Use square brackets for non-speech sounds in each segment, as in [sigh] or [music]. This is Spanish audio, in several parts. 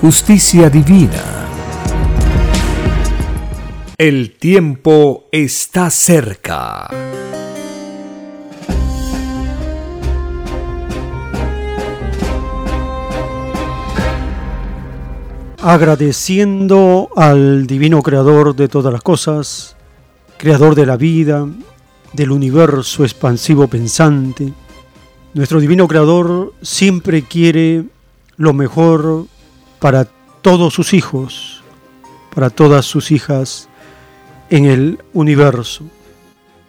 justicia divina. El tiempo está cerca. Agradeciendo al divino creador de todas las cosas, creador de la vida, del universo expansivo pensante, nuestro divino creador siempre quiere lo mejor para todos sus hijos, para todas sus hijas en el universo.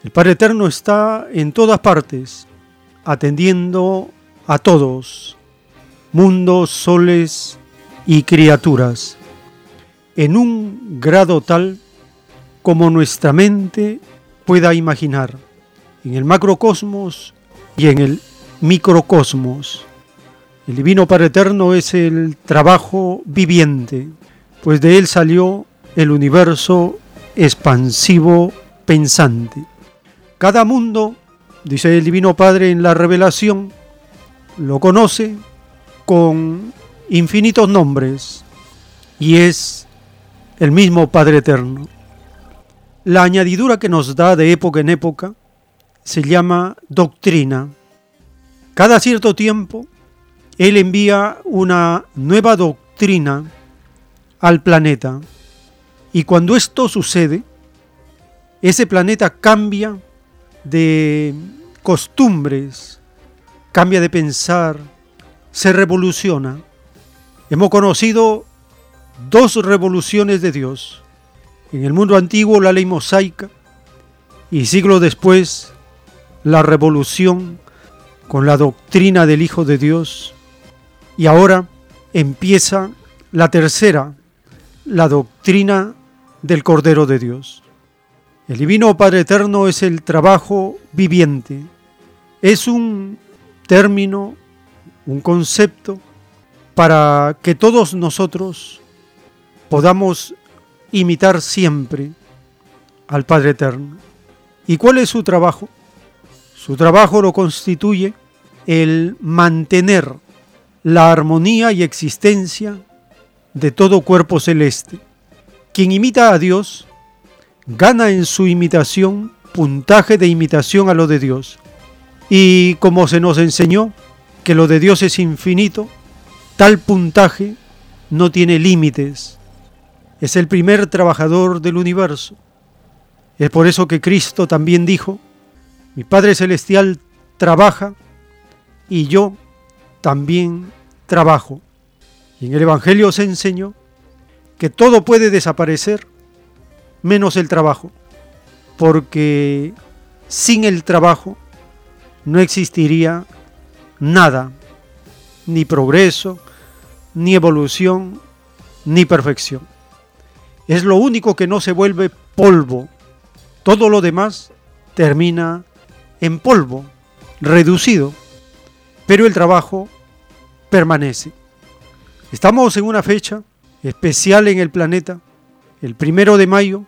El Padre Eterno está en todas partes, atendiendo a todos, mundos, soles y criaturas, en un grado tal como nuestra mente pueda imaginar, en el macrocosmos y en el microcosmos. El Divino Padre Eterno es el trabajo viviente, pues de él salió el universo expansivo pensante. Cada mundo, dice el Divino Padre en la revelación, lo conoce con infinitos nombres y es el mismo Padre Eterno. La añadidura que nos da de época en época se llama doctrina cada cierto tiempo, Él envía una nueva doctrina al planeta. Y cuando esto sucede, ese planeta cambia de costumbres, cambia de pensar, se revoluciona. Hemos conocido dos revoluciones de Dios. En el mundo antiguo la ley mosaica y siglos después la revolución con la doctrina del Hijo de Dios y ahora empieza la tercera, la doctrina del Cordero de Dios. El Divino Padre Eterno es el trabajo viviente, es un término, un concepto para que todos nosotros podamos imitar siempre al Padre Eterno. ¿Y cuál es su trabajo? Su trabajo lo constituye el mantener la armonía y existencia de todo cuerpo celeste. Quien imita a Dios gana en su imitación puntaje de imitación a lo de Dios. Y como se nos enseñó que lo de Dios es infinito, tal puntaje no tiene límites. Es el primer trabajador del universo. Es por eso que Cristo también dijo, mi Padre Celestial trabaja y yo también trabajo. Y en el Evangelio se enseñó que todo puede desaparecer menos el trabajo, porque sin el trabajo no existiría nada, ni progreso, ni evolución, ni perfección. Es lo único que no se vuelve polvo. Todo lo demás termina en polvo, reducido, pero el trabajo permanece. Estamos en una fecha especial en el planeta, el primero de mayo,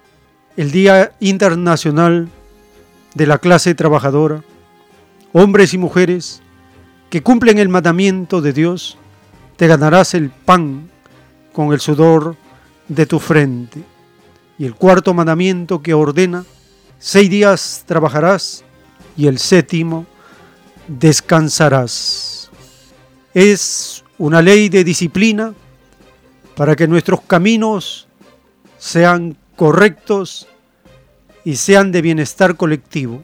el Día Internacional de la Clase Trabajadora, hombres y mujeres que cumplen el mandamiento de Dios, te ganarás el pan con el sudor de tu frente. Y el cuarto mandamiento que ordena, seis días trabajarás y el séptimo descansarás. Es una ley de disciplina para que nuestros caminos sean correctos y sean de bienestar colectivo,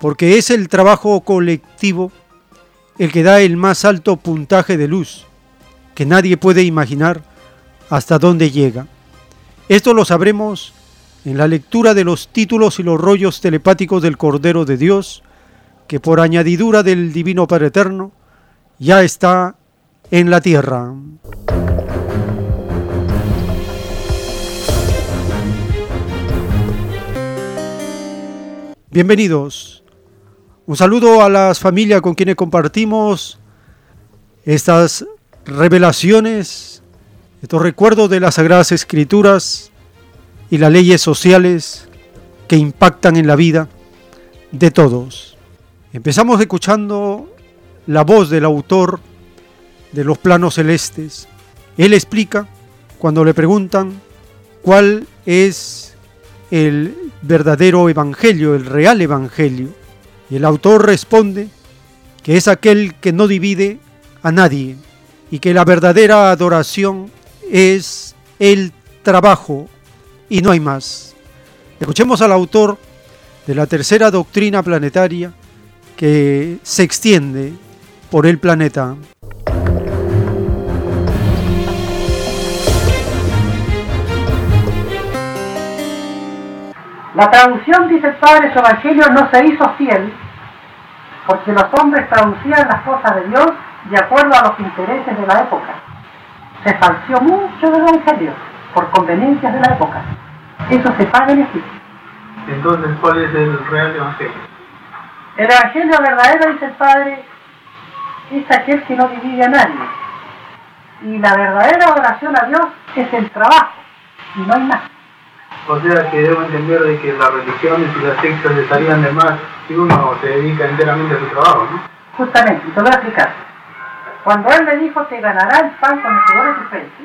porque es el trabajo colectivo el que da el más alto puntaje de luz, que nadie puede imaginar hasta dónde llega. Esto lo sabremos en la lectura de los títulos y los rollos telepáticos del Cordero de Dios, que por añadidura del Divino Padre Eterno ya está en la tierra. Bienvenidos un saludo a las familias con quienes compartimos estas revelaciones, estos recuerdos de las Sagradas Escrituras y las leyes sociales que impactan en la vida de todos. Empezamos escuchando la voz del autor de los planos celestes. Él explica cuando le preguntan cuál es el verdadero evangelio, el real evangelio. Y el autor responde que es aquel que no divide a nadie y que la verdadera adoración es el trabajo y no hay más. Escuchemos al autor de la tercera doctrina planetaria que se extiende por el planeta. La traducción, dice el Padre, su evangelio no se hizo fiel porque los hombres traducían las cosas de Dios de acuerdo a los intereses de la época. Se falció mucho del evangelio por conveniencias de la época. Eso se paga en Egipto. Entonces, ¿cuál es el real evangelio? El evangelio verdadero, dice el Padre, es aquel que no divide a nadie. Y la verdadera oración a Dios es el trabajo, y no hay más. O sea que debo entender de que las religiones y las sectas estarían de más si uno se dedica enteramente a su trabajo, ¿no? Justamente, y te voy a explicar. Cuando él le dijo que ganará el pan con el sudor de tu frente,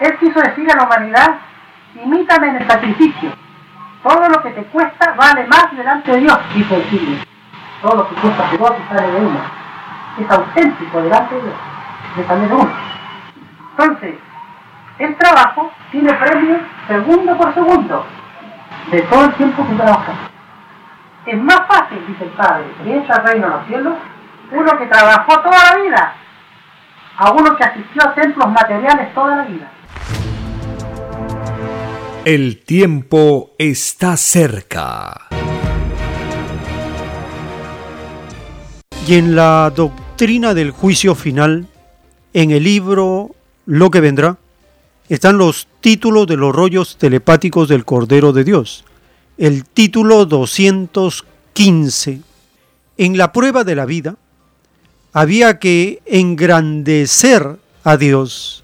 él quiso decir a la humanidad, imítame en el sacrificio. Todo lo que te cuesta vale más delante de Dios, dijo el siglo. Todo lo que cuesta de vos sale de uno. Es auténtico delante de de uno. Entonces, el trabajo tiene premio segundo por segundo de todo el tiempo que trabaja. Es más fácil, dice el Padre, que entra al reino de los cielos, uno que trabajó toda la vida, a uno que asistió a templos materiales toda la vida. El tiempo está cerca. Y en la doctrina del juicio final, en el libro Lo que vendrá, están los títulos de los rollos telepáticos del Cordero de Dios. El título 215. En la prueba de la vida había que engrandecer a Dios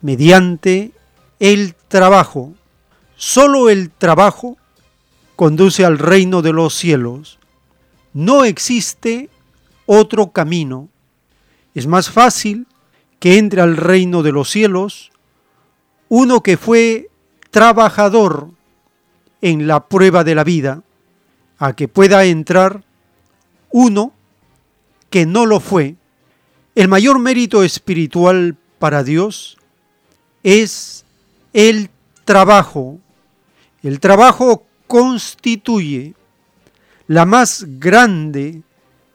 mediante el trabajo. Solo el trabajo conduce al reino de los cielos. No existe otro camino. Es más fácil que entre al reino de los cielos uno que fue trabajador en la prueba de la vida, a que pueda entrar uno que no lo fue. El mayor mérito espiritual para Dios es el trabajo. El trabajo constituye la más grande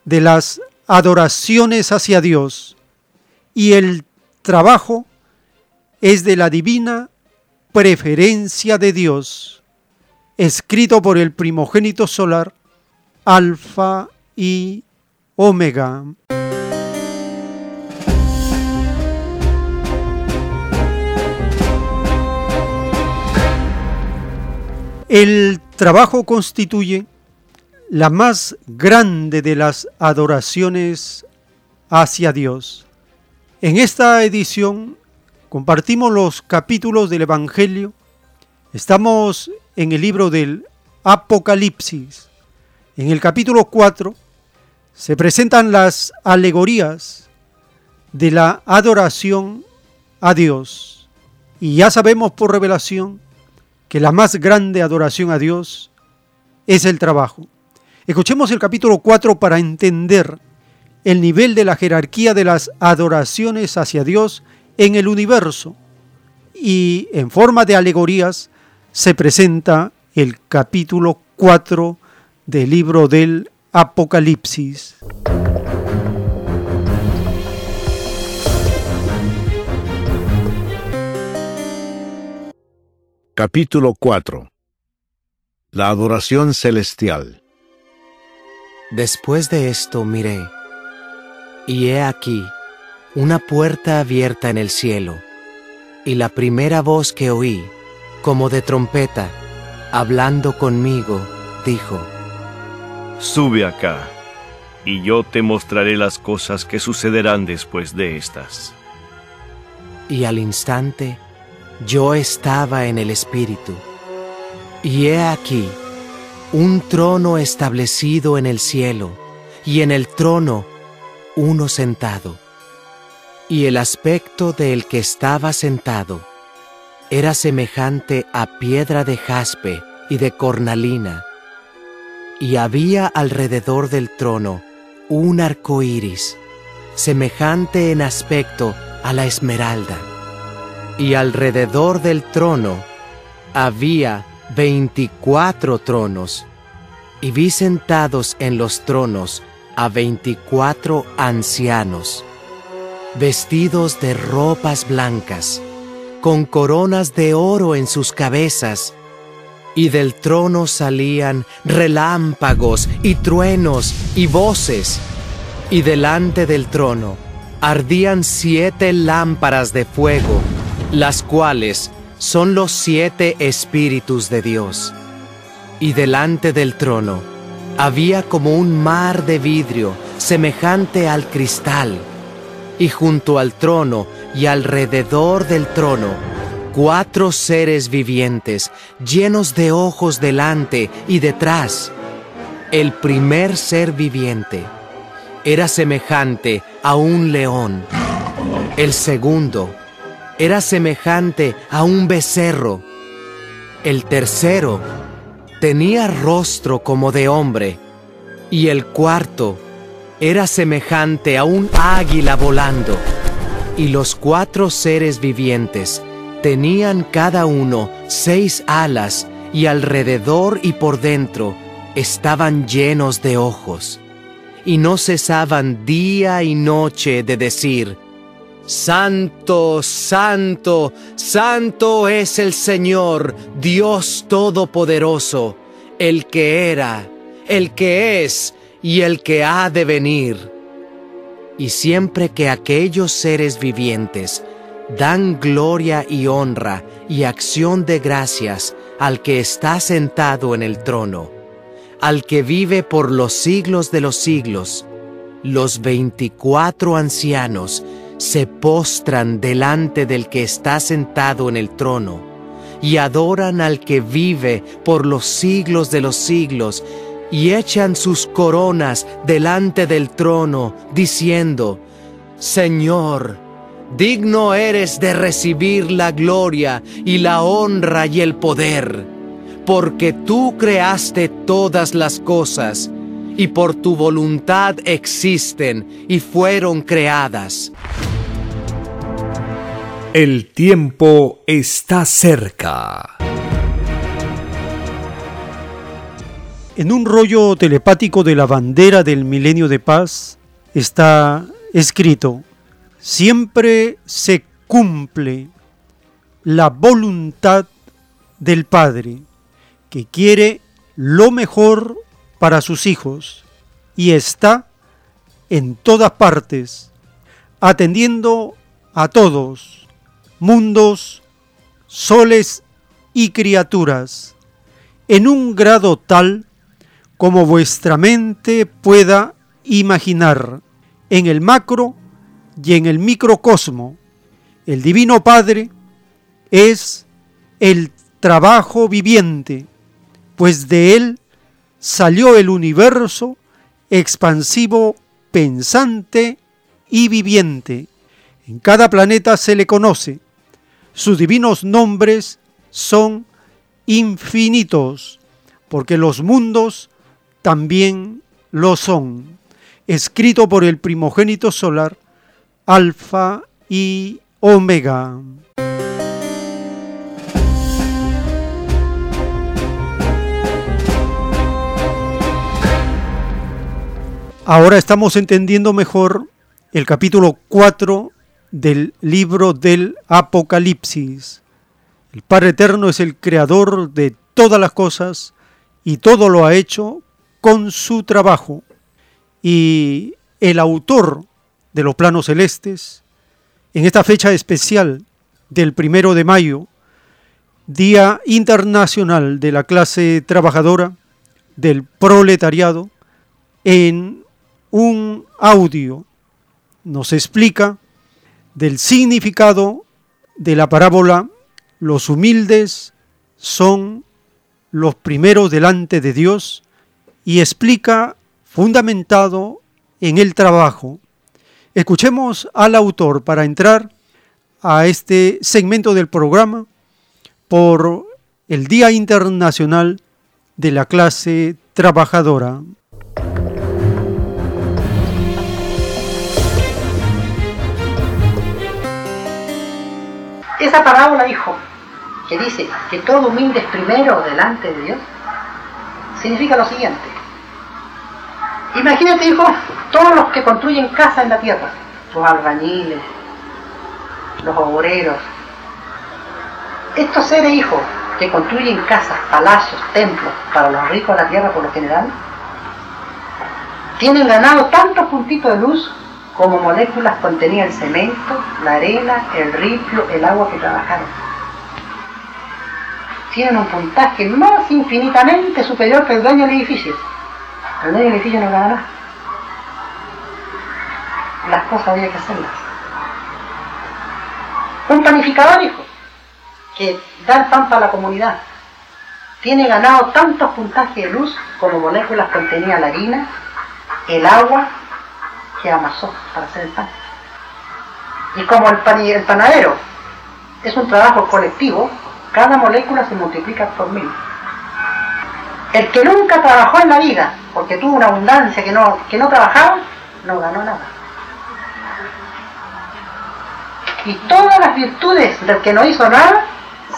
de las adoraciones hacia Dios y el trabajo es de la divina preferencia de Dios, escrito por el primogénito solar, Alfa y Omega. El trabajo constituye la más grande de las adoraciones hacia Dios. En esta edición Compartimos los capítulos del Evangelio. Estamos en el libro del Apocalipsis. En el capítulo 4 se presentan las alegorías de la adoración a Dios. Y ya sabemos por revelación que la más grande adoración a Dios es el trabajo. Escuchemos el capítulo 4 para entender el nivel de la jerarquía de las adoraciones hacia Dios en el universo. Y en forma de alegorías se presenta el capítulo 4 del libro del Apocalipsis. Capítulo 4 La adoración celestial Después de esto miré, y he aquí una puerta abierta en el cielo, y la primera voz que oí, como de trompeta, hablando conmigo, dijo, Sube acá, y yo te mostraré las cosas que sucederán después de estas. Y al instante yo estaba en el Espíritu, y he aquí un trono establecido en el cielo, y en el trono uno sentado. Y el aspecto del que estaba sentado era semejante a piedra de jaspe y de cornalina, y había alrededor del trono un arco iris, semejante en aspecto a la esmeralda. Y alrededor del trono había veinticuatro tronos, y vi sentados en los tronos a veinticuatro ancianos, vestidos de ropas blancas, con coronas de oro en sus cabezas, y del trono salían relámpagos y truenos y voces, y delante del trono ardían siete lámparas de fuego, las cuales son los siete espíritus de Dios. Y delante del trono había como un mar de vidrio semejante al cristal, y junto al trono y alrededor del trono, cuatro seres vivientes llenos de ojos delante y detrás. El primer ser viviente era semejante a un león. El segundo era semejante a un becerro. El tercero tenía rostro como de hombre. Y el cuarto era semejante a un águila volando. Y los cuatro seres vivientes tenían cada uno seis alas y alrededor y por dentro estaban llenos de ojos. Y no cesaban día y noche de decir, Santo, santo, santo es el Señor, Dios Todopoderoso, el que era, el que es y el que ha de venir. Y siempre que aquellos seres vivientes dan gloria y honra y acción de gracias al que está sentado en el trono, al que vive por los siglos de los siglos, los veinticuatro ancianos se postran delante del que está sentado en el trono y adoran al que vive por los siglos de los siglos y echan sus coronas delante del trono, diciendo, Señor, digno eres de recibir la gloria y la honra y el poder, porque tú creaste todas las cosas, y por tu voluntad existen y fueron creadas. El tiempo está cerca. En un rollo telepático de la bandera del milenio de paz está escrito, siempre se cumple la voluntad del Padre, que quiere lo mejor para sus hijos y está en todas partes, atendiendo a todos, mundos, soles y criaturas, en un grado tal como vuestra mente pueda imaginar en el macro y en el microcosmo. El Divino Padre es el trabajo viviente, pues de él salió el universo expansivo, pensante y viviente. En cada planeta se le conoce. Sus divinos nombres son infinitos, porque los mundos también lo son. escrito por el primogénito solar, Alfa y Omega. Ahora estamos entendiendo mejor el capítulo 4 del libro del Apocalipsis. El Padre Eterno es el creador de todas las cosas y todo lo ha hecho con su trabajo. Y el autor de los planos celestes, en esta fecha especial del primero de mayo, Día Internacional de la Clase Trabajadora, del Proletariado, en un audio nos explica del significado de la parábola los humildes son los primeros delante de Dios y explica fundamentado en el trabajo. Escuchemos al autor para entrar a este segmento del programa por el Día Internacional de la Clase Trabajadora. Esa parábola, hijo, que dice que todo humilde es primero delante de Dios, significa lo siguiente. Imagínate, hijo, todos los que construyen casas en la tierra, los albañiles, los obreros, estos seres, hijos, que construyen casas, palacios, templos para los ricos de la tierra por lo general, tienen ganado tantos puntitos de luz como moléculas contenía el cemento, la arena, el ripio, el agua que trabajaron. Tienen un puntaje más infinitamente superior que el dueño del edificio. El dueño del edificio no gana nada. Las cosas había que hacerlas. Un panificador, hijo, que da el pan para la comunidad, tiene ganado tantos puntajes de luz como moléculas contenía la harina, el agua que amasó para hacer el pan. Y como el, pan, el panadero es un trabajo colectivo, cada molécula se multiplica por mil. El que nunca trabajó en la vida, porque tuvo una abundancia que no, que no trabajaba, no ganó nada. Y todas las virtudes del que no hizo nada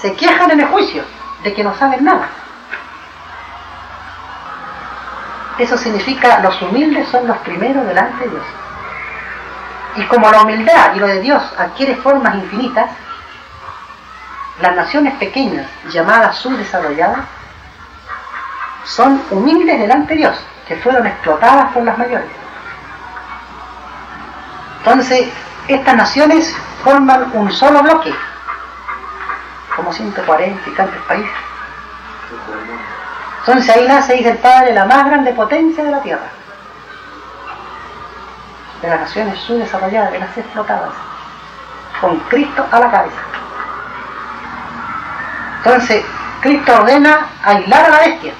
se quejan en el juicio de que no saben nada. Eso significa los humildes son los primeros delante de Dios. Y como la humildad y lo de Dios adquiere formas infinitas, las naciones pequeñas, llamadas subdesarrolladas, son humildes delante de Dios, que fueron explotadas por las mayores. Entonces, estas naciones forman un solo bloque, como 140 y tantos países. Entonces ahí nace, dice el Padre, la más grande potencia de la Tierra. De las naciones subdesarrolladas, de las explotadas. Con Cristo a la cabeza. Entonces, Cristo ordena aislar a la bestia.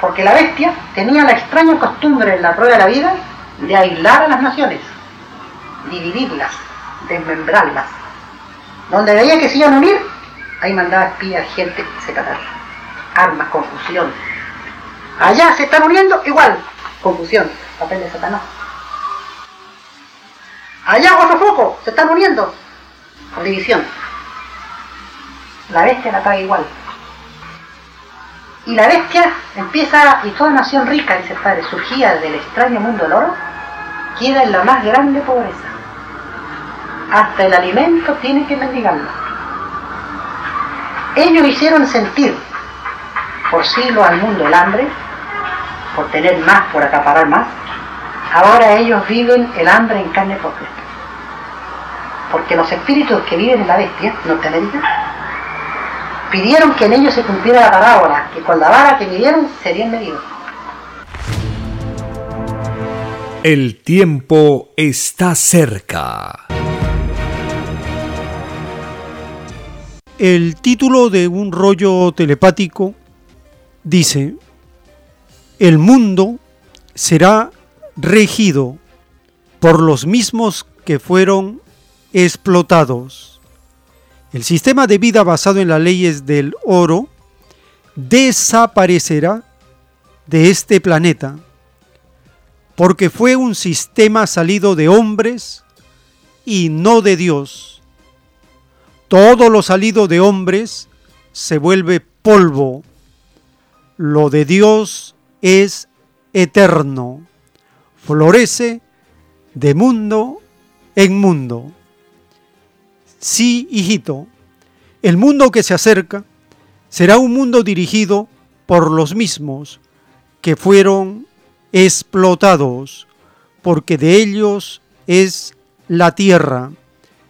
Porque la bestia tenía la extraña costumbre en la prueba de la vida de aislar a las naciones, dividirlas, desmembrarlas. Donde veía que se iban a unir, ahí mandaba espías, gente, se armas, confusión. Allá se están uniendo, igual, confusión, papel de Satanás. Allá otro foco, se están uniendo, división. La bestia la paga igual. Y la bestia empieza, y toda nación rica, dice el padre, surgía del extraño mundo del oro, queda en la más grande pobreza. Hasta el alimento tiene que mendigarlo. Ellos hicieron sentir por siglos al mundo el hambre, por tener más, por acaparar más, ahora ellos viven el hambre en carne propia. Porque los espíritus que viven en la bestia, Norteamérica, pidieron que en ellos se cumpliera la parábola, que con la vara que midieron serían medidos. El tiempo está cerca. El título de un rollo telepático dice, el mundo será regido por los mismos que fueron explotados. El sistema de vida basado en las leyes del oro desaparecerá de este planeta porque fue un sistema salido de hombres y no de Dios. Todo lo salido de hombres se vuelve polvo. Lo de Dios es eterno. Florece de mundo en mundo. Sí, hijito, el mundo que se acerca será un mundo dirigido por los mismos que fueron explotados, porque de ellos es la tierra,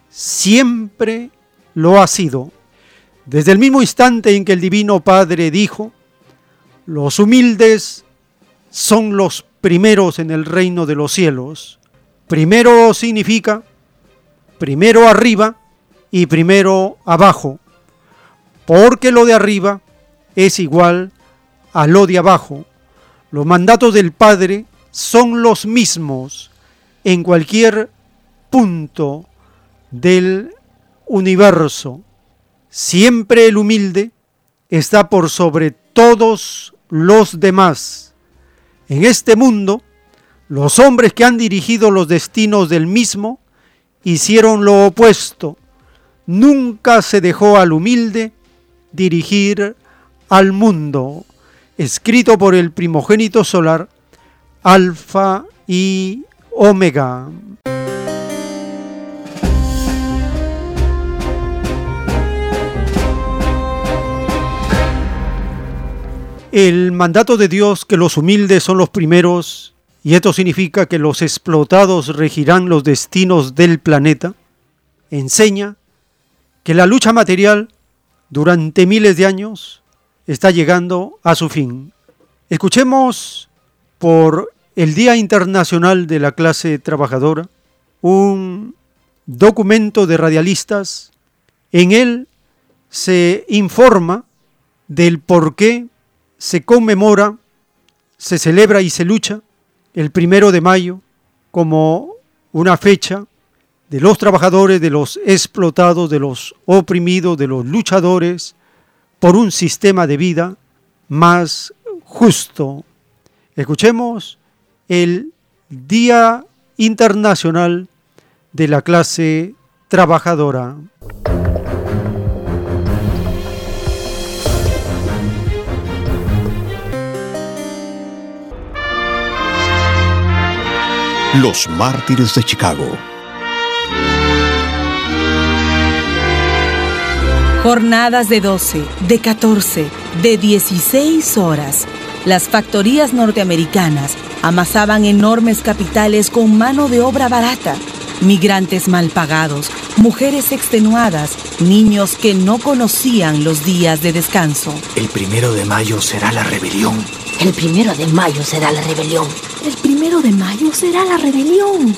siempre lo ha sido. Desde el mismo instante en que el Divino Padre dijo, los humildes son los primeros en el reino de los cielos. Primero significa primero arriba y primero abajo, porque lo de arriba es igual a lo de abajo. Los mandatos del Padre son los mismos en cualquier punto del universo. Siempre el humilde está por sobre todos los demás. En este mundo, los hombres que han dirigido los destinos del mismo hicieron lo opuesto. Nunca se dejó al humilde dirigir al mundo escrito por el primogénito solar, Alfa y Omega. El mandato de Dios que los humildes son los primeros, y esto significa que los explotados regirán los destinos del planeta, enseña que la lucha material durante miles de años está llegando a su fin. Escuchemos por el Día Internacional de la Clase Trabajadora un documento de radialistas. En él se informa del por qué se conmemora, se celebra y se lucha el primero de mayo como una fecha de los trabajadores, de los explotados, de los oprimidos, de los luchadores, por un sistema de vida más justo. Escuchemos el Día Internacional de la Clase Trabajadora. Los mártires de Chicago Jornadas de 12, de 14, de 16 horas. Las factorías norteamericanas amasaban enormes capitales con mano de obra barata, migrantes mal pagados, mujeres extenuadas, niños que no conocían los días de descanso. El primero de mayo será la rebelión. El primero de mayo será la rebelión. El primero de mayo será la rebelión.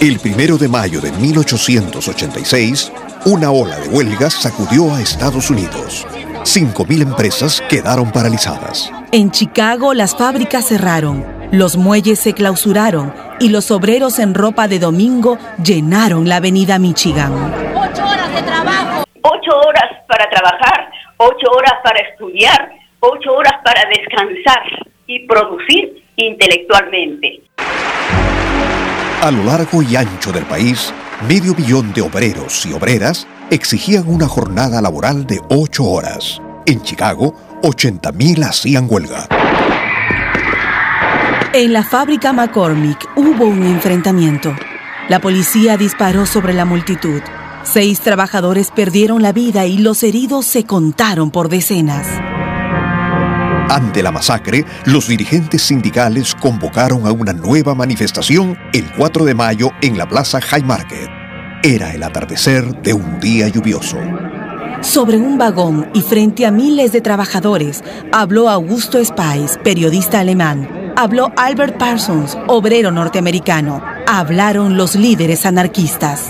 El primero de mayo de 1886, una ola de huelgas sacudió a Estados Unidos. 5.000 empresas quedaron paralizadas. En Chicago las fábricas cerraron, los muelles se clausuraron y los obreros en ropa de domingo llenaron la avenida Michigan. Ocho horas de trabajo. Ocho horas para trabajar, ocho horas para estudiar, ocho horas para descansar y producir intelectualmente. A lo largo y ancho del país, medio billón de obreros y obreras exigían una jornada laboral de ocho horas. En Chicago, 80.000 hacían huelga. En la fábrica McCormick hubo un enfrentamiento. La policía disparó sobre la multitud. Seis trabajadores perdieron la vida y los heridos se contaron por decenas. Ante la masacre, los dirigentes sindicales convocaron a una nueva manifestación el 4 de mayo en la Plaza High Market. Era el atardecer de un día lluvioso. Sobre un vagón y frente a miles de trabajadores, habló Augusto Spies, periodista alemán. Habló Albert Parsons, obrero norteamericano. Hablaron los líderes anarquistas.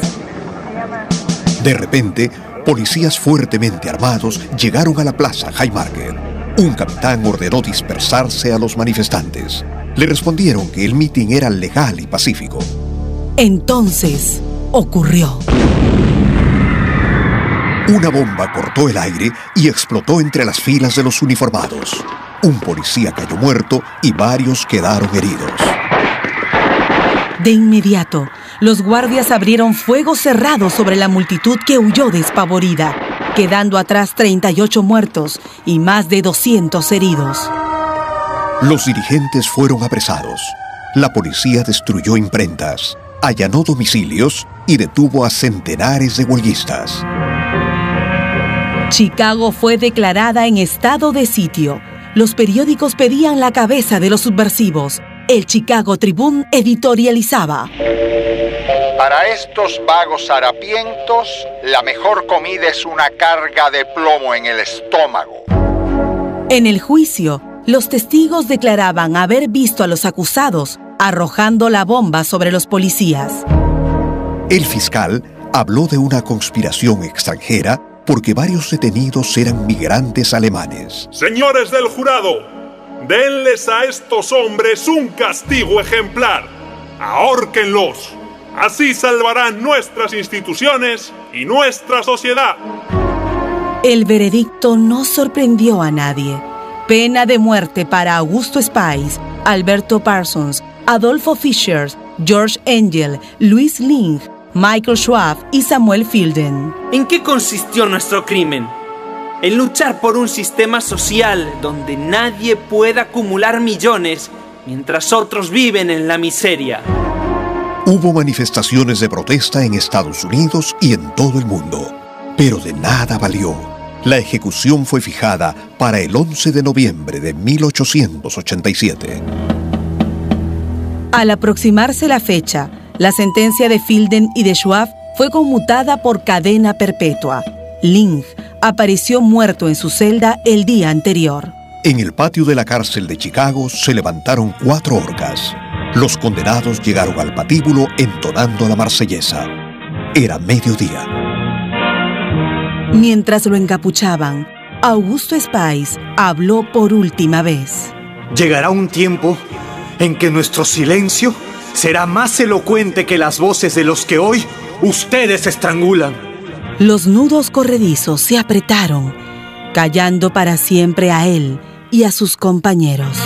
De repente, policías fuertemente armados llegaron a la plaza High Market. Un capitán ordenó dispersarse a los manifestantes. Le respondieron que el mitin era legal y pacífico. Entonces ocurrió. Una bomba cortó el aire y explotó entre las filas de los uniformados. Un policía cayó muerto y varios quedaron heridos. De inmediato, los guardias abrieron fuego cerrado sobre la multitud que huyó despavorida, quedando atrás 38 muertos y más de 200 heridos. Los dirigentes fueron apresados. La policía destruyó imprentas, allanó domicilios y detuvo a centenares de huelguistas. Chicago fue declarada en estado de sitio. Los periódicos pedían la cabeza de los subversivos. El Chicago Tribune editorializaba. Para estos vagos harapientos, la mejor comida es una carga de plomo en el estómago. En el juicio, los testigos declaraban haber visto a los acusados arrojando la bomba sobre los policías. El fiscal habló de una conspiración extranjera porque varios detenidos eran migrantes alemanes. Señores del jurado, denles a estos hombres un castigo ejemplar. Ahórquenlos. Así salvarán nuestras instituciones y nuestra sociedad. El veredicto no sorprendió a nadie. Pena de muerte para Augusto Spice, Alberto Parsons, Adolfo Fischer, George Engel, Luis Ling, Michael Schwab y Samuel Fielden. ¿En qué consistió nuestro crimen? En luchar por un sistema social donde nadie pueda acumular millones mientras otros viven en la miseria. Hubo manifestaciones de protesta en Estados Unidos y en todo el mundo, pero de nada valió. La ejecución fue fijada para el 11 de noviembre de 1887. Al aproximarse la fecha, la sentencia de Fielden y de Schwab fue conmutada por cadena perpetua. Ling apareció muerto en su celda el día anterior. En el patio de la cárcel de Chicago se levantaron cuatro orcas. Los condenados llegaron al patíbulo entonando la marsellesa. Era mediodía. Mientras lo encapuchaban, Augusto Spice habló por última vez. Llegará un tiempo en que nuestro silencio será más elocuente que las voces de los que hoy ustedes estrangulan. Los nudos corredizos se apretaron, callando para siempre a él y a sus compañeros.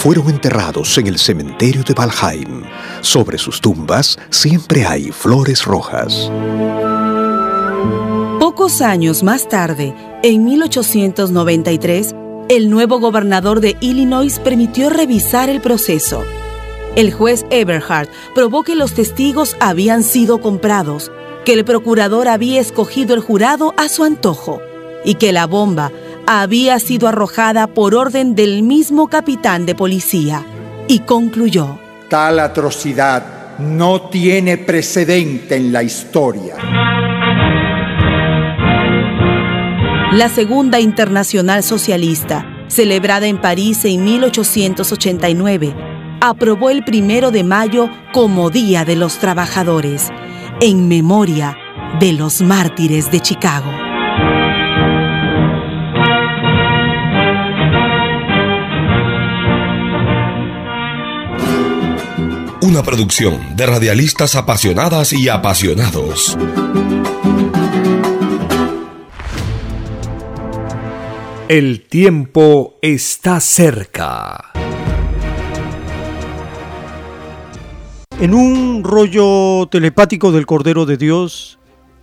Fueron enterrados en el cementerio de Valheim. Sobre sus tumbas siempre hay flores rojas. Pocos años más tarde, en 1893, el nuevo gobernador de Illinois permitió revisar el proceso. El juez Eberhard probó que los testigos habían sido comprados, que el procurador había escogido el jurado a su antojo y que la bomba había sido arrojada por orden del mismo capitán de policía. Y concluyó. Tal atrocidad no tiene precedente en la historia. La Segunda Internacional Socialista, celebrada en París en 1889, aprobó el primero de mayo como Día de los Trabajadores, en memoria de los mártires de Chicago. Una producción de radialistas apasionadas y apasionados. El tiempo está cerca. En un rollo telepático del Cordero de Dios,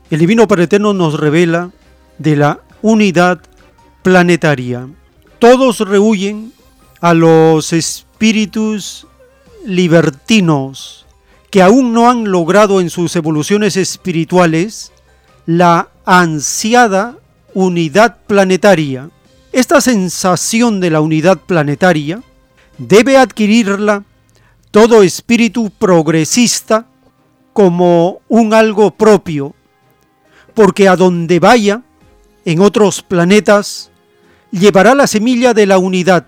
el Divino Padre Eterno nos revela de la unidad planetaria. Todos rehuyen a los espíritus libertinos que aún no han logrado en sus evoluciones espirituales la ansiada unidad planetaria. Esta sensación de la unidad planetaria debe adquirirla todo espíritu progresista como un algo propio, porque a donde vaya, en otros planetas, llevará la semilla de la unidad,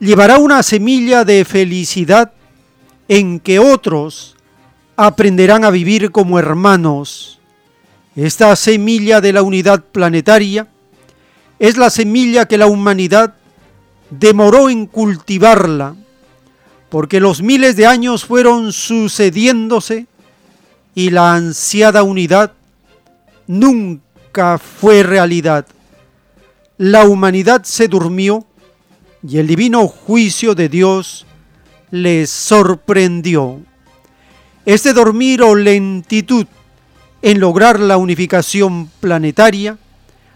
llevará una semilla de felicidad en que otros aprenderán a vivir como hermanos. Esta semilla de la unidad planetaria es la semilla que la humanidad demoró en cultivarla, porque los miles de años fueron sucediéndose y la ansiada unidad nunca fue realidad. La humanidad se durmió y el divino juicio de Dios les sorprendió. Este dormir o lentitud en lograr la unificación planetaria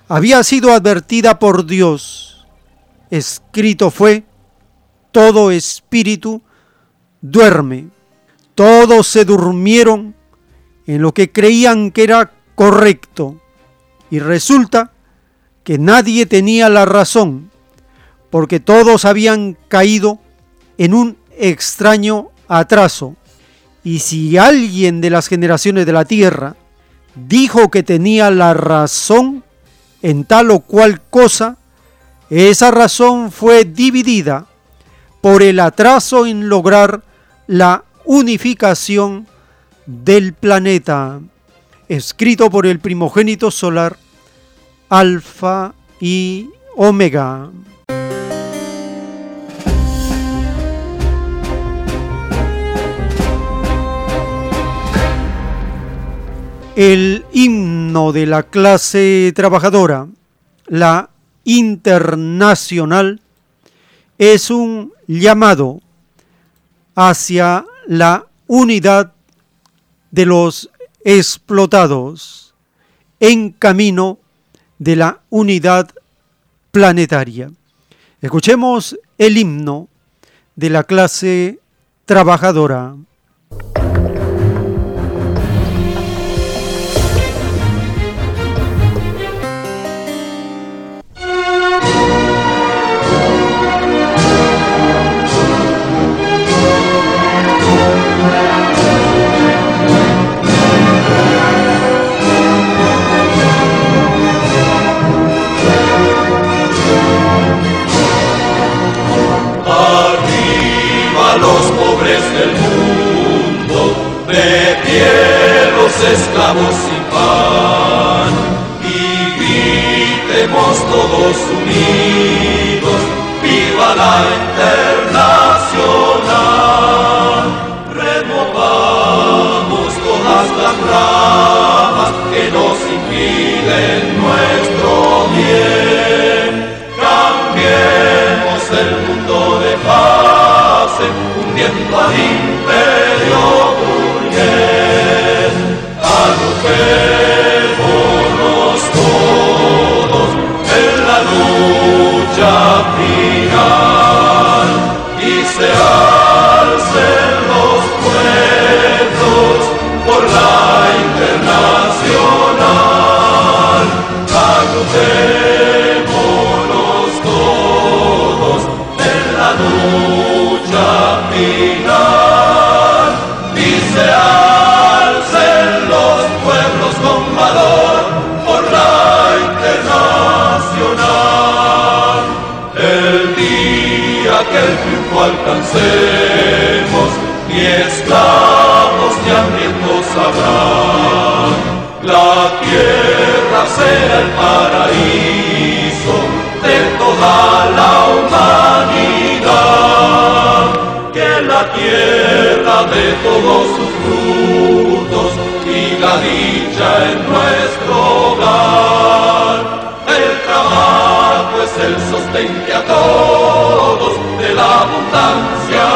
había sido advertida por Dios. Escrito fue, todo espíritu duerme. Todos se durmieron en lo que creían que era correcto. Y resulta que nadie tenía la razón, porque todos habían caído en un extraño atraso. Y si alguien de las generaciones de la tierra dijo que tenía la razón en tal o cual cosa, esa razón fue dividida por el atraso en lograr la unificación del planeta, escrito por el primogénito solar Alfa y Omega. El himno de la clase trabajadora, la internacional, es un llamado hacia la unidad de los explotados en camino de la unidad planetaria. Escuchemos el himno de la clase trabajadora. Esclavos sin pan y todos unidos, viva la internacional, removamos todas las ramas que nos impiden nuestro bien, cambiemos el mundo de fase, hundiendo al imperio Agrupémonos todos en la lucha final y se alcen los pueblos por la internacional. Alcancemos, ni esclavos ni hambrientos habrá. La tierra será el paraíso de toda la humanidad. Que la tierra de todos sus frutos la dicha en nuestro el sostén que a todos de la abundancia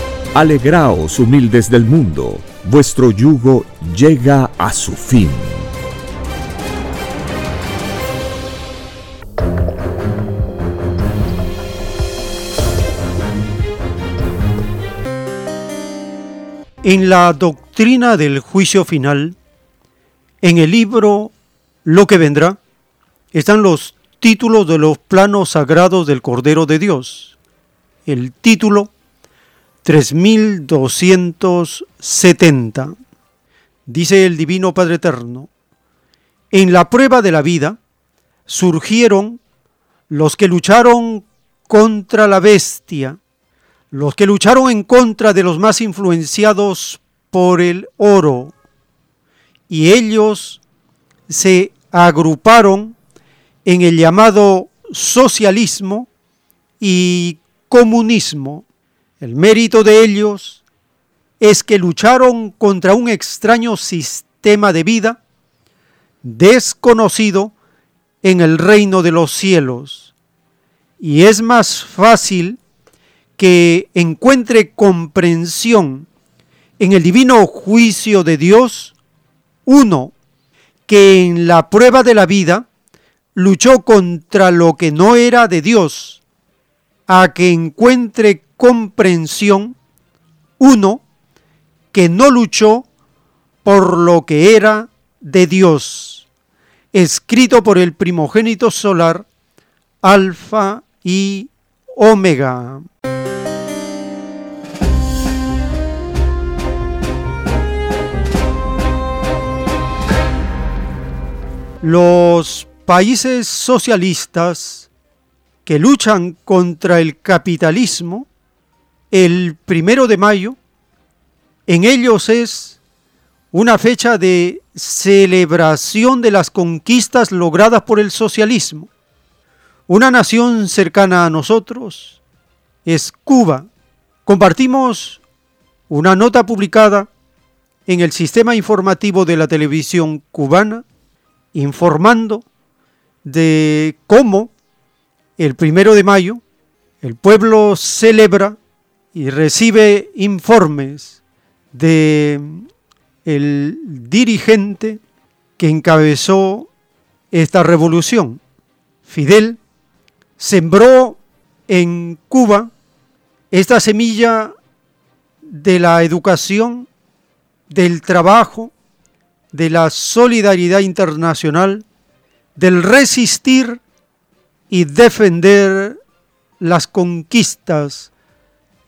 Alegraos, humildes del mundo, vuestro yugo llega a su fin. En la doctrina del juicio final, en el libro Lo que vendrá, están los títulos de los planos sagrados del Cordero de Dios. El título 3270. Dice el Divino Padre Eterno, en la prueba de la vida surgieron los que lucharon contra la bestia, los que lucharon en contra de los más influenciados por el oro, y ellos se agruparon en el llamado socialismo y comunismo. El mérito de ellos es que lucharon contra un extraño sistema de vida desconocido en el reino de los cielos. Y es más fácil que encuentre comprensión en el divino juicio de Dios, uno, que en la prueba de la vida luchó contra lo que no era de Dios, a que encuentre comprensión, uno que no luchó por lo que era de Dios, escrito por el primogénito solar, Alfa y Omega. Los países socialistas que luchan contra el capitalismo, el primero de mayo, en ellos es una fecha de celebración de las conquistas logradas por el socialismo. Una nación cercana a nosotros es Cuba. Compartimos una nota publicada en el sistema informativo de la televisión cubana informando de cómo el primero de mayo el pueblo celebra y recibe informes de el dirigente que encabezó esta revolución. Fidel sembró en Cuba esta semilla de la educación, del trabajo, de la solidaridad internacional del resistir y defender las conquistas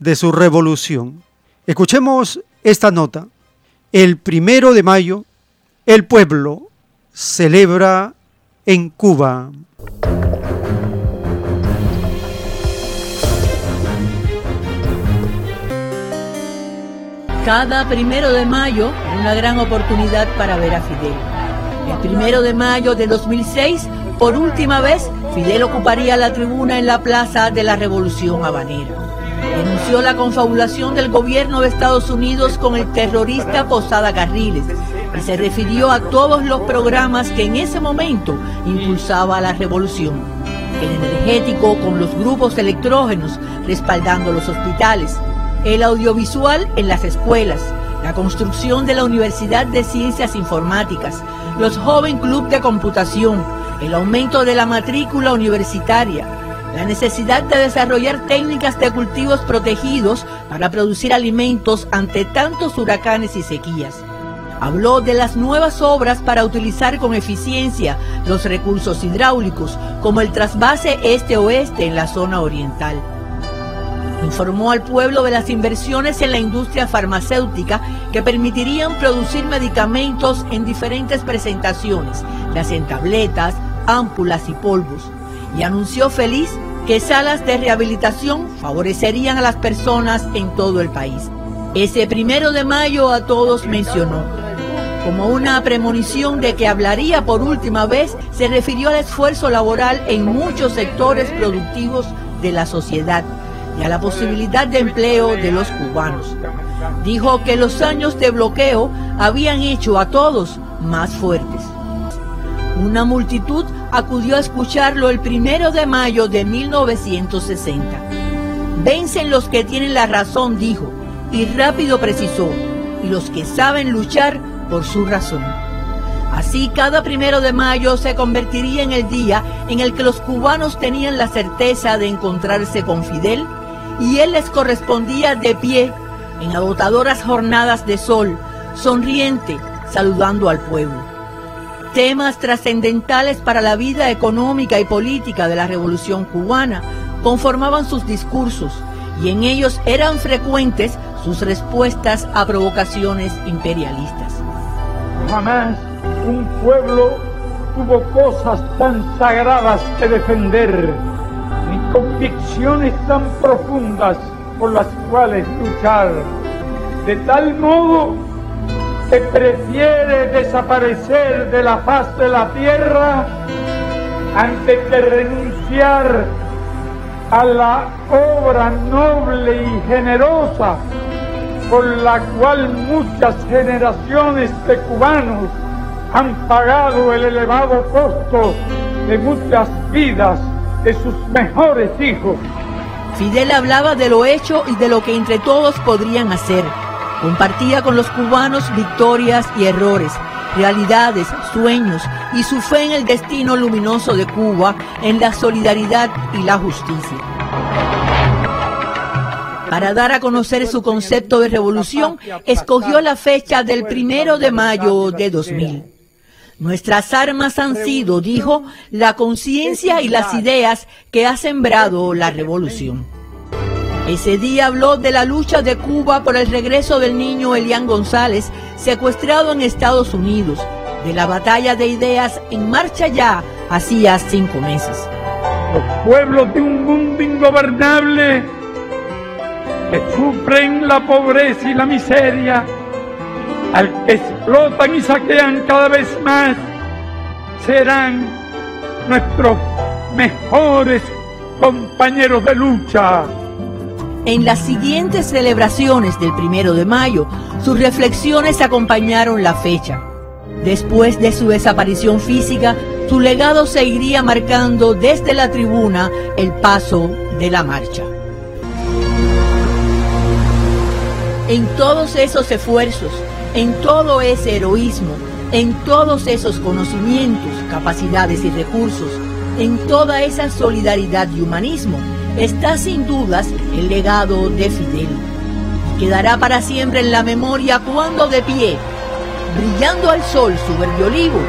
de su revolución. Escuchemos esta nota. El primero de mayo, el pueblo celebra en Cuba. Cada primero de mayo, una gran oportunidad para ver a Fidel el primero de mayo de 2006, por última vez, Fidel ocuparía la tribuna en la Plaza de la Revolución Habanera. Denunció la confabulación del gobierno de Estados Unidos con el terrorista Posada Carriles y se refirió a todos los programas que en ese momento impulsaba la revolución. El energético con los grupos electrógenos respaldando los hospitales, el audiovisual en las escuelas, la construcción de la Universidad de Ciencias Informáticas, los Joven Club de Computación, el aumento de la matrícula universitaria, la necesidad de desarrollar técnicas de cultivos protegidos para producir alimentos ante tantos huracanes y sequías. Habló de las nuevas obras para utilizar con eficiencia los recursos hidráulicos, como el trasvase este-oeste en la zona oriental. Informó al pueblo de las inversiones en la industria farmacéutica que permitirían producir medicamentos en diferentes presentaciones, ya en tabletas, ámpulas y polvos, y anunció feliz que salas de rehabilitación favorecerían a las personas en todo el país. Ese primero de mayo a todos mencionó. Como una premonición de que hablaría por última vez, se refirió al esfuerzo laboral en muchos sectores productivos de la sociedad y a la posibilidad de empleo de los cubanos. Dijo que los años de bloqueo habían hecho a todos más fuertes. Una multitud acudió a escucharlo el primero de mayo de 1960. Vencen los que tienen la razón, dijo, y rápido precisó, y los que saben luchar por su razón. Así cada primero de mayo se convertiría en el día en el que los cubanos tenían la certeza de encontrarse con Fidel y él les correspondía de pie en agotadoras jornadas de sol, sonriente, saludando al pueblo. Temas trascendentales para la vida económica y política de la Revolución cubana conformaban sus discursos y en ellos eran frecuentes sus respuestas a provocaciones imperialistas. Jamás un pueblo tuvo cosas tan sagradas que defender, ni convicciones tan profundas por las cuales luchar. De tal modo que prefiere desaparecer de la faz de la tierra antes que renunciar a la obra noble y generosa por la cual muchas generaciones de cubanos han pagado el elevado costo de muchas vidas de sus mejores hijos. Fidel hablaba de lo hecho y de lo que entre todos podrían hacer Compartía con los cubanos victorias y errores, realidades, sueños y su fe en el destino luminoso de Cuba, en la solidaridad y la justicia. Para dar a conocer su concepto de revolución, escogió la fecha del primero de mayo de 2000. Nuestras armas han sido, dijo, la conciencia y las ideas que ha sembrado la revolución. Ese día habló de la lucha de Cuba por el regreso del niño Elian González, secuestrado en Estados Unidos, de la batalla de ideas en marcha ya hacía cinco meses. Los pueblos de un mundo ingobernable que sufren la pobreza y la miseria, al que explotan y saquean cada vez más, serán nuestros mejores compañeros de lucha. En las siguientes celebraciones del primero de mayo, sus reflexiones acompañaron la fecha. Después de su desaparición física, su legado seguiría marcando desde la tribuna el paso de la marcha. En todos esos esfuerzos, en todo ese heroísmo, en todos esos conocimientos, capacidades y recursos, en toda esa solidaridad y humanismo, está sin dudas el legado de Fidel. Quedará para siempre en la memoria cuando de pie, brillando al sol su verde olivo,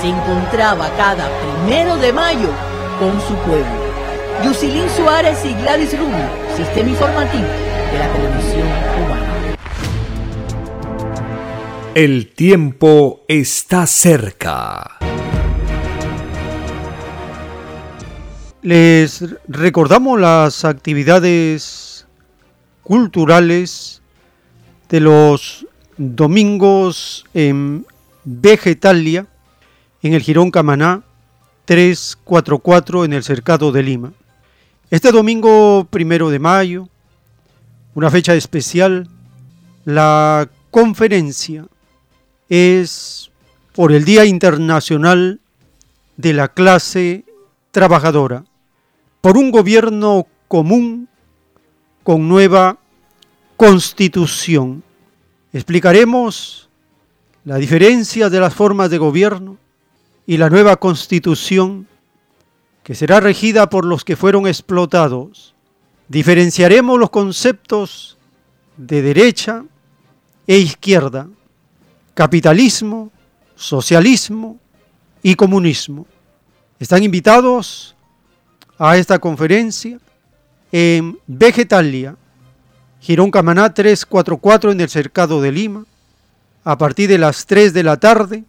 se encontraba cada primero de mayo con su pueblo. Yusilín Suárez y Gladys Rubio, Sistema Informativo de la Televisión Cubana. El tiempo está cerca. Les recordamos las actividades culturales de los domingos en Vegetalia, en el Girón Camaná 344 en el Cercado de Lima. Este domingo primero de mayo, una fecha especial, la conferencia es por el Día Internacional de la Clase Trabajadora por un gobierno común con nueva constitución. Explicaremos la diferencia de las formas de gobierno, y la nueva constitución que será regida por los que fueron explotados. Diferenciaremos los conceptos de derecha e izquierda, capitalismo, socialismo y comunismo. Están invitados a esta conferencia en Vegetalia, Girón Camaná 344 en el Cercado de Lima, a partir de las 3 de la tarde,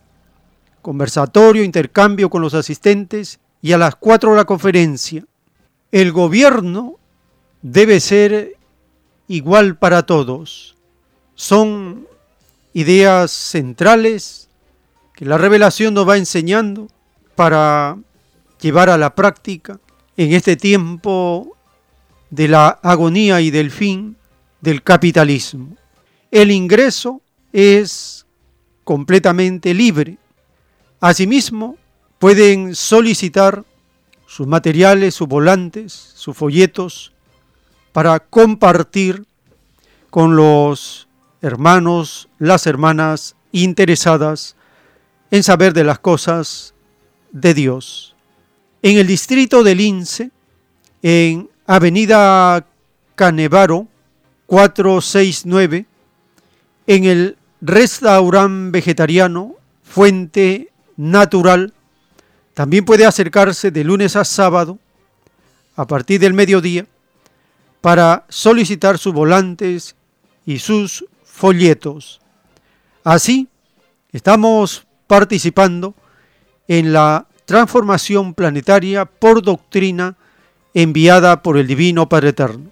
conversatorio, intercambio con los asistentes y a las 4 la conferencia. El gobierno debe ser igual para todos. Son ideas centrales que la revelación nos va enseñando para llevar a la práctica en este tiempo de la agonía y del fin del capitalismo. El ingreso es completamente libre. Asimismo, pueden solicitar sus materiales, sus volantes, sus folletos, para compartir con los hermanos, las hermanas interesadas en saber de las cosas de Dios. En el distrito del Lince, en Avenida Canevaro 469, en el restaurante vegetariano Fuente Natural, también puede acercarse de lunes a sábado a partir del mediodía para solicitar sus volantes y sus folletos. Así, estamos participando en la transformación planetaria por doctrina enviada por el Divino Padre Eterno.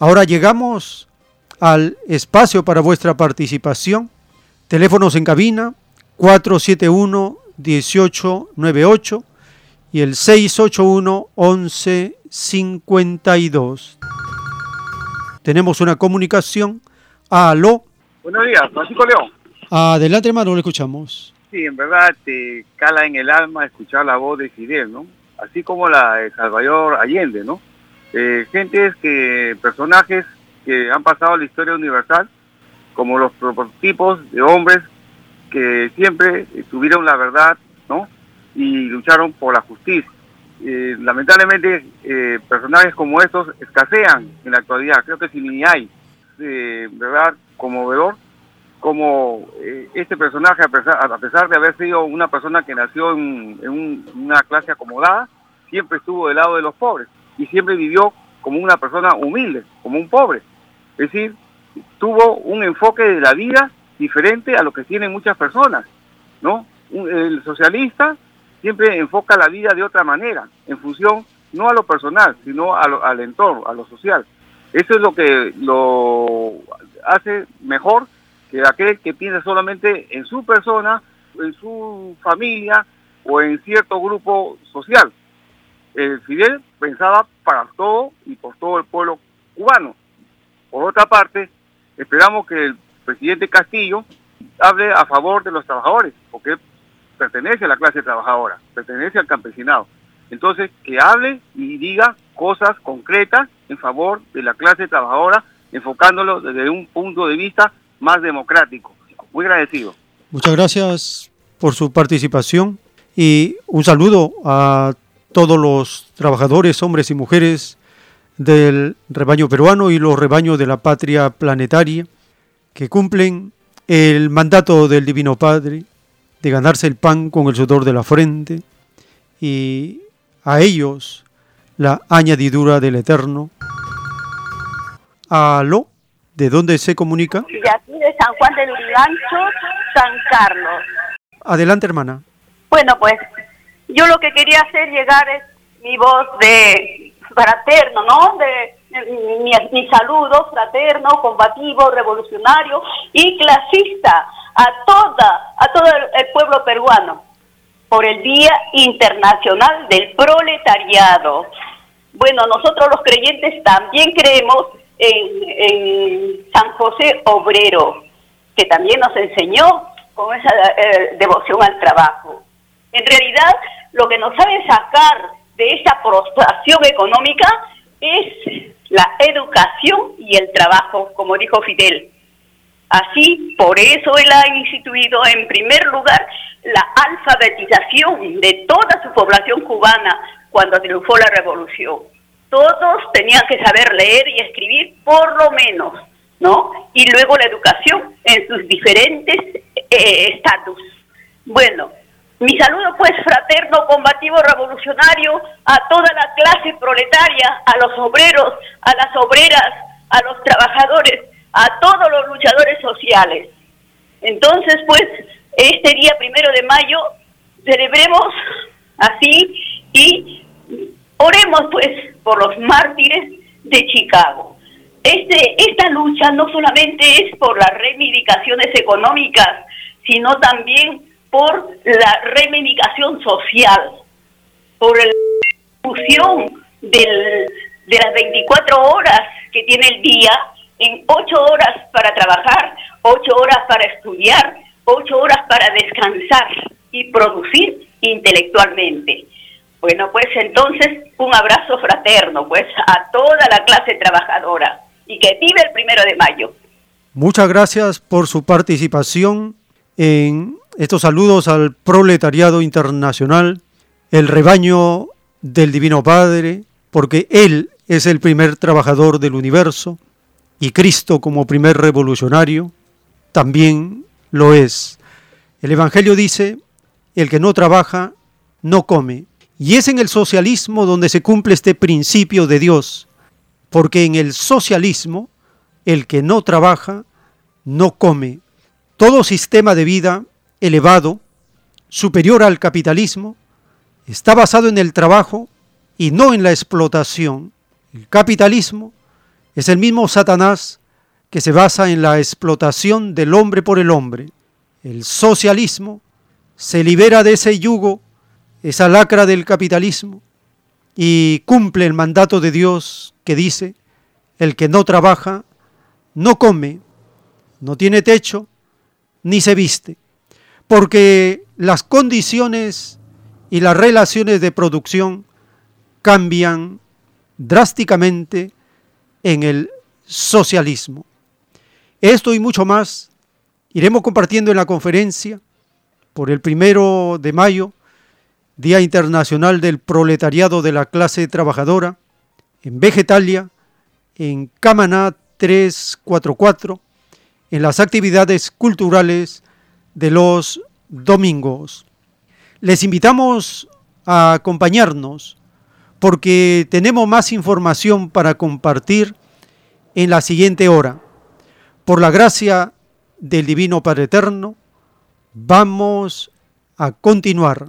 Ahora llegamos al espacio para vuestra participación. Teléfonos en cabina 471-1898 y el 681-1152. Tenemos una comunicación. Aló. Buenos días, Francisco León. Adelante, hermano, lo escuchamos. Sí, en verdad te cala en el alma escuchar la voz de Fidel, ¿no? Así como la de Salvador Allende, ¿no? Eh, gentes que, personajes que han pasado la historia universal, como los prototipos de hombres que siempre tuvieron la verdad, ¿no? Y lucharon por la justicia. Eh, lamentablemente, eh, personajes como estos escasean en la actualidad. Creo que si ni hay, eh, ¿verdad? Conmovedor, como eh, este personaje, a pesar, de haber sido una persona que nació en, en una clase acomodada, siempre estuvo del lado de los pobres y siempre vivió como una persona humilde, como un pobre. Es decir, tuvo un enfoque de la vida diferente a lo que tienen muchas personas, ¿no? El socialista siempre enfoca la vida de otra manera, en función no a lo personal, sino al entorno, a lo social. Eso es lo que lo hace mejor que aquel que piensa solamente en su persona, en su familia o en cierto grupo social. El Fidel pensaba para todo y por todo el pueblo cubano. Por otra parte, esperamos que el presidente Castillo hable a favor de los trabajadores, porque pertenece a la clase trabajadora, pertenece al campesinado. Entonces, que hable y diga cosas concretas en favor de la clase trabajadora, enfocándolo desde un punto de vista más democrático. Muy agradecido. Muchas gracias por su participación y un saludo a todos los trabajadores, hombres y mujeres del rebaño peruano y los rebaños de la patria planetaria que cumplen el mandato del Divino Padre de ganarse el pan con el sudor de la frente y a ellos la añadidura del Eterno. Aló, ¿de dónde se comunica? De aquí de San Juan del Urigancho, San Carlos. Adelante, hermana. Bueno, pues yo lo que quería hacer llegar es mi voz de fraterno, ¿no? De mi, mi, saludo fraterno, combativo, revolucionario y clasista a toda, a todo el, el pueblo peruano por el Día Internacional del Proletariado. Bueno, nosotros los creyentes también creemos en, San José Obrero, que también nos enseñó con esa eh, devoción al trabajo. En realidad, lo que nos sabe sacar de esa prostración económica es la educación y el trabajo, como dijo Fidel. Así, por eso él ha instituido en primer lugar la alfabetización de toda su población cubana cuando triunfó la revolución. Todos tenían que saber leer y escribir por lo menos, ¿no? Y luego la educación en sus diferentes eh, estatus. bueno, mi saludo pues fraterno, combativo, revolucionario a toda la clase proletaria, a los obreros, a las obreras, a los trabajadores, a todos los luchadores sociales. Entonces pues este día primero de mayo celebremos así y oremos pues por los mártires de Chicago. Este, esta lucha no solamente es por las reivindicaciones económicas, sino también por la reivindicación social, por la difusión de las 24 horas que tiene el día en 8 horas para trabajar, 8 horas para estudiar, 8 horas para descansar y producir intelectualmente. Bueno, pues entonces un abrazo fraterno pues a toda la clase trabajadora y que vive el primero de mayo. Muchas gracias por su participación en estos saludos al proletariado internacional, el rebaño del Divino Padre, porque Él es el primer trabajador del universo y Cristo como primer revolucionario también lo es. El Evangelio dice, el que no trabaja, no come. Y es en el socialismo donde se cumple este principio de Dios, porque en el socialismo, el que no trabaja, no come. Todo sistema de vida elevado, superior al capitalismo, está basado en el trabajo y no en la explotación. El capitalismo es el mismo Satanás que se basa en la explotación del hombre por el hombre. El socialismo se libera de ese yugo, esa lacra del capitalismo, y cumple el mandato de Dios que dice, el que no trabaja, no come, no tiene techo, ni se viste porque las condiciones y las relaciones de producción cambian drásticamente en el socialismo. Esto y mucho más iremos compartiendo en la conferencia por el primero de mayo, Día Internacional del Proletariado de la Clase Trabajadora, en Vegetalia, en Camaná 344, en las actividades culturales de los domingos. Les invitamos a acompañarnos porque tenemos más información para compartir en la siguiente hora. Por la gracia del Divino Padre Eterno, vamos a continuar.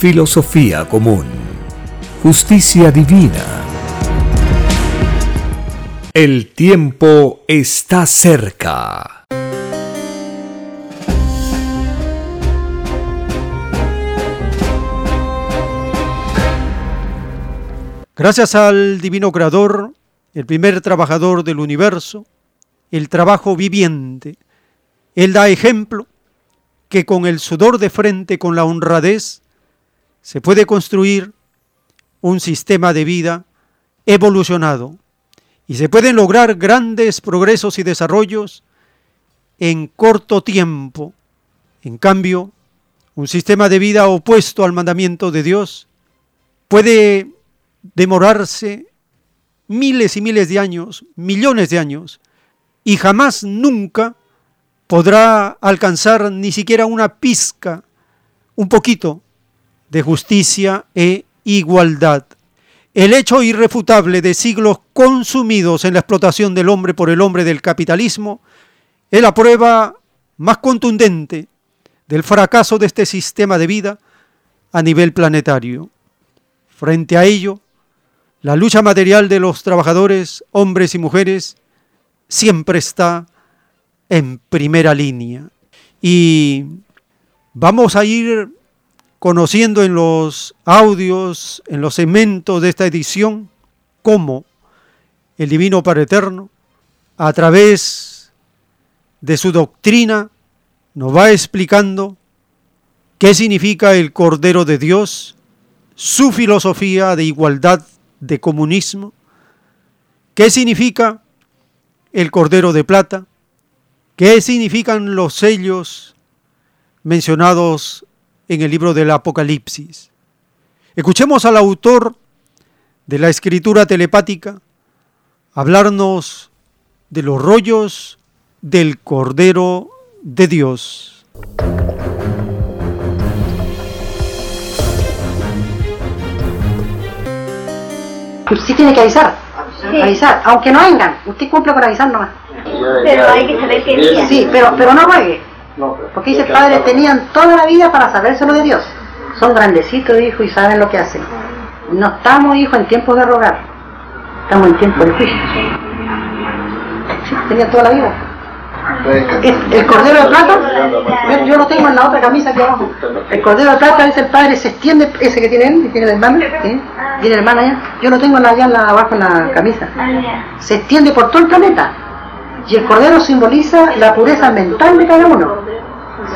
filosofía común, justicia divina. El tiempo está cerca. Gracias al Divino Creador, el primer trabajador del universo, el trabajo viviente, Él da ejemplo que con el sudor de frente, con la honradez, se puede construir un sistema de vida evolucionado y se pueden lograr grandes progresos y desarrollos en corto tiempo. En cambio, un sistema de vida opuesto al mandamiento de Dios puede demorarse miles y miles de años, millones de años, y jamás nunca podrá alcanzar ni siquiera una pizca, un poquito de justicia e igualdad. El hecho irrefutable de siglos consumidos en la explotación del hombre por el hombre del capitalismo es la prueba más contundente del fracaso de este sistema de vida a nivel planetario. Frente a ello, la lucha material de los trabajadores, hombres y mujeres, siempre está en primera línea. Y vamos a ir conociendo en los audios, en los segmentos de esta edición, cómo el Divino Padre Eterno, a través de su doctrina, nos va explicando qué significa el Cordero de Dios, su filosofía de igualdad, de comunismo, qué significa el Cordero de Plata, qué significan los sellos mencionados en el libro del Apocalipsis. Escuchemos al autor de la escritura telepática hablarnos de los rollos del Cordero de Dios. Sí tiene que avisar. Avisar. Aunque no vengan, usted cumple con avisar nomás. Pero hay que saber qué día. Sí, pero, pero no Porque dice, padres tenían toda la vida para saberse lo de Dios. Son grandecitos, hijo, y saben lo que hacen. No estamos, hijo, en tiempos de rogar. Estamos en tiempos de juicio. Sí, tenía toda la vida. El, el cordero de plata, yo- yo lo tengo en la otra camisa aquí abajo. El cordero de plata, dice el padre, se extiende, ese que tiene él, que tiene el hermano, ¿sí? tiene el hermano allá. Yo lo tengo allá abajo en la camisa. Se extiende por todo el planeta. Y el cordero simboliza la pureza mental de cada uno.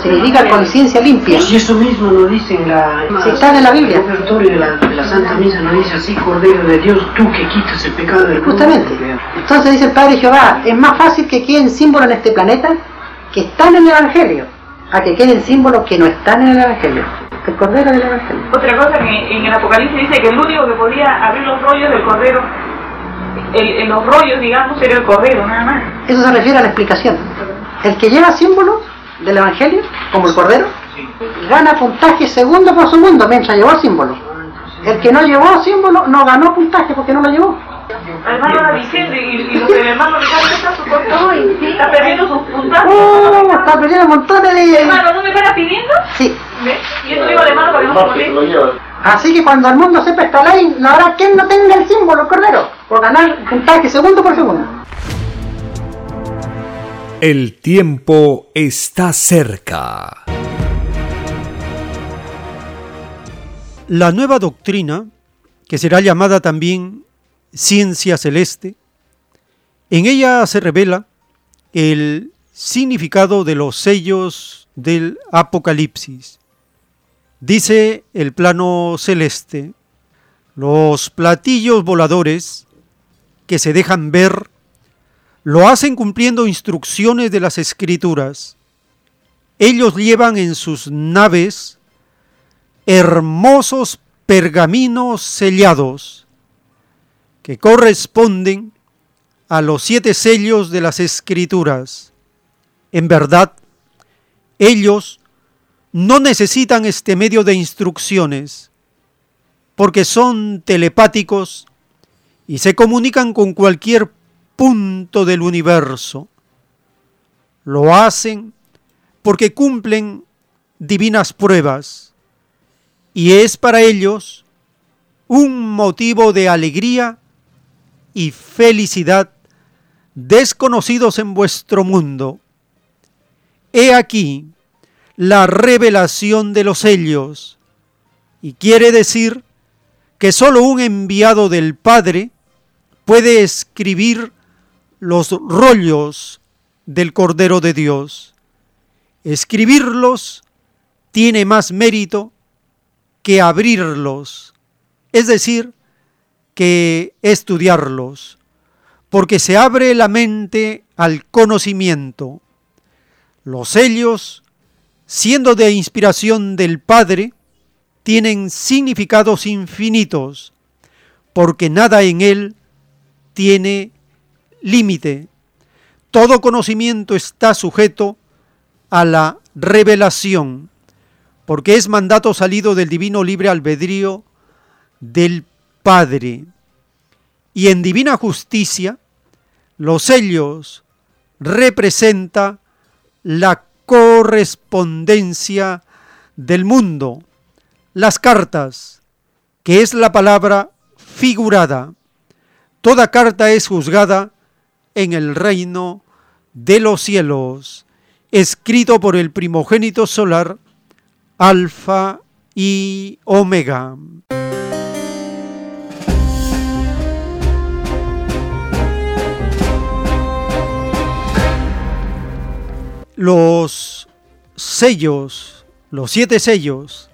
Significa conciencia limpia. Y eso mismo lo dice en la... Sí, está en la Biblia. El repertorio de la, de la Santa Misa lo dice así, Cordero de Dios, tú que quitas el pecado del mundo. Justamente. Entonces dice el Padre Jehová, es más fácil que queden símbolos en este planeta que están en el Evangelio, a que queden símbolos que no están en el Evangelio. El Cordero del Evangelio. Otra cosa que en el Apocalipsis dice que el único que podía abrir los rollos del cordero, el, en los rollos, digamos, era el cordero, nada más. Eso se refiere a la explicación. El que lleva símbolos del Evangelio, como el Cordero, gana puntaje segundo por segundo mientras llevó símbolo. El que no llevó símbolo no ganó puntaje porque no lo llevó. Hermano la Vicente y, y los del hermano Ricardo está su corto, [laughs] está perdiendo sus puntajes. ¡Oh! Está perdiendo montones de... Hermano, ¿no me fuera pidiendo? Sí. ¿Ves? Y eso digo de hermano para que no se. Así que cuando el mundo sepa esta ley, no habrá quien no tenga el símbolo, el Cordero, por ganar puntaje segundo por segundo. El tiempo está cerca. La nueva doctrina, que será llamada también ciencia celeste, en ella se revela el significado de los sellos del Apocalipsis. Dice el plano celeste, los platillos voladores que se dejan ver lo hacen cumpliendo instrucciones de las escrituras. Ellos llevan en sus naves hermosos pergaminos sellados que corresponden a los siete sellos de las escrituras. En verdad, ellos no necesitan este medio de instrucciones porque son telepáticos y se comunican con cualquier punto del universo. Lo hacen porque cumplen divinas pruebas y es para ellos un motivo de alegría y felicidad desconocidos en vuestro mundo. He aquí la revelación de los sellos y quiere decir que sólo un enviado del Padre puede escribir los rollos del Cordero de Dios. Escribirlos tiene más mérito que abrirlos, es decir, que estudiarlos, porque se abre la mente al conocimiento. Los sellos, siendo de inspiración del Padre, tienen significados infinitos, porque nada en él tiene límite. Todo conocimiento está sujeto a la revelación, porque es mandato salido del divino libre albedrío del Padre. Y en divina justicia, los sellos representa la correspondencia del mundo, las cartas, que es la palabra figurada. Toda carta es juzgada en el reino de los cielos, escrito por el primogénito solar, Alfa y Omega. Los sellos, los siete sellos,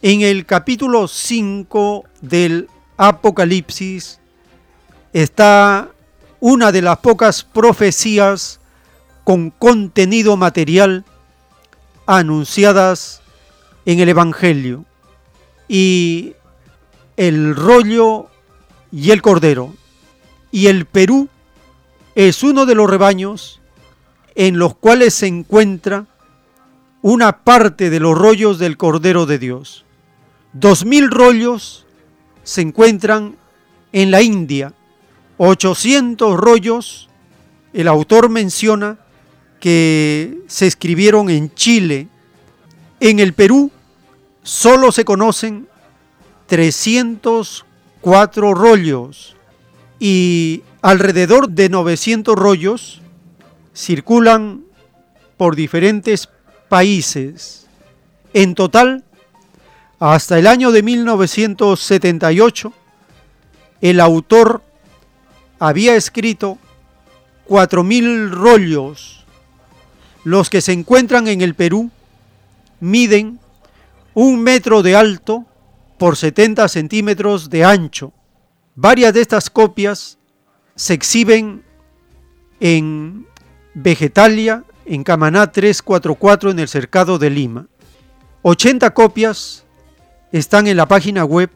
en el capítulo 5 del Apocalipsis está una de las pocas profecías con contenido material anunciadas en el Evangelio. Y el rollo y el cordero. Y el Perú es uno de los rebaños en los cuales se encuentra una parte de los rollos del Cordero de Dios. Dos mil rollos se encuentran en la India, 800 rollos, el autor menciona que se escribieron en Chile. En el Perú solo se conocen 304 rollos y alrededor de 900 rollos circulan por diferentes países. En total, hasta el año de 1978, el autor había escrito 4.000 rollos. Los que se encuentran en el Perú miden un metro de alto por 70 centímetros de ancho. Varias de estas copias se exhiben en Vegetalia, en Camaná 344 en el Cercado de Lima. 80 copias están en la página web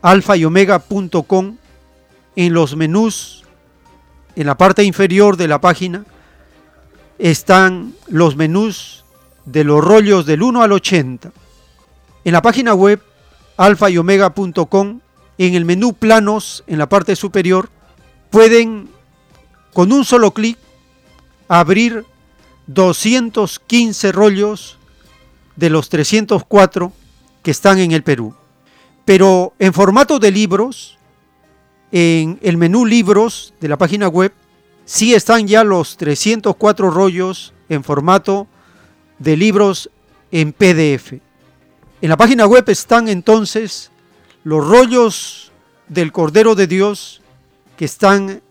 alfayomega.com en los menús en la parte inferior de la página están los menús de los rollos del 1 al 80. En la página web alfayomega.com en el menú planos en la parte superior pueden con un solo clic abrir 215 rollos de los 304 que están en el Perú. Pero en formato de libros, en el menú libros de la página web, sí están ya los 304 rollos en formato de libros en PDF. En la página web están entonces los rollos del Cordero de Dios que están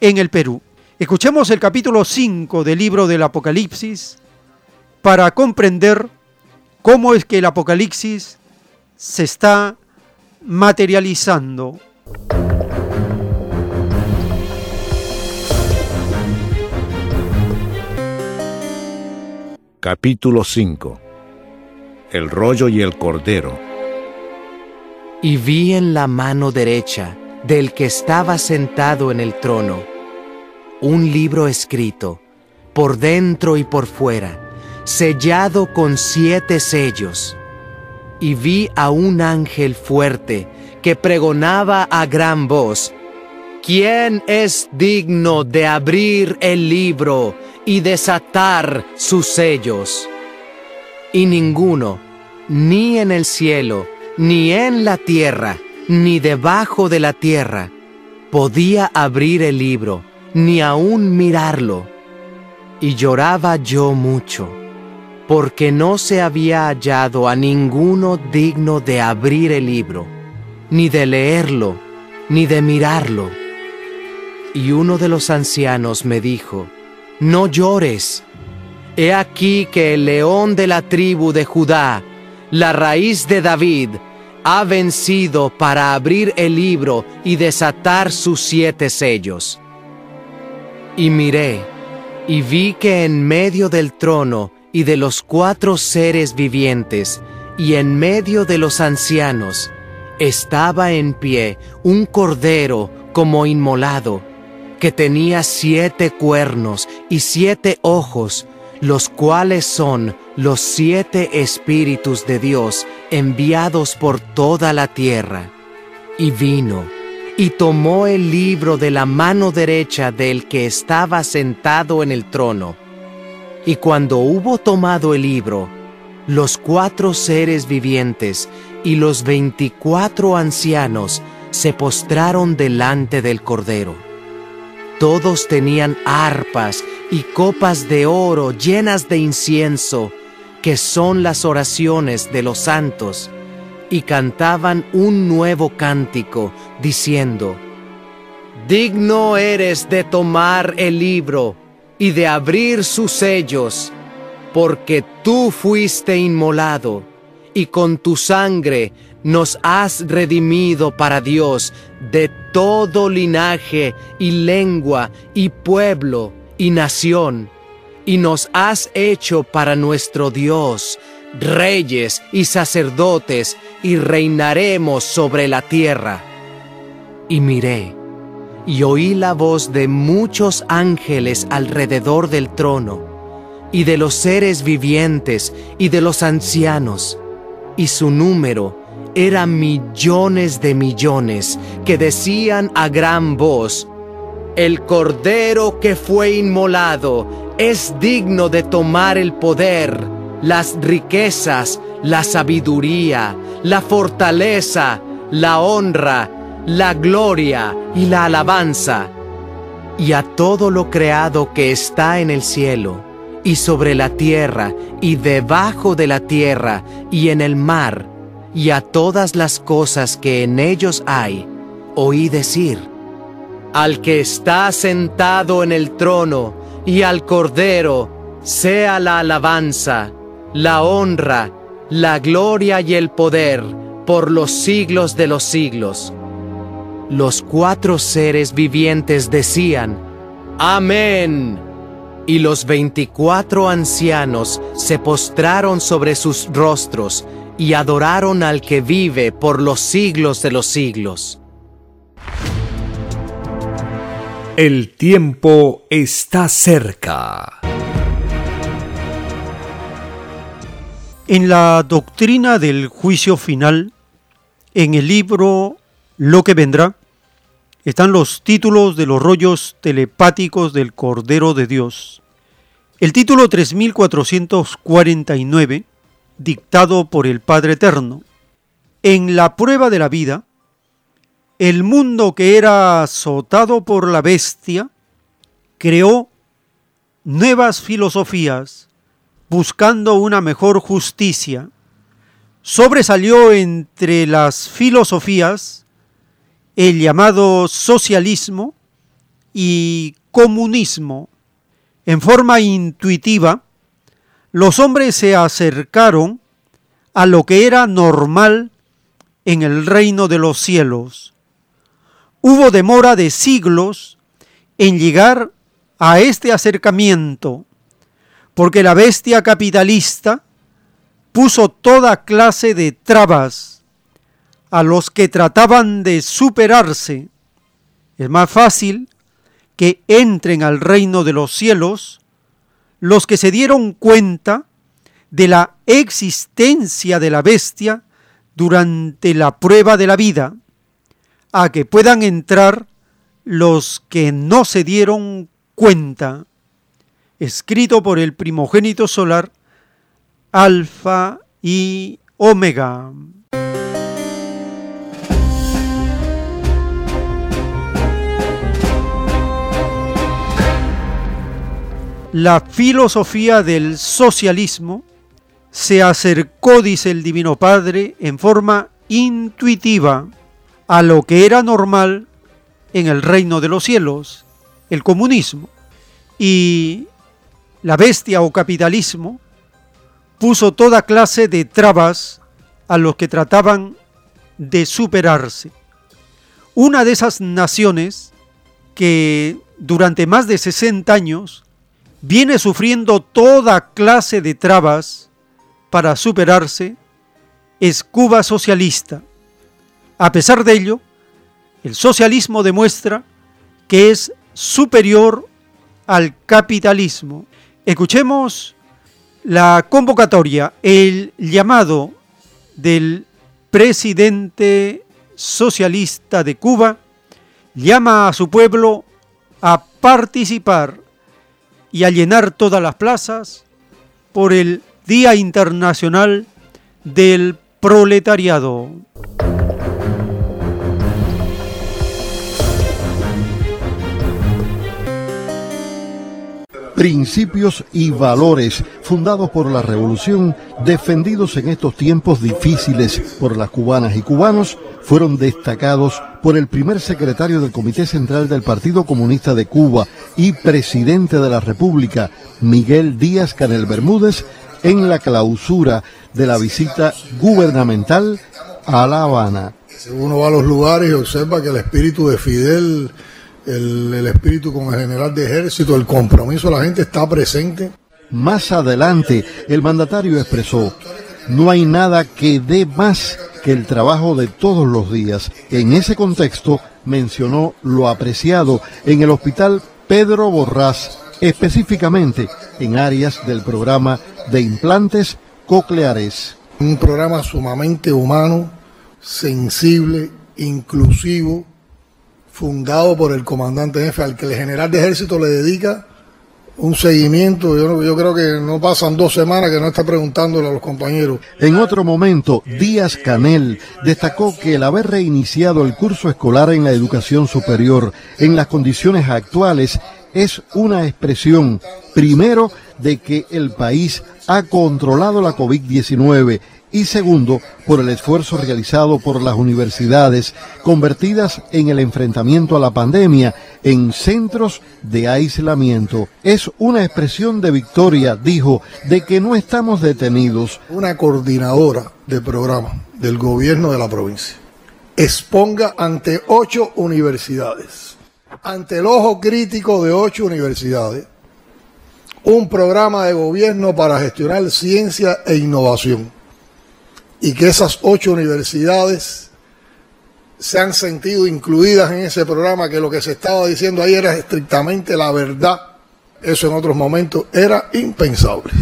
en el Perú. Escuchemos el capítulo 5 del libro del Apocalipsis para comprender cómo es que el Apocalipsis se está materializando. Capítulo 5 El rollo y el cordero Y vi en la mano derecha del que estaba sentado en el trono un libro escrito, por dentro y por fuera, sellado con siete sellos. Y vi a un ángel fuerte que pregonaba a gran voz, ¿quién es digno de abrir el libro y desatar sus sellos? Y ninguno, ni en el cielo, ni en la tierra, ni debajo de la tierra, podía abrir el libro, ni aun mirarlo. Y lloraba yo mucho, porque no se había hallado a ninguno digno de abrir el libro, ni de leerlo, ni de mirarlo. Y uno de los ancianos me dijo, No llores. He aquí que el león de la tribu de Judá, la raíz de David, ha vencido para abrir el libro y desatar sus siete sellos. Y miré, y vi que en medio del trono y de los cuatro seres vivientes, y en medio de los ancianos, estaba en pie un cordero como inmolado, que tenía siete cuernos y siete ojos, los cuales son los siete espíritus de Dios enviados por toda la tierra. Y vino y tomó el libro de la mano derecha del que estaba sentado en el trono. Y cuando hubo tomado el libro, los cuatro seres vivientes y los veinticuatro ancianos se postraron delante del Cordero. Todos tenían arpas y copas de oro llenas de incienso, que son las oraciones de los santos y cantaban un nuevo cántico, diciendo, Digno eres de tomar el libro y de abrir sus sellos, porque tú fuiste inmolado, y con tu sangre nos has redimido para Dios de todo linaje y lengua y pueblo y nación, y nos has hecho para nuestro Dios reyes y sacerdotes, y reinaremos sobre la tierra. Y miré, y oí la voz de muchos ángeles alrededor del trono, y de los seres vivientes, y de los ancianos, y su número era millones de millones, que decían a gran voz, el cordero que fue inmolado es digno de tomar el poder las riquezas, la sabiduría, la fortaleza, la honra, la gloria y la alabanza. y a todo lo creado que está en el cielo, y sobre la tierra, y debajo de la tierra, y en el mar, y a todas las cosas que en ellos hay, oí decir, al que está sentado en el trono, y al Cordero, sea la alabanza, la honra, la gloria y el poder, por los siglos de los siglos. Los cuatro seres vivientes decían, Amén. Y los veinticuatro ancianos se postraron sobre sus rostros y adoraron al que vive por los siglos de los siglos. El tiempo está cerca. En la doctrina del juicio final, en el libro Lo que vendrá, están los títulos de los rollos telepáticos del Cordero de Dios. El título 3449, dictado por el Padre Eterno. En la prueba de la vida, el mundo que era azotado por la bestia creó nuevas filosofías buscando una mejor justicia. Sobresalió entre las filosofías el llamado socialismo y comunismo. En forma intuitiva, los hombres se acercaron a lo que era normal en el reino de los cielos. Hubo demora de siglos en llegar a este acercamiento, porque la bestia capitalista puso toda clase de trabas a los que trataban de superarse. Es más fácil que entren al reino de los cielos los que se dieron cuenta de la existencia de la bestia durante la prueba de la vida, a que puedan entrar los que no se dieron cuenta. Escrito por el primogénito solar, Alfa y Omega. La filosofía del socialismo se acercó, dice el Divino Padre, en forma intuitiva a lo que era normal en el reino de los cielos, el comunismo. Y la bestia o capitalismo puso toda clase de trabas a los que trataban de superarse. Una de esas naciones que durante más de 60 años viene sufriendo toda clase de trabas para superarse es Cuba socialista. A pesar de ello, el socialismo demuestra que es superior al capitalismo. Escuchemos la convocatoria, el llamado del presidente socialista de Cuba, llama a su pueblo a participar y a llenar todas las plazas por el Día Internacional del Proletariado. principios y valores fundados por la revolución, defendidos en estos tiempos difíciles por las cubanas y cubanos, fueron destacados por el primer secretario del Comité Central del Partido Comunista de Cuba y presidente de la República, Miguel Díaz Canel Bermúdez, en la clausura de la visita gubernamental a La Habana. Uno va a los lugares y observa que el espíritu de Fidel el, espíritu con el general de ejército, el compromiso de la gente está presente. Más adelante, el mandatario expresó, no hay nada que dé más que el trabajo de todos los días. En ese contexto, mencionó lo apreciado en el hospital Pedro Borrás, específicamente en áreas del programa de implantes cocleares. Un programa sumamente humano, sensible, inclusivo, fundado por el comandante jefe, al que el general de ejército le dedica un seguimiento. Yo, creo que no pasan dos semanas que no está preguntándole a los compañeros. En otro momento, Díaz Canel destacó que el haber reiniciado el curso escolar en la educación superior en las condiciones actuales es una expresión, primero, de que el país ha controlado la COVID-19 y segundo, por el esfuerzo realizado por las universidades convertidas en el enfrentamiento a la pandemia en centros de aislamiento. Es una expresión de victoria, dijo, de que no estamos detenidos. Una coordinadora de programa del gobierno de la provincia exponga ante ocho universidades, ante el ojo crítico de ocho universidades, un programa de gobierno para gestionar ciencia e innovación y que esas ocho universidades se han sentido incluidas en ese programa, que lo que se estaba diciendo ahí era estrictamente la verdad. Eso en otros momentos era impensable.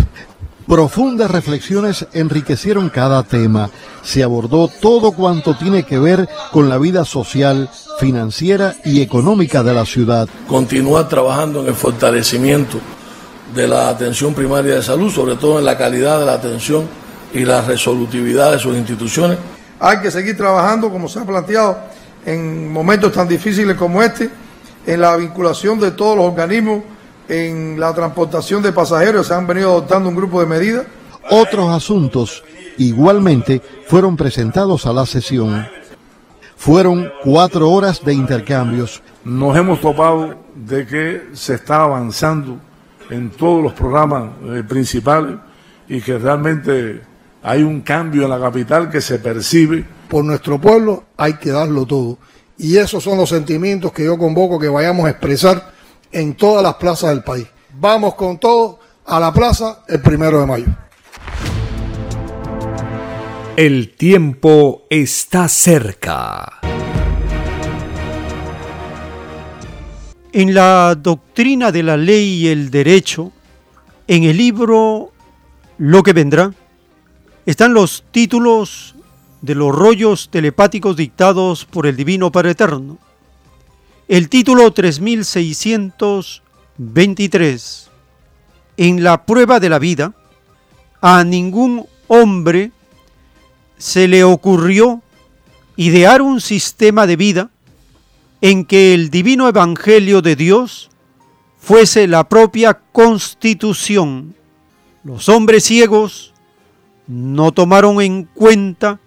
Profundas reflexiones enriquecieron cada tema. Se abordó todo cuanto tiene que ver con la vida social, financiera y económica de la ciudad. Continuar trabajando en el fortalecimiento de la atención primaria de salud, sobre todo en la calidad de la atención y la resolutividad de sus instituciones. Hay que seguir trabajando, como se ha planteado, en momentos tan difíciles como este, en la vinculación de todos los organismos, en la transportación de pasajeros, se han venido adoptando un grupo de medidas. Otros asuntos igualmente fueron presentados a la sesión. Fueron cuatro horas de intercambios. Nos hemos topado de que se está avanzando en todos los programas eh, principales y que realmente hay un cambio en la capital que se percibe. Por nuestro pueblo hay que darlo todo. Y esos son los sentimientos que yo convoco que vayamos a expresar en todas las plazas del país. Vamos con todo a la plaza el primero de mayo. El tiempo está cerca. En la doctrina de la ley y el derecho, en el libro Lo que vendrá, están los títulos de los rollos telepáticos dictados por el Divino Padre Eterno. El título 3623. En la prueba de la vida, a ningún hombre se le ocurrió idear un sistema de vida en que el divino evangelio de Dios fuese la propia constitución. Los hombres ciegos no tomaron en cuenta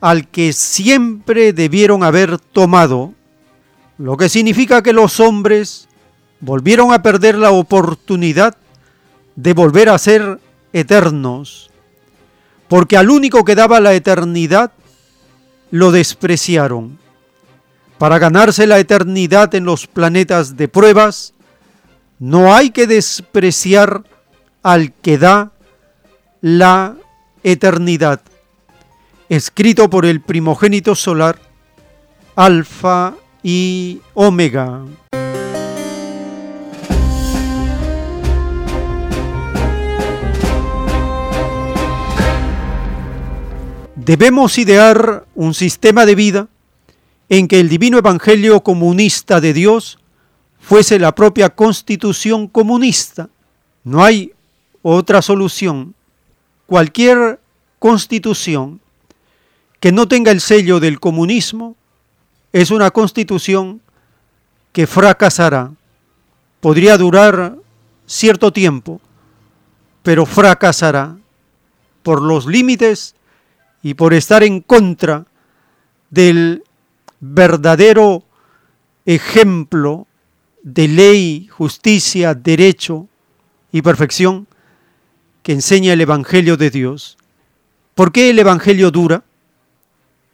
al que siempre debieron haber tomado, lo que significa que los hombres volvieron a perder la oportunidad de volver a ser eternos, porque al único que daba la eternidad lo despreciaron. Para ganarse la eternidad en los planetas de pruebas, no hay que despreciar al que da la eternidad, escrito por el primogénito solar, Alfa y Omega. Debemos idear un sistema de vida en que el divino evangelio comunista de Dios fuese la propia constitución comunista. No hay otra solución cualquier constitución que no tenga el sello del comunismo es una constitución que fracasará. Podría durar cierto tiempo, pero fracasará por los límites y por estar en contra del verdadero ejemplo de ley, justicia, derecho y perfección que enseña el Evangelio de Dios. ¿Por qué el Evangelio dura?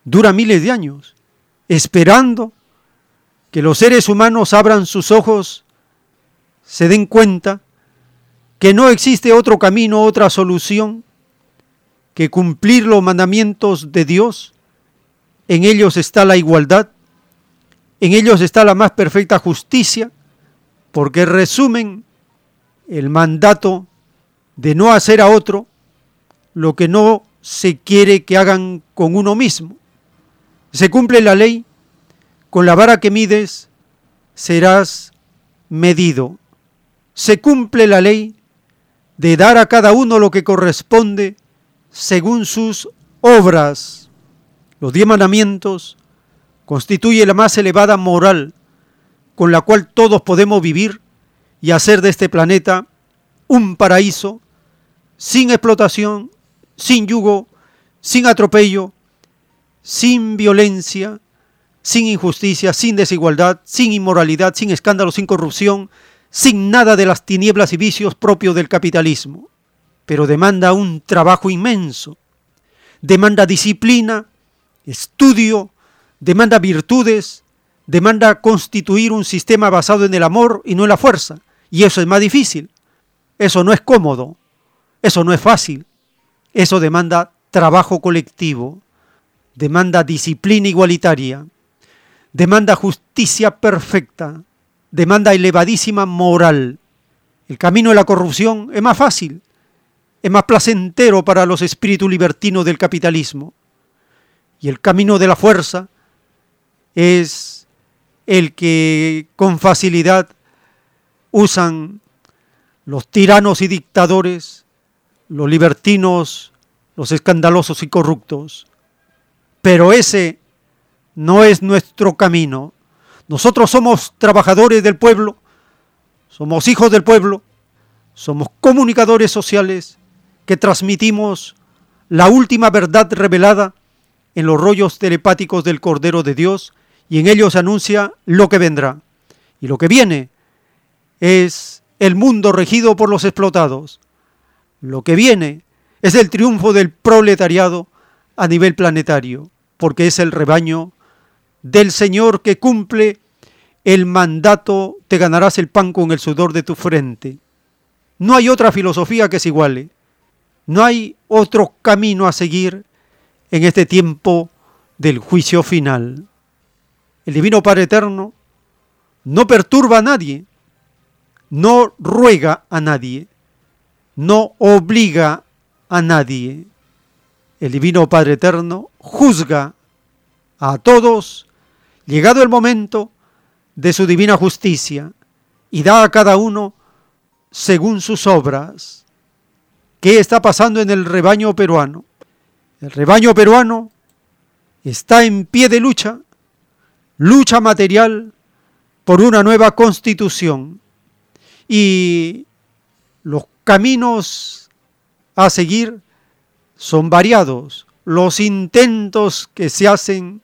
Dura miles de años, esperando que los seres humanos abran sus ojos, se den cuenta que no existe otro camino, otra solución que cumplir los mandamientos de Dios. En ellos está la igualdad, en ellos está la más perfecta justicia, porque resumen el mandato de no hacer a otro lo que no se quiere que hagan con uno mismo. Se cumple la ley, con la vara que mides serás medido. se cumple la ley de dar a cada uno lo que corresponde según sus obras. Los diez mandamientos constituye la más elevada moral con la cual todos podemos vivir y hacer de este planeta un paraíso sin explotación, sin yugo, sin atropello, sin violencia, sin injusticia, sin desigualdad, sin inmoralidad, sin escándalo, sin corrupción, sin nada de las tinieblas y vicios propios del capitalismo. Pero demanda un trabajo inmenso, demanda disciplina, estudio, demanda virtudes, demanda constituir un sistema basado en el amor y no en la fuerza. Y eso es más difícil, eso no es cómodo, eso no es fácil, eso demanda trabajo colectivo, demanda disciplina igualitaria, demanda justicia perfecta, demanda elevadísima moral. El camino de la corrupción es más fácil, es más placentero para los espíritus libertinos del capitalismo. Y el camino de la fuerza es el que con facilidad usan los tiranos y dictadores, los libertinos, los escandalosos y corruptos. Pero ese no es nuestro camino. Nosotros somos trabajadores del pueblo, somos hijos del pueblo, somos comunicadores sociales que transmitimos la última verdad revelada en los rollos telepáticos del Cordero de Dios y en ellos anuncia lo que vendrá. Y lo que viene es el mundo regido por los explotados. Lo que viene es el triunfo del proletariado a nivel planetario, porque es el rebaño del Señor que cumple el mandato, te ganarás el pan con el sudor de tu frente. No hay otra filosofía que se iguale. No hay otro camino a seguir en este tiempo del juicio final. El Divino Padre Eterno no perturba a nadie, no ruega a nadie, no obliga a nadie. El Divino Padre Eterno juzga a todos llegado el momento de su divina justicia, y da a cada uno según sus obras. ¿Qué está pasando en el rebaño peruano? El rebaño peruano está en pie de lucha, lucha material por una nueva constitución. Y los caminos a seguir son variados. Los intentos que se hacen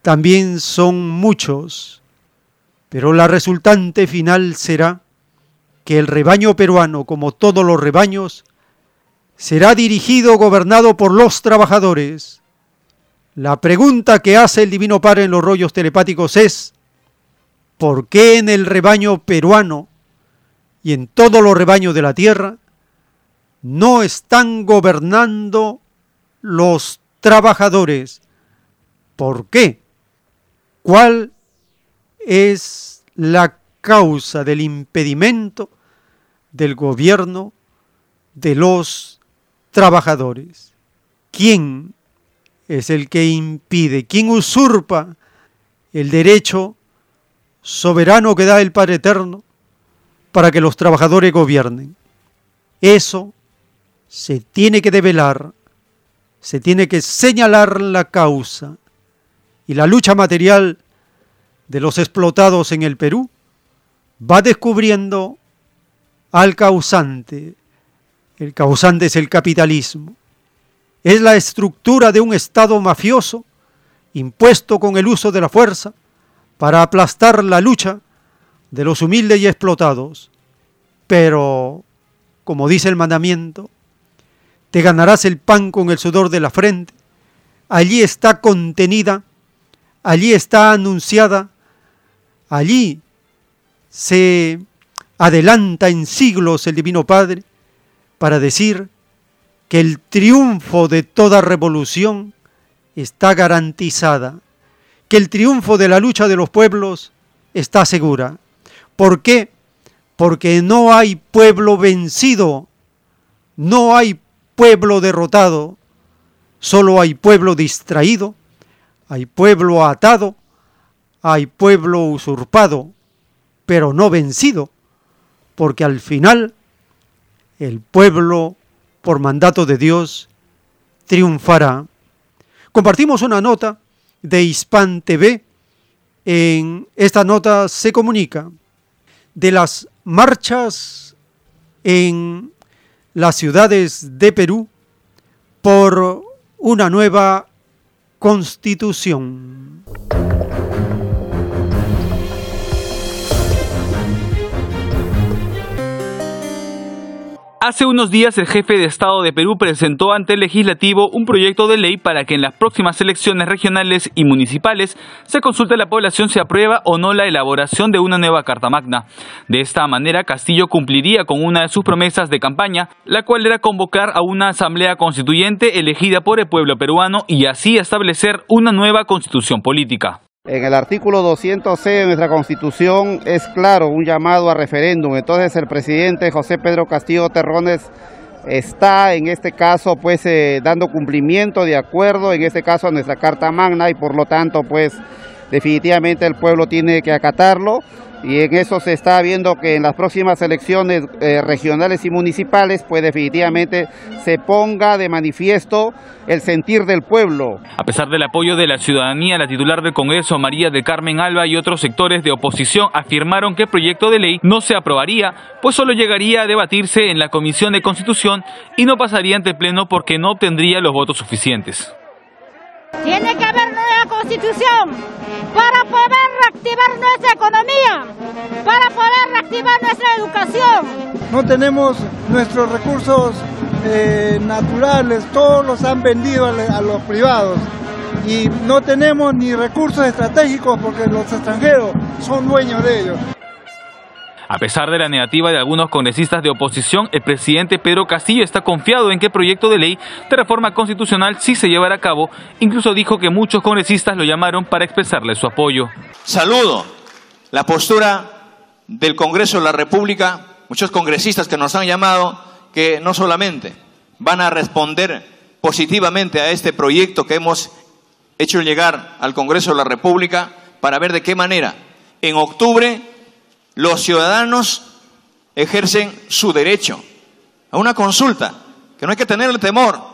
también son muchos, pero la resultante final será que el rebaño peruano, como todos los rebaños, será dirigido, gobernado por los trabajadores. La pregunta que hace el Divino Padre en los rollos telepáticos es, ¿por qué en el rebaño peruano y en todos los rebaños de la tierra no están gobernando los trabajadores? ¿Por qué? ¿Cuál es la causa del impedimento del gobierno de los trabajadores? ¿Quién es el que impide? ¿Quién usurpa el derecho soberano que da el Padre Eterno para que los trabajadores gobiernen? Eso se tiene que develar, se tiene que señalar la causa y la lucha material de los explotados en el Perú va descubriendo al causante. El causante es el capitalismo. Es la estructura de un Estado mafioso impuesto con el uso de la fuerza para aplastar la lucha de los humildes y explotados. Pero, como dice el mandamiento, te ganarás el pan con el sudor de la frente. Allí está contenida allí está anunciada, allí se adelanta en siglos el Divino Padre para decir que el triunfo de toda revolución está garantizada, que el triunfo de la lucha de los pueblos está segura. ¿Por qué? Porque no hay pueblo vencido, no hay pueblo derrotado, solo hay pueblo distraído hay pueblo atado, hay pueblo usurpado, pero no vencido, porque al final el pueblo, por mandato de Dios, triunfará. Compartimos una nota de Hispan TV. En esta nota se comunica de las marchas en las ciudades de Perú por una nueva constitución. Hace unos días el jefe de Estado de Perú presentó ante el legislativo un proyecto de ley para que en las próximas elecciones regionales y municipales se consulte a la población si aprueba o no la elaboración de una nueva Carta Magna. De esta manera, Castillo cumpliría con una de sus promesas de campaña, la cual era convocar a una asamblea constituyente elegida por el pueblo peruano y así establecer una nueva constitución política. En el artículo 200C de nuestra Constitución es claro un llamado a referéndum. Entonces el presidente José Pedro Castillo Terrones está en este caso pues eh, dando cumplimiento de acuerdo en este caso a nuestra Carta Magna y por lo tanto pues definitivamente el pueblo tiene que acatarlo y en eso se está viendo que en las próximas elecciones eh, regionales y municipales pues definitivamente se ponga de manifiesto el sentir del pueblo. A pesar del apoyo de la ciudadanía, la titular del Congreso, María de Carmen Alba, y otros sectores de oposición afirmaron que el proyecto de ley no se aprobaría, pues solo llegaría a debatirse en la Comisión de Constitución y no pasaría ante el Pleno porque no obtendría los votos suficientes. Tiene que haber nueva constitución para poder reactivar nuestra economía, para poder reactivar nuestra educación. No tenemos nuestros recursos eh, naturales, todos los han vendido a, los privados y no tenemos ni recursos estratégicos porque los extranjeros son dueños de ellos. A pesar de la negativa de algunos congresistas de oposición, el presidente Pedro Castillo está confiado en que el proyecto de ley de reforma constitucional sí se llevará a cabo. Incluso dijo que muchos congresistas lo llamaron para expresarle su apoyo. Saludo la postura del Congreso de la República, muchos congresistas que nos han llamado, que no solamente van a responder positivamente a este proyecto que hemos hecho llegar al Congreso de la República para ver de qué manera en octubre los ciudadanos ejercen su derecho a una consulta, que no hay que tenerle temor.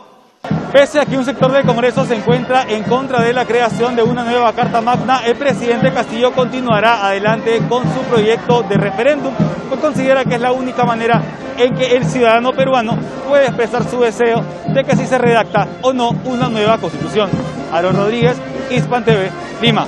Pese a que un sector del Congreso se encuentra en contra de la creación de una nueva Carta Magna, el presidente Castillo continuará adelante con su proyecto de referéndum, pues considera que es la única manera en que el ciudadano peruano puede expresar su deseo de que si se redacta o no una nueva constitución. Aaron Rodríguez, Hispan TV, Lima.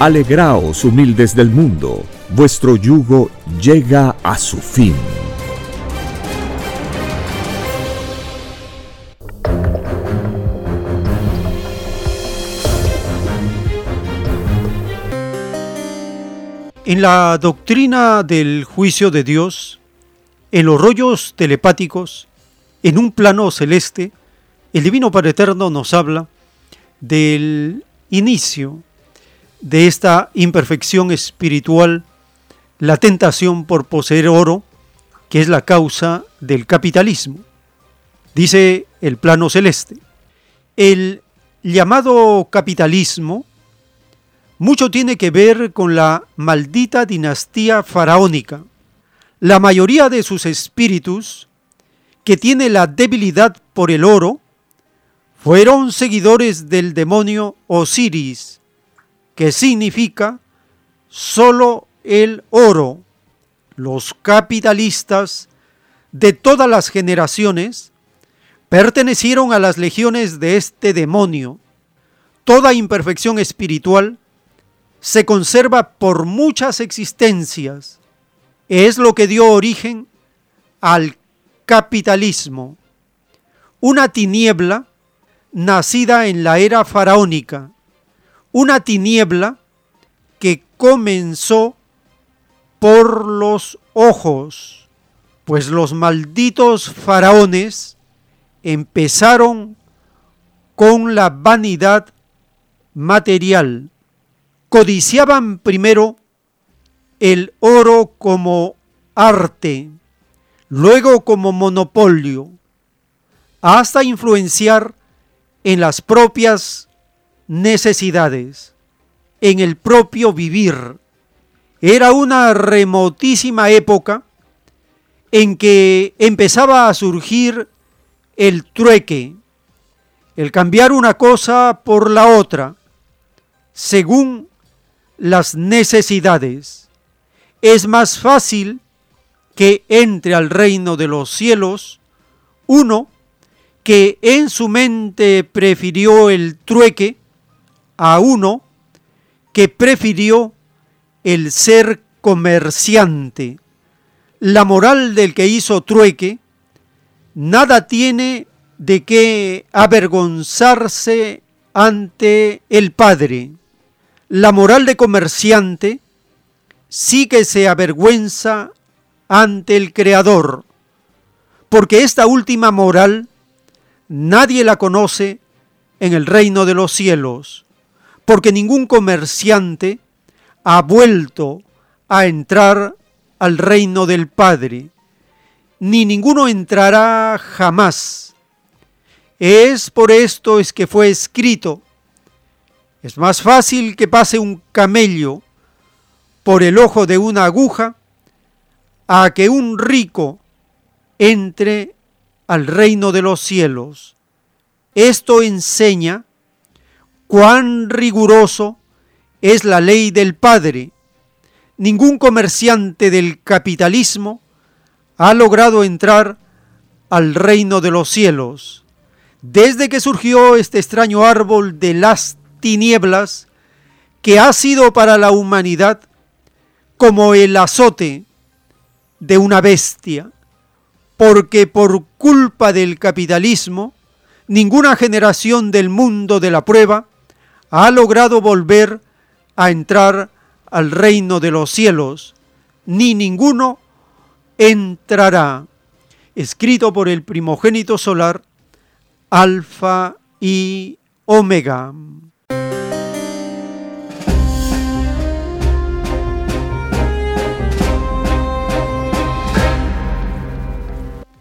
Alegraos humildes del mundo, vuestro yugo llega a su fin. En la doctrina del juicio de Dios, en los rollos telepáticos, en un plano celeste, el Divino Padre Eterno nos habla del inicio de esta imperfección espiritual la tentación por poseer oro, que es la causa del capitalismo. Dice el plano celeste. El llamado capitalismo mucho tiene que ver con la maldita dinastía faraónica. La mayoría de sus espíritus, que tiene la debilidad por el oro, fueron seguidores del demonio Osiris, que significa solo el oro. Los capitalistas de todas las generaciones pertenecieron a las legiones de este demonio. Toda imperfección espiritual se conserva por muchas existencias. Es lo que dio origen al capitalismo. Una tiniebla nacida en la era faraónica. Una tiniebla que comenzó por los ojos, pues los malditos faraones empezaron con la vanidad material. Codiciaban primero el oro como arte, luego como monopolio, hasta influenciar en las propias necesidades, en el propio vivir. Era una remotísima época en que empezaba a surgir el trueque, el cambiar una cosa por la otra, según las necesidades. Es más fácil que entre al reino de los cielos uno que en su mente prefirió el trueque a uno que prefirió el ser comerciante. La moral del que hizo trueque nada tiene de qué avergonzarse ante el Padre. La moral de comerciante sí que se avergüenza ante el Creador, porque esta última moral nadie la conoce en el reino de los cielos, porque ningún comerciante ha vuelto a entrar al reino del Padre ni ninguno entrará jamás. Es por esto es que fue escrito. Es más fácil que pase un camello por el ojo de una aguja a que un rico entre al reino de los cielos. Esto enseña cuán riguroso es la ley del Padre. Ningún comerciante del capitalismo ha logrado entrar al reino de los cielos. Desde que surgió este extraño árbol de las tinieblas, que ha sido para la humanidad como el azote de una bestia, porque por culpa del capitalismo, ninguna generación del mundo de la prueba ha logrado volver a entrar al reino de los cielos, ni ninguno entrará, escrito por el primogénito solar, Alfa y Omega.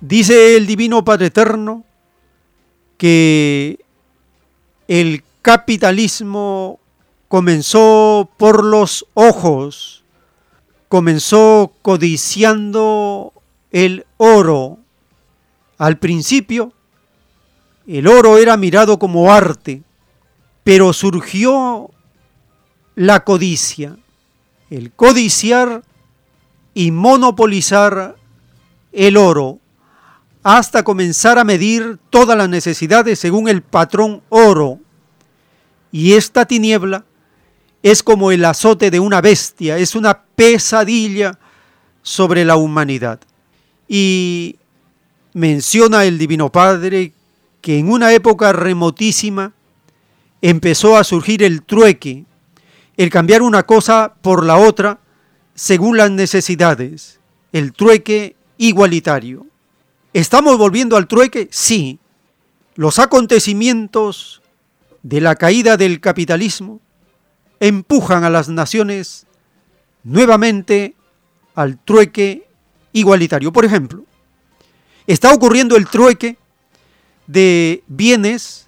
Dice el Divino Padre Eterno que el capitalismo comenzó por los ojos comenzó codiciando el oro. Al principio, el oro era mirado como arte, pero surgió la codicia, el codiciar y monopolizar el oro, hasta comenzar a medir todas las necesidades según el patrón oro. Y esta tiniebla es como el azote de una bestia, es una pesadilla sobre la humanidad. Y menciona el Divino Padre que en una época remotísima empezó a surgir el trueque, el cambiar una cosa por la otra según las necesidades, el trueque igualitario. ¿Estamos volviendo al trueque? Sí. Los acontecimientos de la caída del capitalismo empujan a las naciones nuevamente al trueque igualitario. Por ejemplo, está ocurriendo el trueque de bienes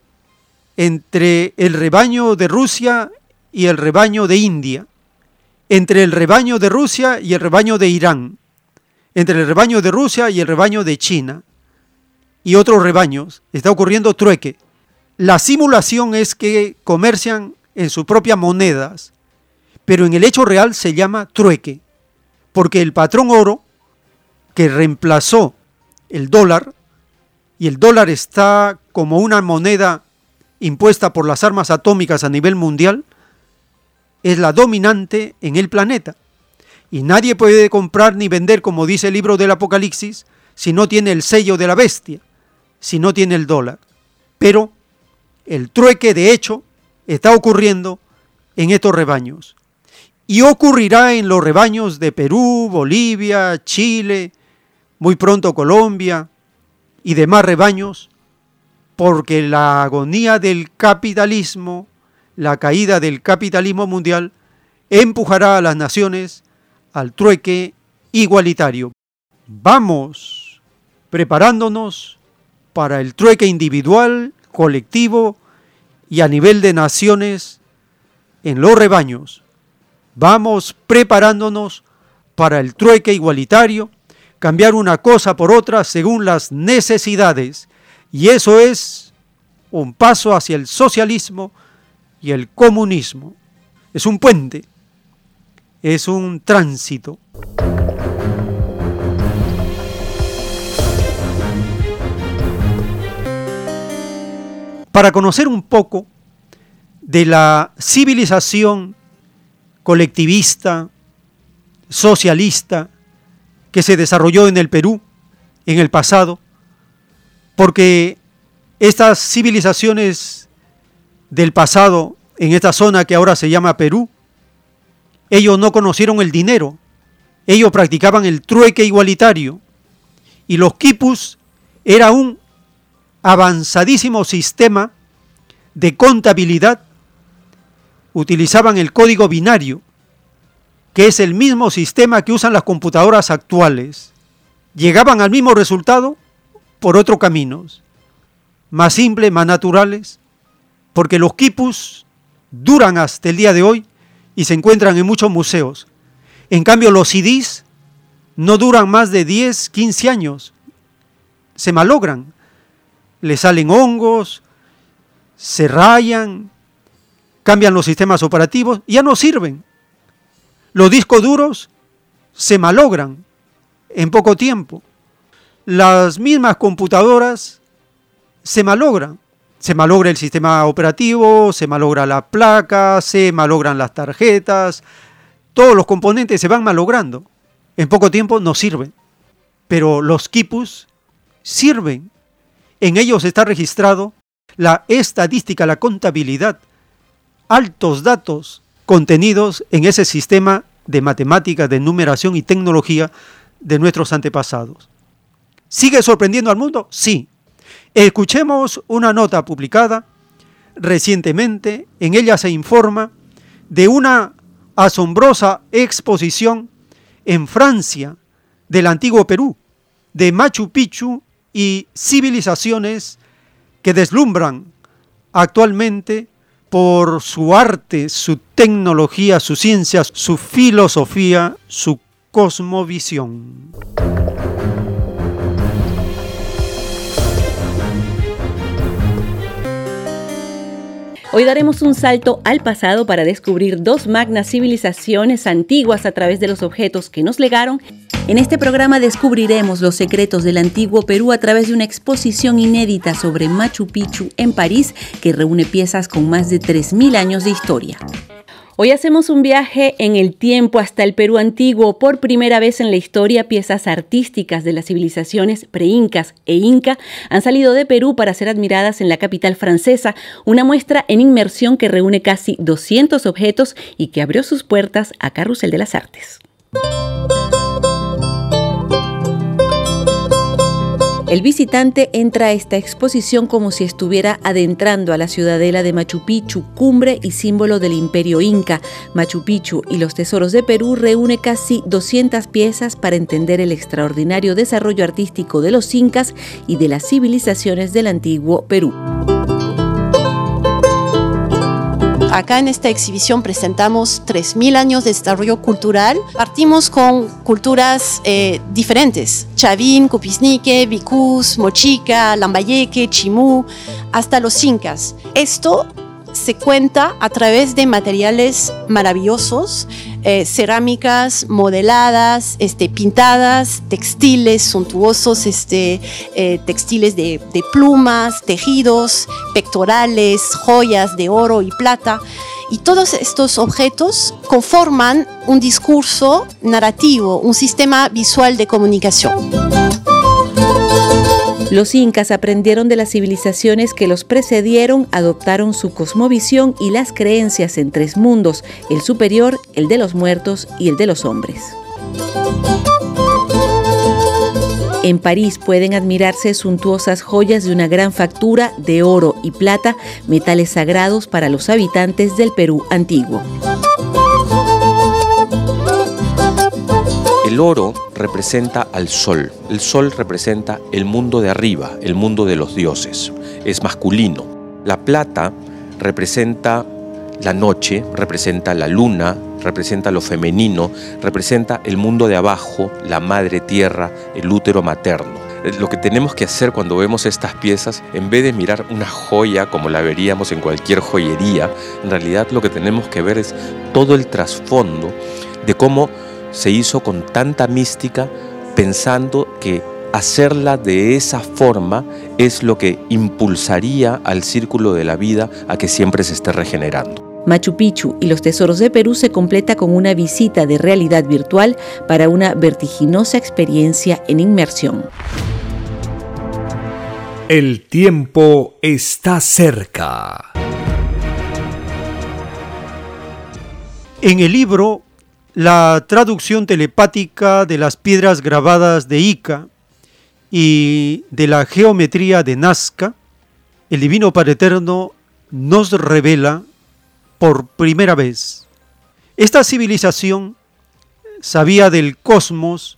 entre el rebaño de Rusia y el rebaño de India, entre el rebaño de Rusia y el rebaño de Irán, entre el rebaño de Rusia y el rebaño de China y otros rebaños. Está ocurriendo trueque. La simulación es que comercian en sus propias monedas, pero en el hecho real se llama trueque, porque el patrón oro, que reemplazó el dólar, y el dólar está como una moneda impuesta por las armas atómicas a nivel mundial, es la dominante en el planeta. Y nadie puede comprar ni vender, como dice el libro del Apocalipsis, si no tiene el sello de la bestia, si no tiene el dólar. Pero el trueque, de hecho, está ocurriendo en estos rebaños. Y ocurrirá en los rebaños de Perú, Bolivia, Chile, muy pronto Colombia y demás rebaños, porque la agonía del capitalismo, la caída del capitalismo mundial, empujará a las naciones al trueque igualitario. Vamos preparándonos para el trueque individual, colectivo y a nivel de naciones en los rebaños. Vamos preparándonos para el trueque igualitario, cambiar una cosa por otra según las necesidades. Y eso es un paso hacia el socialismo y el comunismo. Es un puente, es un tránsito. Para conocer un poco de la civilización colectivista, socialista, que se desarrolló en el Perú en el pasado, porque estas civilizaciones del pasado en esta zona que ahora se llama Perú, ellos no conocieron el dinero, ellos practicaban el trueque igualitario y los quipus era un avanzadísimo sistema de contabilidad, utilizaban el código binario, que es el mismo sistema que usan las computadoras actuales. Llegaban al mismo resultado por otros caminos, más simples, más naturales, porque los quipus duran hasta el día de hoy y se encuentran en muchos museos. En cambio, los CDs no duran más de 10, 15 años, se malogran, le salen hongos, se rayan, cambian los sistemas operativos, ya no sirven. Los discos duros se malogran en poco tiempo. Las mismas computadoras se malogran. Se malogra el sistema operativo, se malogra la placa, se malogran las tarjetas, todos los componentes se van malogrando. En poco tiempo no sirven. Pero los quipus sirven. En ellos está registrado la estadística, la contabilidad, altos datos contenidos en ese sistema de matemáticas, de numeración y tecnología de nuestros antepasados. ¿Sigue sorprendiendo al mundo? Sí. Escuchemos una nota publicada recientemente. En ella se informa de una asombrosa exposición en Francia del antiguo Perú, de Machu Picchu y civilizaciones que deslumbran actualmente por su arte, su tecnología, su ciencia, su filosofía, su cosmovisión. Hoy daremos un salto al pasado para descubrir dos magnas civilizaciones antiguas a través de los objetos que nos legaron. En este programa descubriremos los secretos del antiguo Perú a través de una exposición inédita sobre Machu Picchu en París que reúne piezas con más de 3.000 años de historia. Hoy hacemos un viaje en el tiempo hasta el Perú antiguo. Por primera vez en la historia, piezas artísticas de las civilizaciones preincas e inca han salido de Perú para ser admiradas en la capital francesa, una muestra en inmersión que reúne casi 200 objetos y que abrió sus puertas a Carrusel de las Artes. El visitante entra a esta exposición como si estuviera adentrando a la ciudadela de Machu Picchu, cumbre y símbolo del imperio inca. Machu Picchu y los tesoros de Perú reúne casi 200 piezas para entender el extraordinario desarrollo artístico de los incas y de las civilizaciones del antiguo Perú. Acá en esta exhibición presentamos 3.000 años de desarrollo cultural. Partimos con culturas eh, diferentes, Chavín, Cupisnique, Vicús, Mochica, Lambayeque, Chimú, hasta los incas. Esto se cuenta a través de materiales maravillosos, eh, cerámicas modeladas, este, pintadas, textiles suntuosos, este, eh, textiles de, de plumas, tejidos, pectorales, joyas de oro y plata. Y todos estos objetos conforman un discurso narrativo, un sistema visual de comunicación. Los incas aprendieron de las civilizaciones que los precedieron, adoptaron su cosmovisión y las creencias en tres mundos, el superior, el de los muertos y el de los hombres. En París pueden admirarse suntuosas joyas de una gran factura de oro y plata, metales sagrados para los habitantes del Perú antiguo. El oro representa al sol, el sol representa el mundo de arriba, el mundo de los dioses, es masculino. La plata representa la noche, representa la luna, representa lo femenino, representa el mundo de abajo, la madre tierra, el útero materno. Lo que tenemos que hacer cuando vemos estas piezas, en vez de mirar una joya como la veríamos en cualquier joyería, en realidad lo que tenemos que ver es todo el trasfondo de cómo se hizo con tanta mística pensando que hacerla de esa forma es lo que impulsaría al círculo de la vida a que siempre se esté regenerando. Machu Picchu y los tesoros de Perú se completa con una visita de realidad virtual para una vertiginosa experiencia en inmersión. El tiempo está cerca. En el libro la traducción telepática de las piedras grabadas de Ica y de la geometría de Nazca, el Divino Padre Eterno nos revela por primera vez. Esta civilización sabía del cosmos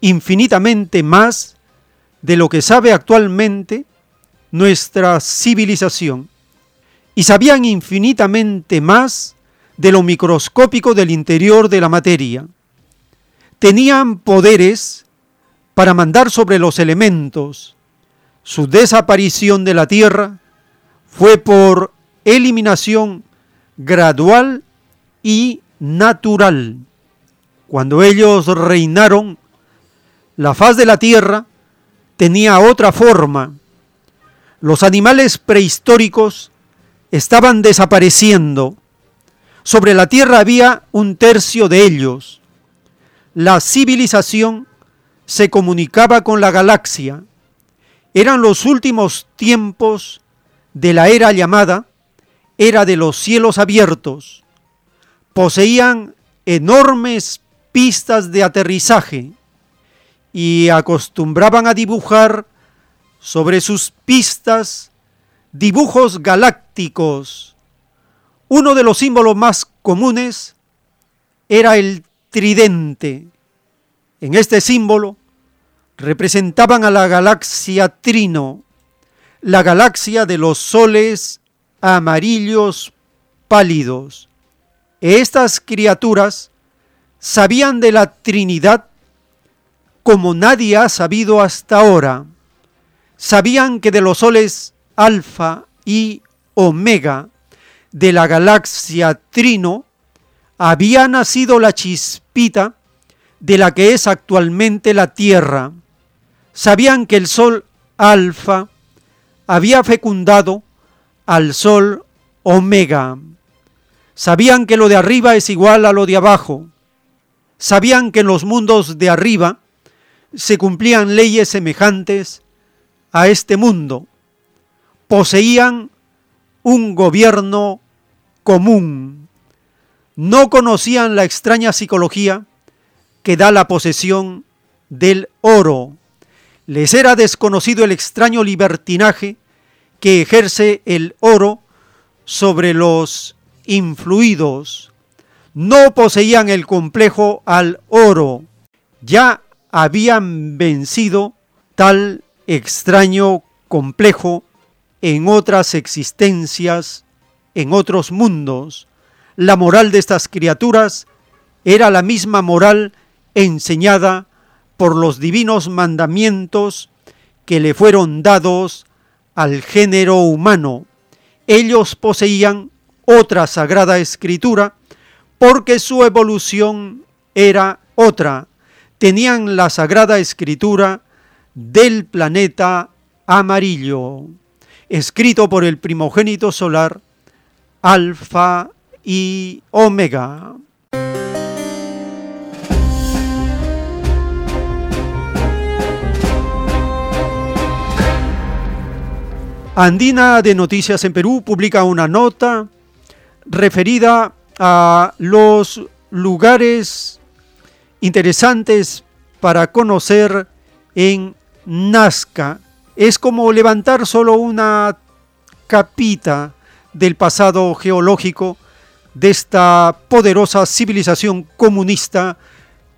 infinitamente más de lo que sabe actualmente nuestra civilización y sabían infinitamente más de lo microscópico del interior de la materia. Tenían poderes para mandar sobre los elementos. Su desaparición de la Tierra fue por eliminación gradual y natural. Cuando ellos reinaron, la faz de la Tierra tenía otra forma. Los animales prehistóricos estaban desapareciendo sobre la tierra había un tercio de ellos. La civilización se comunicaba con la galaxia. Eran los últimos tiempos de la era llamada era de los cielos abiertos. Poseían enormes pistas de aterrizaje y acostumbraban a dibujar sobre sus pistas dibujos galácticos uno de los símbolos más comunes era el tridente. En este símbolo representaban a la galaxia Trino, la galaxia de los soles amarillos pálidos. Estas criaturas sabían de la Trinidad como nadie ha sabido hasta ahora. Sabían que de los soles alfa y omega de la galaxia Trino había nacido la chispita de la que es actualmente la Tierra. Sabían que el Sol Alfa había fecundado al Sol Omega. Sabían que lo de arriba es igual a lo de abajo. Sabían que en los mundos de arriba se cumplían leyes semejantes a este mundo. Poseían un gobierno común. No conocían la extraña psicología que da la posesión del oro. Les era desconocido el extraño libertinaje que ejerce el oro sobre los influidos. No poseían el complejo al oro. Ya habían vencido tal extraño complejo en otras existencias, en otros mundos. La moral de estas criaturas era la misma moral enseñada por los divinos mandamientos que le fueron dados al género humano. Ellos poseían otra sagrada escritura porque su evolución era otra. Tenían la sagrada escritura del planeta amarillo, escrito por el primogénito solar, Alfa y Omega. Andina de Noticias en Perú publica una nota referida a los lugares interesantes para conocer en Nazca. Es como levantar solo una capita del pasado geológico de esta poderosa civilización comunista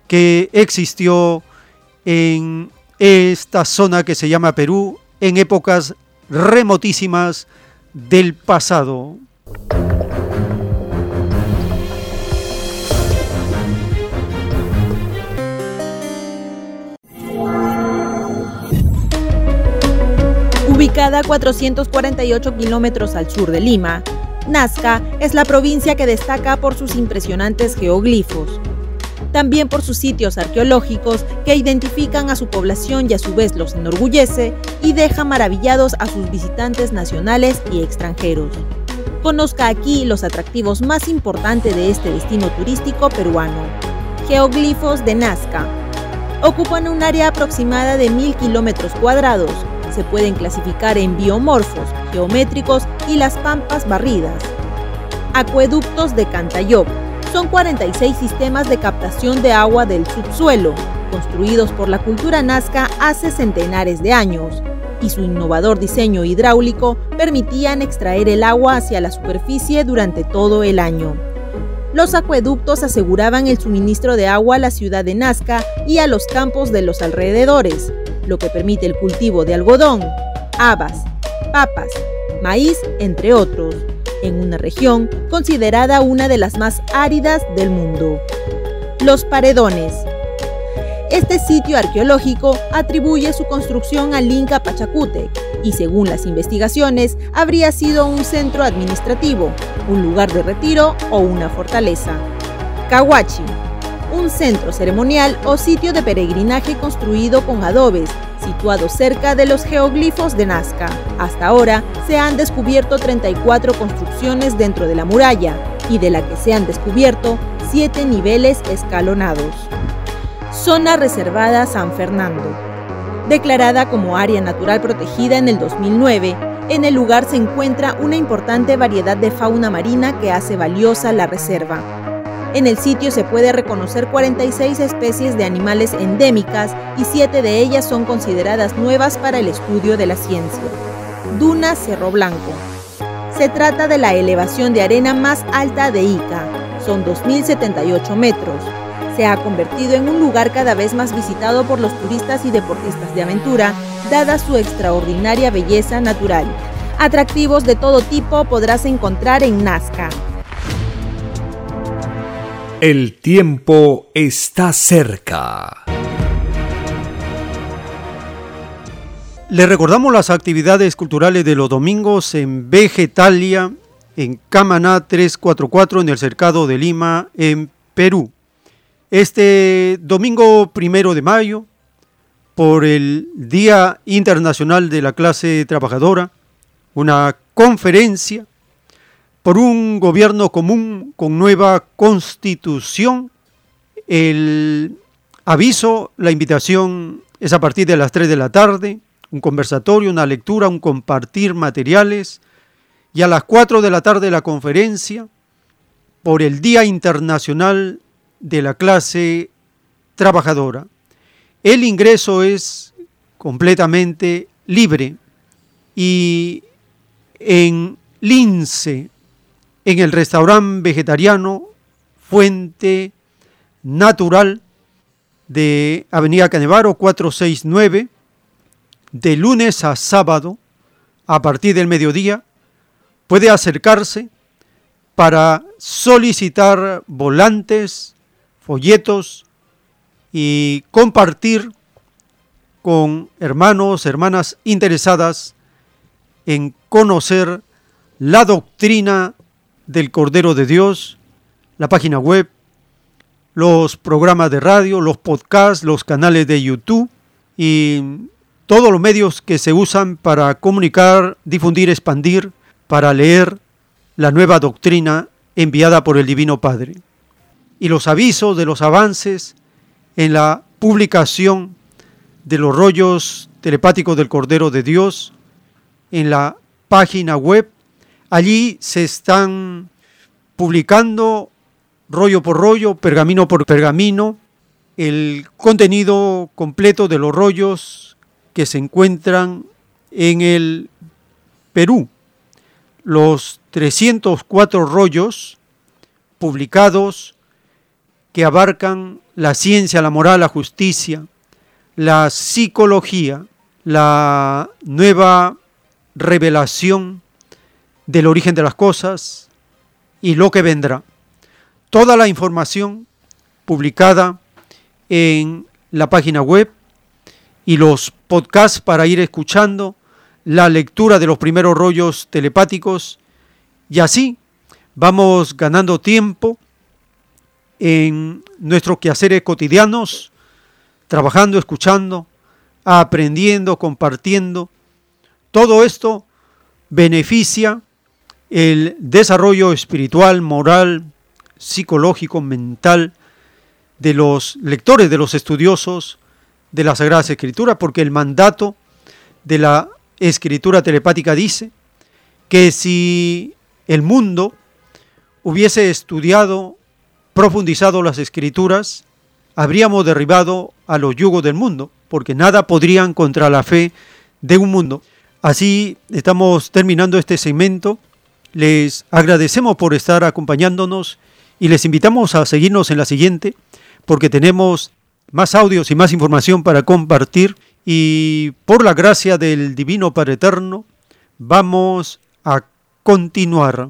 que existió en esta zona que se llama Perú en épocas remotísimas del pasado. Ubicada a 448 kilómetros al sur de Lima, Nazca es la provincia que destaca por sus impresionantes geoglifos, también por sus sitios arqueológicos que identifican a su población y a su vez los enorgullece y deja maravillados a sus visitantes nacionales y extranjeros. Conozca aquí los atractivos más importantes de este destino turístico peruano. Geoglifos de Nazca. Ocupan un área aproximada de mil kilómetros cuadrados. Se pueden clasificar en biomorfos, geométricos y las pampas barridas. Acueductos de Cantayop son 46 sistemas de captación de agua del subsuelo, construidos por la cultura nazca hace centenares de años, y su innovador diseño hidráulico permitían extraer el agua hacia la superficie durante todo el año. Los acueductos aseguraban el suministro de agua a la ciudad de Nazca y a los campos de los alrededores, lo que permite el cultivo de algodón, habas, papas, maíz, entre otros en una región considerada una de las más áridas del mundo. Los paredones. Este sitio arqueológico atribuye su construcción al Inca Pachacútec y según las investigaciones habría sido un centro administrativo, un lugar de retiro o una fortaleza. Cahuachi, un centro ceremonial o sitio de peregrinaje construido con adobes situado cerca de los geoglifos de Nazca. Hasta ahora se han descubierto 34 construcciones dentro de la muralla y de la que se han descubierto 7 niveles escalonados. Zona Reservada San Fernando. Declarada como área natural protegida en el 2009, en el lugar se encuentra una importante variedad de fauna marina que hace valiosa la reserva. En el sitio se puede reconocer 46 especies de animales endémicas y 7 de ellas son consideradas nuevas para el estudio de la ciencia. Duna Cerro Blanco. Se trata de la elevación de arena más alta de Ica. Son 2.078 metros. Se ha convertido en un lugar cada vez más visitado por los turistas y deportistas de aventura, dada su extraordinaria belleza natural. Atractivos de todo tipo podrás encontrar en Nazca. El tiempo está cerca. Le recordamos las actividades culturales de los domingos en Vegetalia, en Camaná 344, en el Cercado de Lima, en Perú. Este domingo primero de mayo, por el Día Internacional de la Clase Trabajadora, una conferencia por un gobierno común con nueva constitución. El aviso, la invitación es a partir de las 3 de la tarde, un conversatorio, una lectura, un compartir materiales y a las 4 de la tarde la conferencia por el Día Internacional de la Clase Trabajadora. El ingreso es completamente libre. Y en Lince, en el restaurante vegetariano Fuente Natural de Avenida Canevaro 469, de lunes a sábado, a partir del mediodía, puede acercarse para solicitar volantes, folletos y compartir con hermanos, hermanas interesadas en conocer la doctrina del Cordero de Dios, la página web, los programas de radio, los podcasts, los canales de YouTube y todos los medios que se usan para comunicar, difundir, expandir, para leer la nueva doctrina enviada por el Divino Padre. Y los avisos de los avances en la publicación de los rollos telepáticos del Cordero de Dios en la página web. Allí se están publicando rollo por rollo, pergamino por pergamino, el contenido completo de los rollos que se encuentran en el Perú. Los 304 rollos publicados que abarcan la ciencia, la moral, la justicia, la psicología, la nueva revelación del origen de las cosas y lo que vendrá. Toda la información publicada en la página web y los podcasts para ir escuchando la lectura de los primeros rollos telepáticos y así vamos ganando tiempo en nuestros quehaceres cotidianos trabajando, escuchando, aprendiendo, compartiendo. Todo esto beneficia el desarrollo espiritual, moral, psicológico, mental de los lectores, de los estudiosos de la Sagrada Escritura, porque el mandato de la escritura telepática dice que si el mundo hubiese estudiado, profundizado las escrituras, habríamos derribado a los yugos del mundo, porque nada podrían contra la fe de un mundo. Así estamos terminando este segmento. Les agradecemos por estar acompañándonos y les invitamos a seguirnos en la siguiente, porque tenemos más audios y más información para compartir y por la gracia del Divino Padre Eterno vamos a continuar.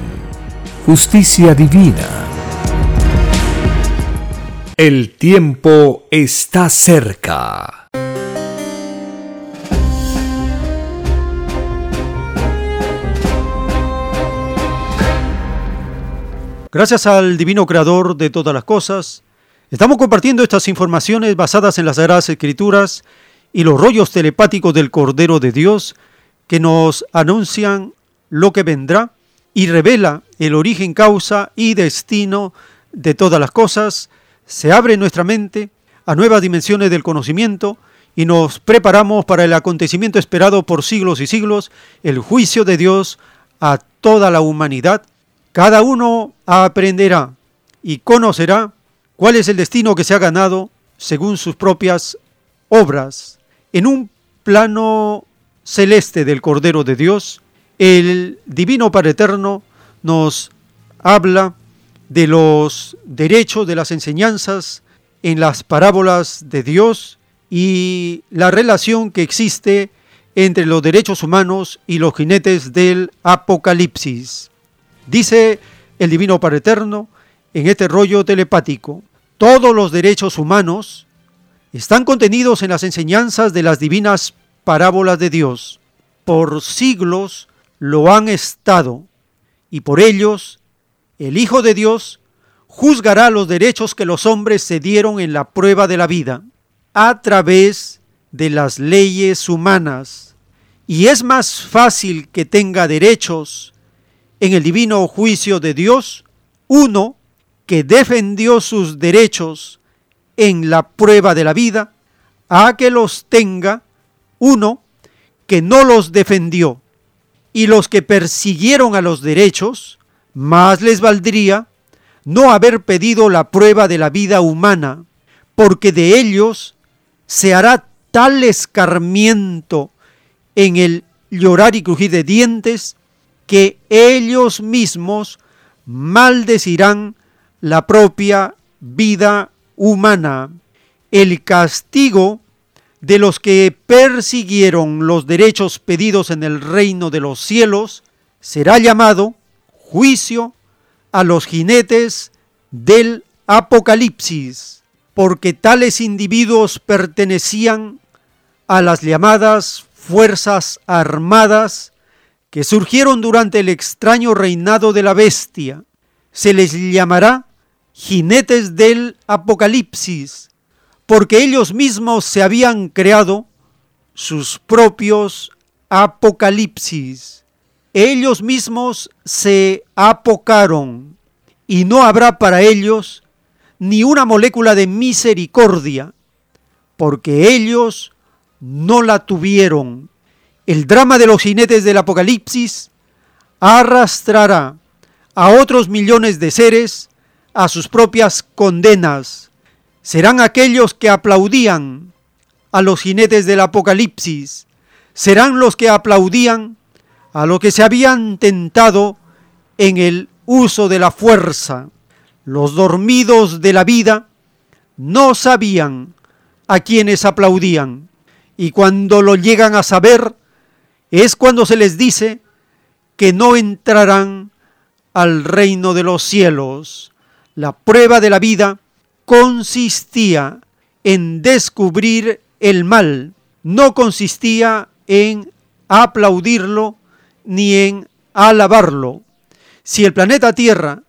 justicia divina. El tiempo está cerca. Gracias al Divino Creador de todas las cosas, estamos compartiendo estas informaciones basadas en las Sagradas Escrituras y los rollos telepáticos del Cordero de Dios que nos anuncian lo que vendrá y revela el origen, causa y destino de todas las cosas. Se abre nuestra mente a nuevas dimensiones del conocimiento y nos preparamos para el acontecimiento esperado por siglos y siglos, el juicio de Dios a toda la humanidad. Cada uno aprenderá y conocerá cuál es el destino que se ha ganado según sus propias obras. En un plano celeste del Cordero de Dios, el Divino Padre Eterno nos habla de los derechos, de las enseñanzas en las parábolas de Dios y la relación que existe entre los derechos humanos y los jinetes del Apocalipsis. Dice el Divino Padre Eterno en este rollo telepático, todos los derechos humanos están contenidos en las enseñanzas de las divinas parábolas de Dios. Por siglos lo han estado y por ellos el Hijo de Dios juzgará los derechos que los hombres se dieron en la prueba de la vida a través de las leyes humanas. Y es más fácil que tenga derechos en el divino juicio de Dios uno que defendió sus derechos en la prueba de la vida a que los tenga uno que no los defendió. Y los que persiguieron a los derechos, más les valdría no haber pedido la prueba de la vida humana, porque de ellos se hará tal escarmiento en el llorar y crujir de dientes que ellos mismos maldecirán la propia vida humana. El castigo de los que persiguieron los derechos pedidos en el reino de los cielos será llamado juicio a los jinetes del Apocalipsis, porque tales individuos pertenecían a las llamadas fuerzas armadas que surgieron durante el extraño reinado de la bestia. Se les llamará jinetes del Apocalipsis, porque ellos mismos se habían creado sus propios Apocalipsis. Ellos mismos se apocaron y no habrá para ellos ni una molécula de misericordia, porque ellos no la tuvieron. El drama de los jinetes del Apocalipsis arrastrará a otros millones de seres a sus propias condenas. Serán aquellos que aplaudían a los jinetes del Apocalipsis, serán los que aplaudían a los que se habían tentado en el uso de la fuerza. Los dormidos de la vida no sabían a quienes aplaudían y cuando lo llegan a saber es cuando se les dice que no entrarán al reino de los cielos. La prueba de la vida consistía en descubrir el mal, no consistía en aplaudirlo ni en alabarlo. Si el planeta Tierra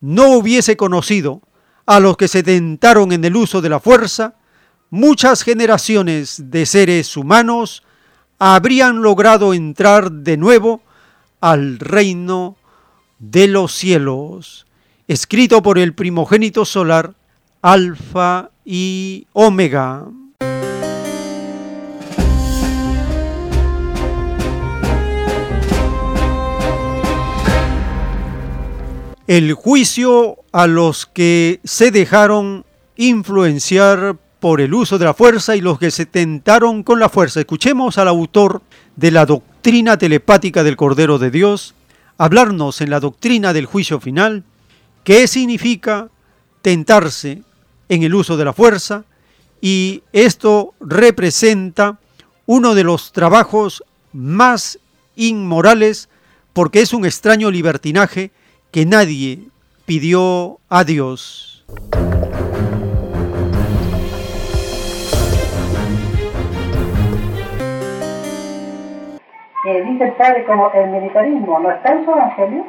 no hubiese conocido a los que se tentaron en el uso de la fuerza, muchas generaciones de seres humanos habrían logrado entrar de nuevo al reino de los cielos, escrito por el primogénito solar, Alfa y Omega. El juicio a los que se dejaron influenciar por el uso de la fuerza y los que se tentaron con la fuerza. Escuchemos al autor de la doctrina telepática del Cordero de Dios hablarnos en la doctrina del juicio final qué significa tentarse en el uso de la fuerza y esto representa uno de los trabajos más inmorales porque es un extraño libertinaje que nadie pidió a Dios. que dice el padre como el militarismo no está en su evangelio,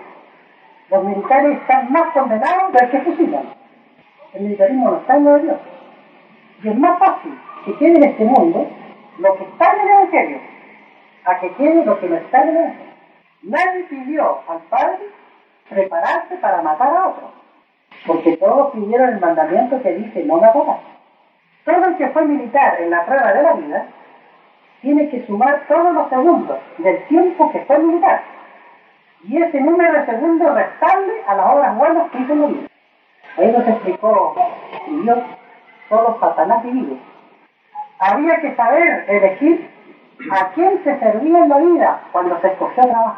los militares están más condenados del que fusilan. El militarismo no está en de Dios. Y es más fácil que quede en este mundo lo que está en el evangelio, a que quede lo que no está en el evangelio. Nadie pidió al padre prepararse para matar a otro, porque todos pidieron el mandamiento que dice no matarás. Todo el que fue militar en la prueba de la vida tiene que sumar todos los segundos del tiempo que fue militar. Y ese número de segundos restable a las obras buenas que hizo en la vida. Ahí nos explicó Dios, solo Satanás divide. Había que saber elegir a quién se servía en la vida cuando se escogió trabajo.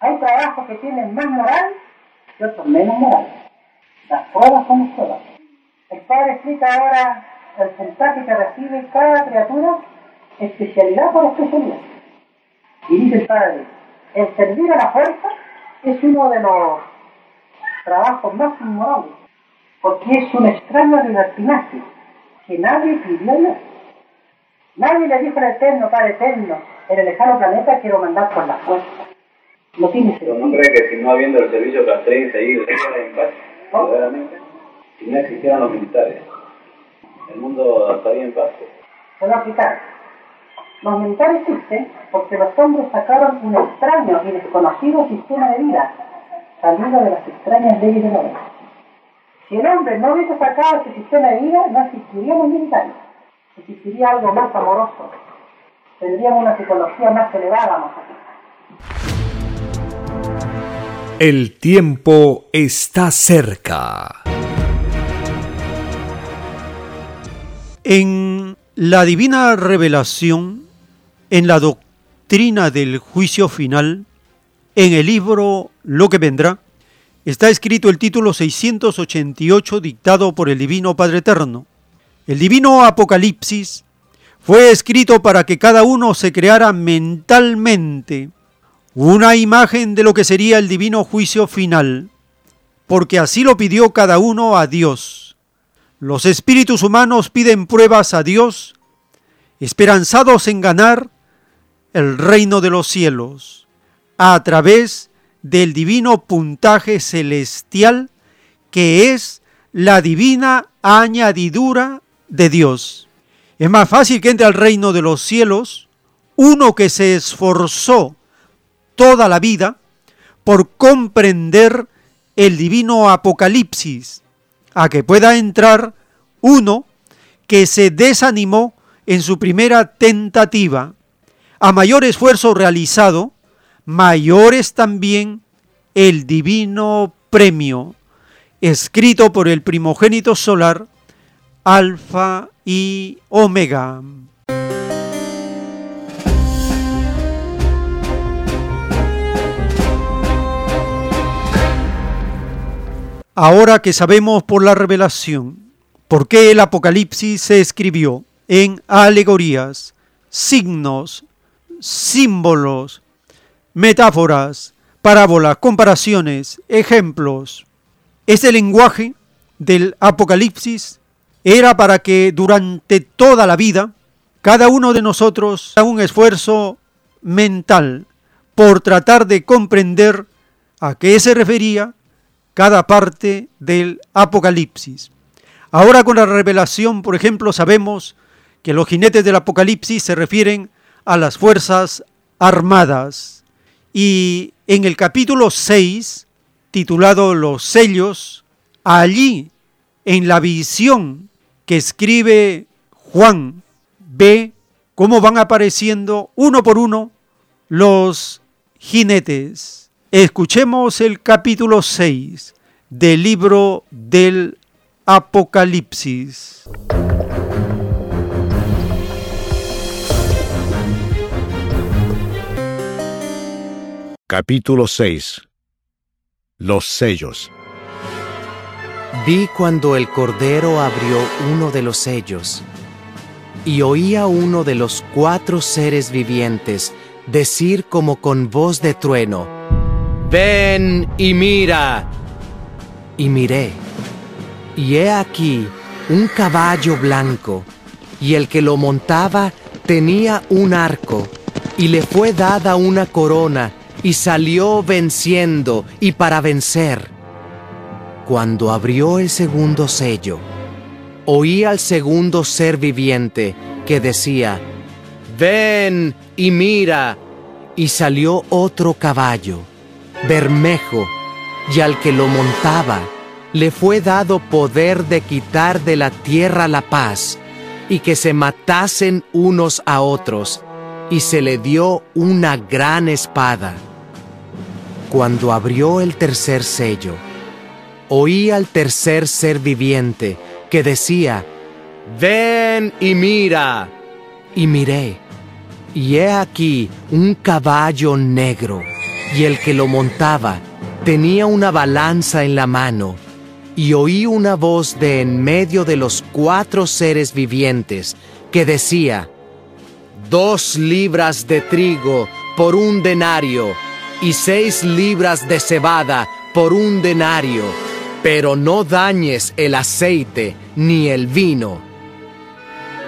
Hay trabajos que tienen más moral y otros menos moral. Las pruebas son pruebas. El Padre explica ahora el porcentaje que recibe cada criatura especialidad por especialidad. Y dice el padre, el servir a la fuerza es uno de los trabajos más inmorales, porque es un extraño libertinaje que nadie pidió a Dios. Nadie le dijo al Eterno, Padre Eterno, en el lejano planeta quiero mandar por la fuerza. No tiene sentido. ¿No cree que si no habiendo el servicio castrense ahí, en paz? Verdaderamente. Si no existieran los militares, el mundo estaría en paz. Se va a quitar. Los militares existen porque los hombres sacaron un extraño y desconocido sistema de vida, salido de las extrañas leyes de hombre. Si el hombre no hubiese sacado ese sistema de vida, no existirían los militares. Existiría algo más amoroso. Tendríamos una psicología más elevada, más El tiempo está cerca. En la divina revelación en la doctrina del juicio final, en el libro Lo que vendrá, está escrito el título 688 dictado por el Divino Padre Eterno. El Divino Apocalipsis fue escrito para que cada uno se creara mentalmente una imagen de lo que sería el divino juicio final, porque así lo pidió cada uno a Dios. Los espíritus humanos piden pruebas a Dios, esperanzados en ganar el reino de los cielos a través del divino puntaje celestial que es la divina añadidura de Dios. Es más fácil que entre al reino de los cielos uno que se esforzó toda la vida por comprender el divino Apocalipsis, a que pueda entrar uno que se desanimó en su primera tentativa. A mayor esfuerzo realizado, mayor es también el divino premio, escrito por el primogénito solar, Alfa y Omega. Ahora que sabemos por la revelación por qué el Apocalipsis se escribió en alegorías, signos, símbolos, metáforas, parábolas, comparaciones, ejemplos, ese lenguaje del Apocalipsis era para que durante toda la vida cada uno de nosotros haga un esfuerzo mental por tratar de comprender a qué se refería cada parte del Apocalipsis. Ahora con la revelación, por ejemplo, sabemos que los jinetes del Apocalipsis se refieren a las fuerzas armadas. Y en el capítulo 6, titulado Los sellos, allí en la visión que escribe Juan, ve cómo van apareciendo uno por uno los jinetes. Escuchemos el capítulo 6 del libro del Apocalipsis. Capítulo 6 Los sellos Vi cuando el Cordero abrió uno de los sellos y oí a uno de los cuatro seres vivientes decir como con voz de trueno, ven y mira. Y miré, y he aquí un caballo blanco, y el que lo montaba tenía un arco, y le fue dada una corona, y salió venciendo y para vencer. Cuando abrió el segundo sello, oí al segundo ser viviente que decía, ven y mira, y salió otro caballo Bermejo, y al que lo montaba le fue dado poder de quitar de la tierra la paz, y que se matasen unos a otros, y se le dio una gran espada. Cuando abrió el tercer sello, oí al tercer ser viviente que decía, Ven y mira. Y miré, y he aquí un caballo negro y el que lo montaba tenía una balanza en la mano, y oí una voz de en medio de los cuatro seres vivientes que decía, Dos libras de trigo por un denario, y seis libras de cebada por un denario, pero no dañes el aceite ni el vino.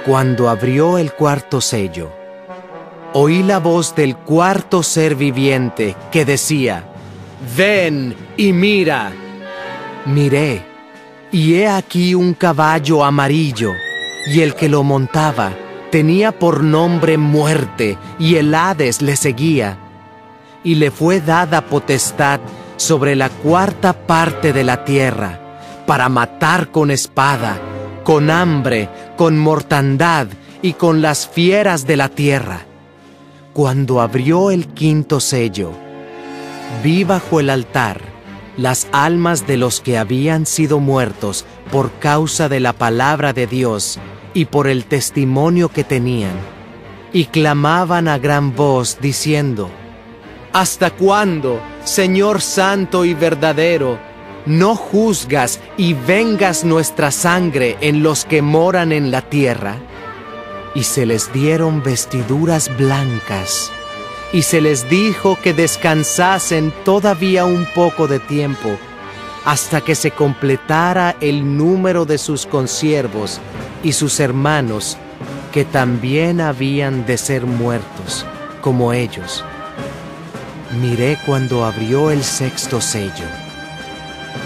Cuando abrió el cuarto sello, oí la voz del cuarto ser viviente que decía, Ven y mira. Miré, y he aquí un caballo amarillo, y el que lo montaba tenía por nombre muerte, y el Hades le seguía, y le fue dada potestad sobre la cuarta parte de la tierra, para matar con espada, con hambre, con mortandad y con las fieras de la tierra. Cuando abrió el quinto sello, vi bajo el altar las almas de los que habían sido muertos por causa de la palabra de Dios y por el testimonio que tenían, y clamaban a gran voz diciendo, ¿Hasta cuándo, Señor Santo y verdadero, no juzgas y vengas nuestra sangre en los que moran en la tierra? y se les dieron vestiduras blancas, y se les dijo que descansasen todavía un poco de tiempo, hasta que se completara el número de sus consiervos y sus hermanos, que también habían de ser muertos, como ellos. Miré cuando abrió el sexto sello,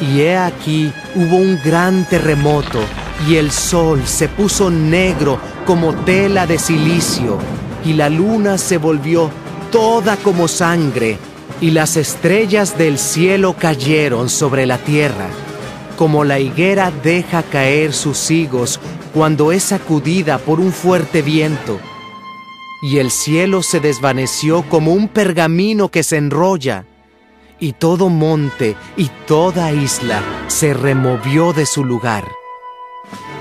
y he aquí hubo un gran terremoto, y el sol se puso negro como tela de silicio, y la luna se volvió toda como sangre, y las estrellas del cielo cayeron sobre la tierra, como la higuera deja caer sus higos cuando es sacudida por un fuerte viento. Y el cielo se desvaneció como un pergamino que se enrolla, y todo monte y toda isla se removió de su lugar.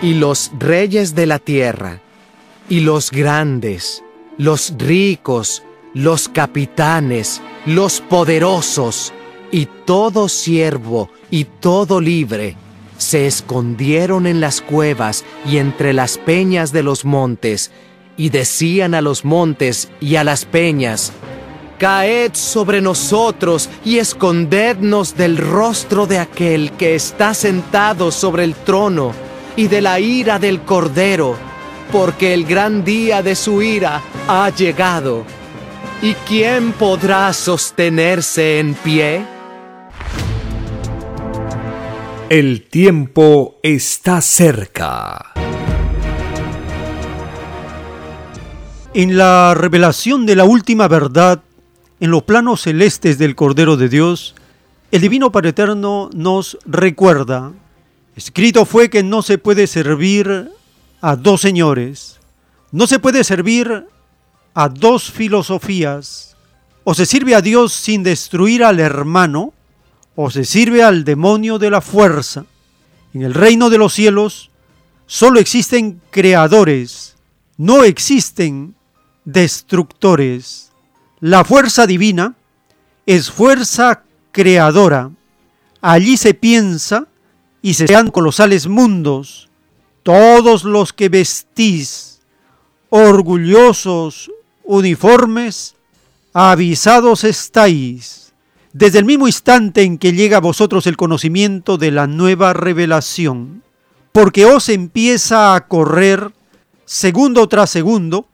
Y los reyes de la tierra, y los grandes, los ricos, los capitanes, los poderosos, y todo siervo y todo libre, se escondieron en las cuevas y entre las peñas de los montes, y decían a los montes y a las peñas, Caed sobre nosotros y escondednos del rostro de aquel que está sentado sobre el trono y de la ira del Cordero, porque el gran día de su ira ha llegado. ¿Y quién podrá sostenerse en pie? El tiempo está cerca. En la revelación de la última verdad, en los planos celestes del Cordero de Dios, el Divino Padre Eterno nos recuerda, escrito fue que no se puede servir a dos señores, no se puede servir a dos filosofías, o se sirve a Dios sin destruir al hermano, o se sirve al demonio de la fuerza. En el reino de los cielos solo existen creadores, no existen destructores. La fuerza divina es fuerza creadora. Allí se piensa y se sean colosales mundos. Todos los que vestís, orgullosos, uniformes, avisados estáis, desde el mismo instante en que llega a vosotros el conocimiento de la nueva revelación, porque os empieza a correr, segundo tras segundo,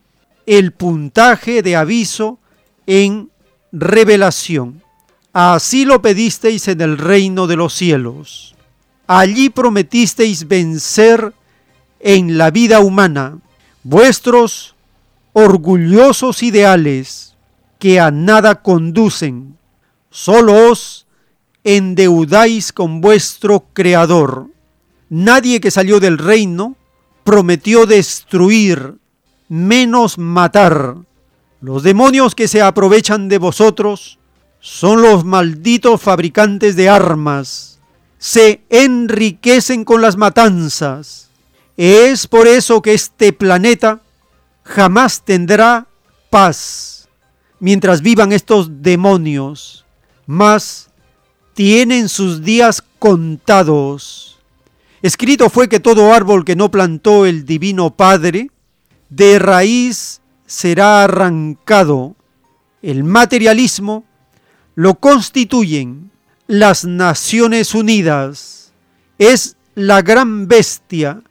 el puntaje de aviso en revelación. Así lo pedisteis en el reino de los cielos. Allí prometisteis vencer en la vida humana vuestros orgullosos ideales que a nada conducen. Solo os endeudáis con vuestro Creador. Nadie que salió del reino prometió destruir, menos matar. Los demonios que se aprovechan de vosotros son los malditos fabricantes de armas. Se enriquecen con las matanzas. Es por eso que este planeta jamás tendrá paz mientras vivan estos demonios. Mas tienen sus días contados. Escrito fue que todo árbol que no plantó el Divino Padre, de raíz será arrancado. El materialismo lo constituyen las Naciones Unidas. Es la gran bestia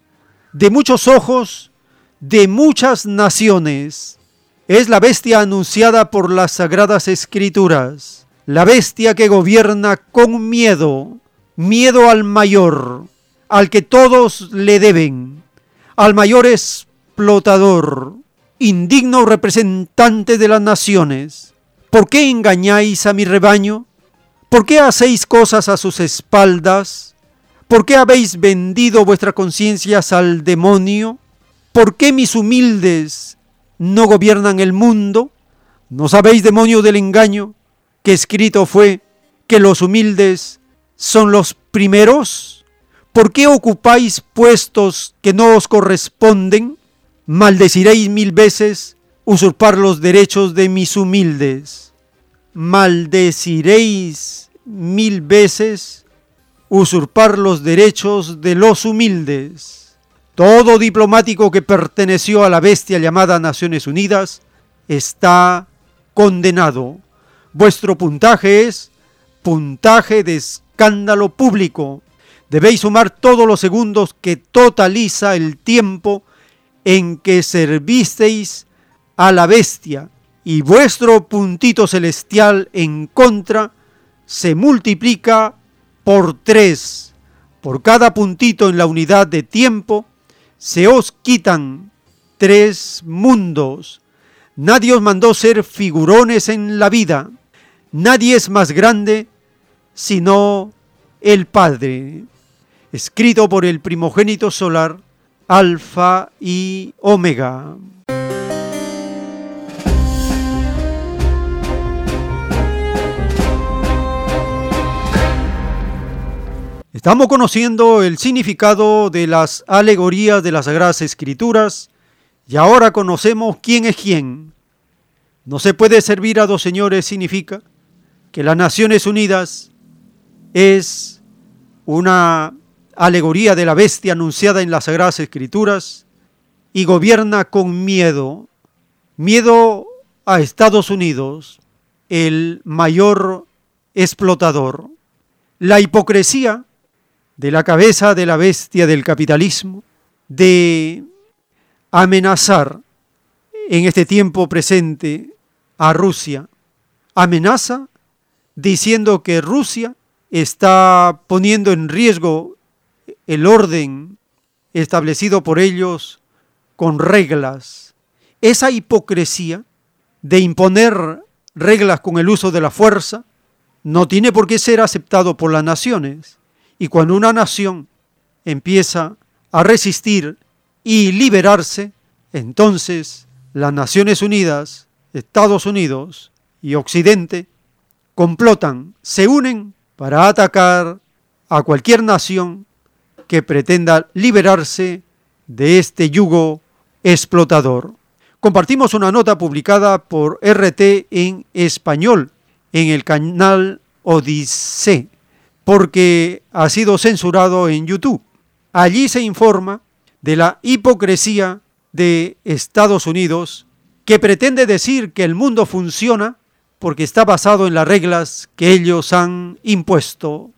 de muchos ojos, de muchas naciones. Es la bestia anunciada por las sagradas escrituras. La bestia que gobierna con miedo, miedo al mayor, al que todos le deben, al mayor explotador, indigno representante de las naciones, ¿por qué engañáis a mi rebaño? ¿Por qué hacéis cosas a sus espaldas? ¿Por qué habéis vendido vuestras conciencias al demonio? ¿Por qué mis humildes no gobiernan el mundo? ¿No sabéis, demonio del engaño, que escrito fue que los humildes son los primeros? ¿Por qué ocupáis puestos que no os corresponden? Maldeciréis mil veces usurpar los derechos de mis humildes. Maldeciréis mil veces usurpar los derechos de los humildes. Todo diplomático que perteneció a la bestia llamada Naciones Unidas está condenado. Vuestro puntaje es puntaje de escándalo público. Debéis sumar todos los segundos que totaliza el tiempo en que servisteis a la bestia y vuestro puntito celestial en contra se multiplica por tres. Por cada puntito en la unidad de tiempo se os quitan tres mundos. Nadie os mandó ser figurones en la vida. Nadie es más grande sino el Padre. Escrito por el primogénito solar, Alfa y Omega. Estamos conociendo el significado de las alegorías de las Sagradas Escrituras y ahora conocemos quién es quién. No se puede servir a dos señores significa que las Naciones Unidas es una alegoría de la bestia anunciada en las Sagradas Escrituras y gobierna con miedo, miedo a Estados Unidos, el mayor explotador. La hipocresía de la cabeza de la bestia del capitalismo, de amenazar en este tiempo presente a Rusia. Amenaza diciendo que Rusia está poniendo en riesgo el orden establecido por ellos con reglas. Esa hipocresía de imponer reglas con el uso de la fuerza no tiene por qué ser aceptado por las naciones. Y cuando una nación empieza a resistir y liberarse, entonces las Naciones Unidas, Estados Unidos y Occidente complotan, se unen para atacar a cualquier nación que pretenda liberarse de este yugo explotador. Compartimos una nota publicada por RT en español en el canal Odisee porque ha sido censurado en YouTube. Allí se informa de la hipocresía de Estados Unidos que pretende decir que el mundo funciona porque está basado en las reglas que ellos han impuesto.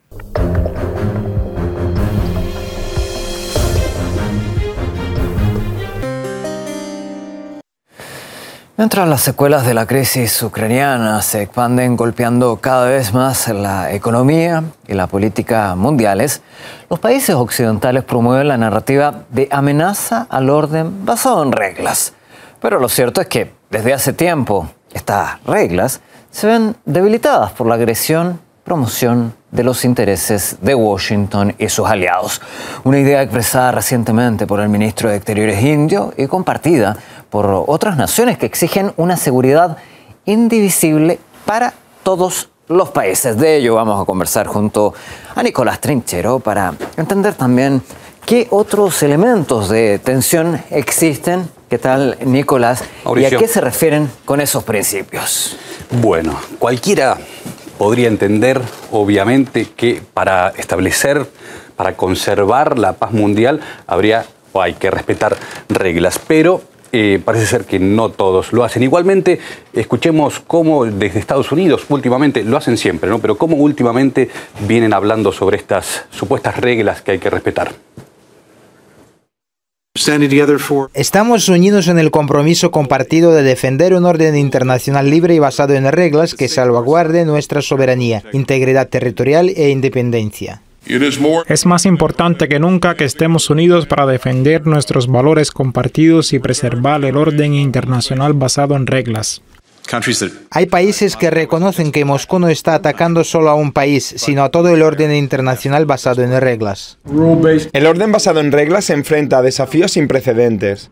Mientras las secuelas de la crisis ucraniana se expanden golpeando cada vez más la economía y la política mundiales, los países occidentales promueven la narrativa de amenaza al orden basado en reglas. Pero lo cierto es que desde hace tiempo estas reglas se ven debilitadas por la agresión, promoción de los intereses de Washington y sus aliados. Una idea expresada recientemente por el ministro de Exteriores indio y compartida por otras naciones que exigen una seguridad indivisible para todos los países. De ello vamos a conversar junto a Nicolás Trinchero para entender también qué otros elementos de tensión existen. ¿Qué tal, Nicolás? ¿Y a qué se refieren con esos principios? Bueno, cualquiera podría entender, obviamente, que para establecer, para conservar la paz mundial, habría o hay que respetar reglas, pero eh, parece ser que no todos lo hacen. Igualmente, escuchemos cómo desde Estados Unidos últimamente, lo hacen siempre, ¿no? pero cómo últimamente vienen hablando sobre estas supuestas reglas que hay que respetar. Estamos unidos en el compromiso compartido de defender un orden internacional libre y basado en reglas que salvaguarde nuestra soberanía, integridad territorial e independencia. Es más importante que nunca que estemos unidos para defender nuestros valores compartidos y preservar el orden internacional basado en reglas. Hay países que reconocen que Moscú no está atacando solo a un país, sino a todo el orden internacional basado en reglas. El orden basado en reglas se enfrenta a desafíos sin precedentes.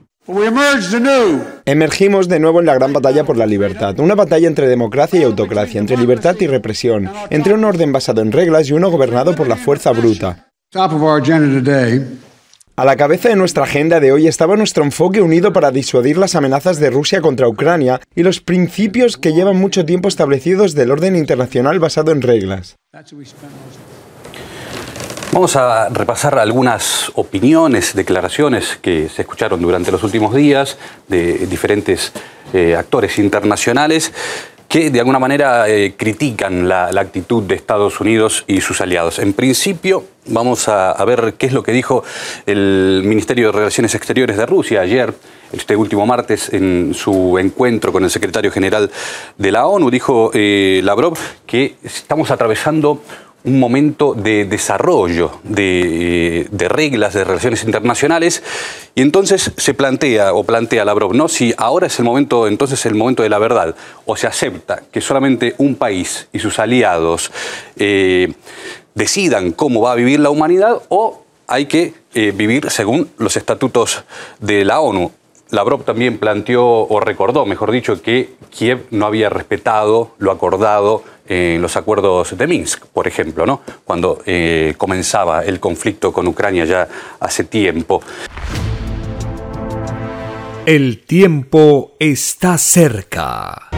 Emergimos de nuevo en la gran batalla por la libertad, una batalla entre democracia y autocracia, entre libertad y represión, entre un orden basado en reglas y uno gobernado por la fuerza bruta. A la cabeza de nuestra agenda de hoy estaba nuestro enfoque unido para disuadir las amenazas de Rusia contra Ucrania y los principios que llevan mucho tiempo establecidos del orden internacional basado en reglas. Vamos a repasar algunas opiniones, declaraciones que se escucharon durante los últimos días de diferentes eh, actores internacionales que de alguna manera eh, critican la, actitud de Estados Unidos y sus aliados. En principio, vamos a, ver qué es lo que dijo el Ministerio de Relaciones Exteriores de Rusia ayer, este último martes, en su encuentro con el secretario general de la ONU. Dijo eh, Lavrov que estamos atravesando un momento de desarrollo de, reglas de relaciones internacionales y entonces se plantea o plantea Lavrov, ¿no? Si ahora es el momento, entonces el momento de la verdad, o se acepta que solamente un país y sus aliados eh, decidan cómo va a vivir la humanidad o hay que eh, vivir según los estatutos de la ONU. Lavrov también planteó, o recordó, mejor dicho, que Kiev no había respetado lo acordado en los acuerdos de Minsk, por ejemplo, ¿no? cuando eh, comenzaba el conflicto con Ucrania ya hace tiempo. El tiempo está cerca.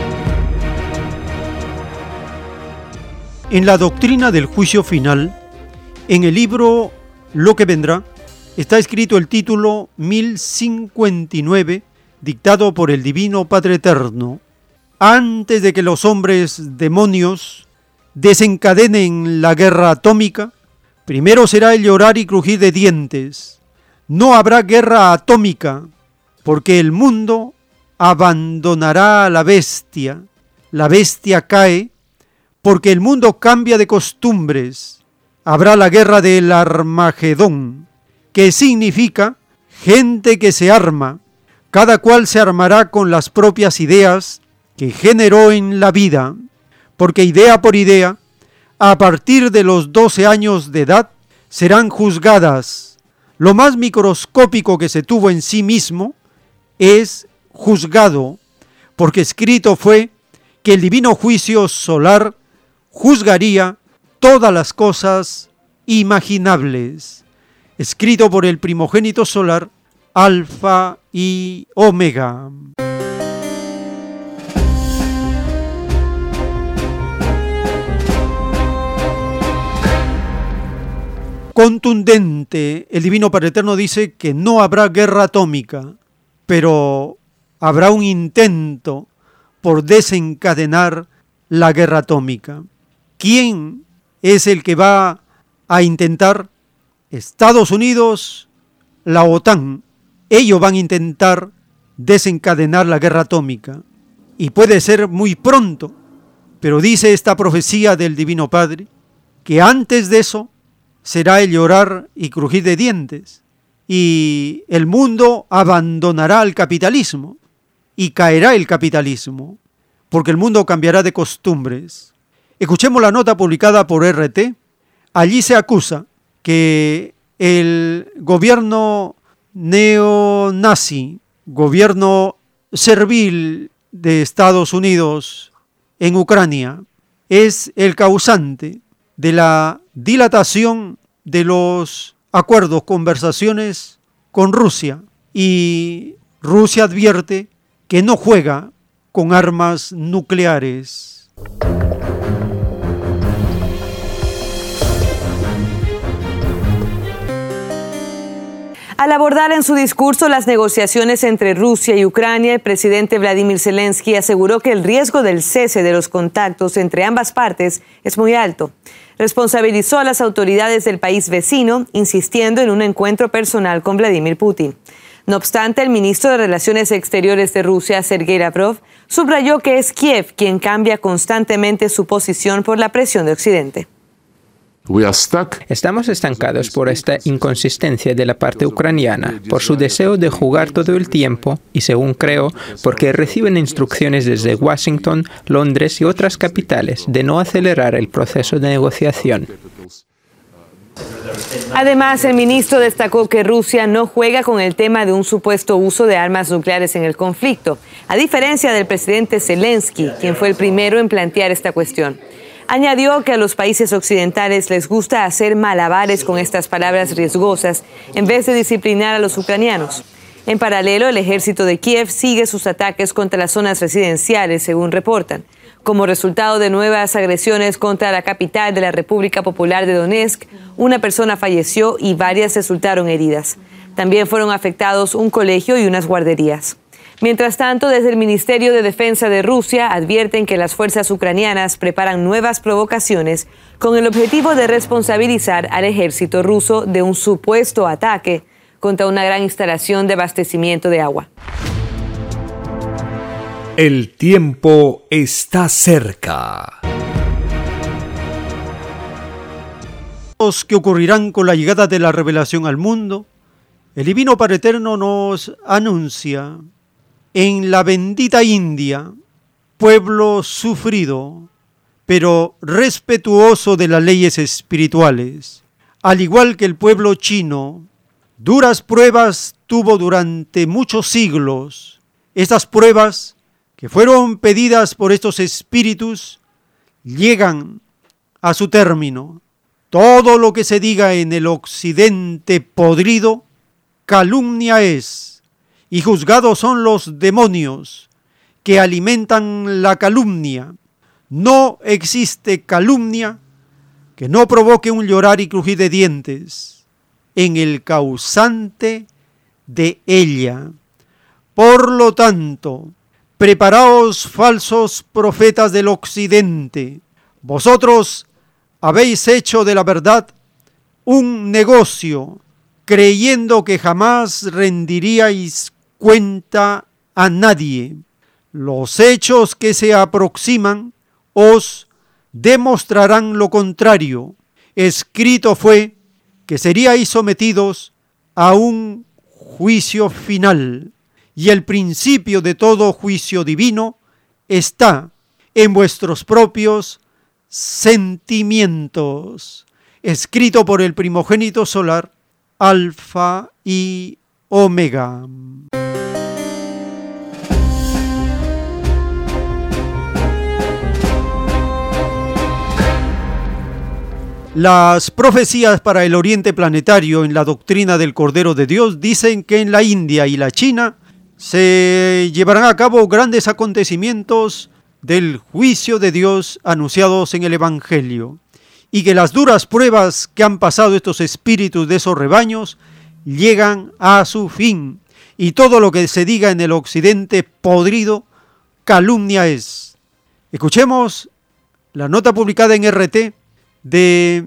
En la doctrina del juicio final, en el libro Lo que vendrá, está escrito el título 1059, dictado por el Divino Padre Eterno, antes de que los hombres demonios desencadenen la guerra atómica, primero será el llorar y crujir de dientes. No habrá guerra atómica, porque el mundo abandonará a la bestia. La bestia cae, porque el mundo cambia de costumbres. Habrá la guerra del Armagedón, que significa gente que se arma, cada cual se armará con las propias ideas que generó en la vida, porque idea por idea, a partir de los 12 años de edad, serán juzgadas. Lo más microscópico que se tuvo en sí mismo es juzgado, porque escrito fue que el divino juicio solar juzgaría todas las cosas imaginables, escrito por el primogénito solar, Alfa y Omega. contundente. El Divino Padre Eterno dice que no habrá guerra atómica, pero habrá un intento por desencadenar la guerra atómica. ¿Quién es el que va a intentar? Estados Unidos, la OTAN. Ellos van a intentar desencadenar la guerra atómica. Y puede ser muy pronto, pero dice esta profecía del Divino Padre que antes de eso será el llorar y crujir de dientes, y el mundo abandonará el capitalismo, y caerá el capitalismo, porque el mundo cambiará de costumbres. Escuchemos la nota publicada por RT. Allí se acusa que el gobierno neonazi, gobierno servil de Estados Unidos en Ucrania, es el causante de la dilatación de los acuerdos, conversaciones con Rusia. Y Rusia advierte que no juega con armas nucleares. Al abordar en su discurso las negociaciones entre Rusia y Ucrania, el presidente Vladimir Zelensky aseguró que el riesgo del cese de los contactos entre ambas partes es muy alto responsabilizó a las autoridades del país vecino, insistiendo en un encuentro personal con Vladimir Putin. No obstante, el ministro de Relaciones Exteriores de Rusia, Sergei Lavrov, subrayó que es Kiev quien cambia constantemente su posición por la presión de Occidente. Estamos estancados por esta inconsistencia de la parte ucraniana, por su deseo de jugar todo el tiempo y, según creo, porque reciben instrucciones desde Washington, Londres y otras capitales de no acelerar el proceso de negociación. Además, el ministro destacó que Rusia no juega con el tema de un supuesto uso de armas nucleares en el conflicto, a diferencia del presidente Zelensky, quien fue el primero en plantear esta cuestión. Añadió que a los países occidentales les gusta hacer malabares con estas palabras riesgosas en vez de disciplinar a los ucranianos. En paralelo, el ejército de Kiev sigue sus ataques contra las zonas residenciales, según reportan. Como resultado de nuevas agresiones contra la capital de la República Popular de Donetsk, una persona falleció y varias resultaron heridas. También fueron afectados un colegio y unas guarderías. Mientras tanto, desde el Ministerio de Defensa de Rusia advierten que las fuerzas ucranianas preparan nuevas provocaciones con el objetivo de responsabilizar al ejército ruso de un supuesto ataque contra una gran instalación de abastecimiento de agua. El tiempo está cerca. que ocurrirán con la llegada de la revelación al mundo, el Divino Padre Eterno nos anuncia en la bendita India, pueblo sufrido, pero respetuoso de las leyes espirituales, al igual que el pueblo chino, duras pruebas tuvo durante muchos siglos. Estas pruebas, que fueron pedidas por estos espíritus, llegan a su término. Todo lo que se diga en el occidente podrido, calumnia es, y juzgados son los demonios que alimentan la calumnia. No existe calumnia que no provoque un llorar y crujir de dientes en el causante de ella. Por lo tanto, preparaos falsos profetas del occidente. Vosotros habéis hecho de la verdad un negocio, creyendo que jamás rendiríais cuenta a nadie. Los hechos que se aproximan os demostrarán lo contrario. Escrito fue que seríais sometidos a un juicio final, y el principio de todo juicio divino está en vuestros propios sentimientos. Escrito por el primogénito solar, Alfa y Omega. Las profecías para el oriente planetario en la doctrina del Cordero de Dios dicen que en la India y la China se llevarán a cabo grandes acontecimientos del juicio de Dios anunciados en el Evangelio y que las duras pruebas que han pasado estos espíritus de esos rebaños llegan a su fin y todo lo que se diga en el occidente podrido calumnia es. Escuchemos la nota publicada en RT de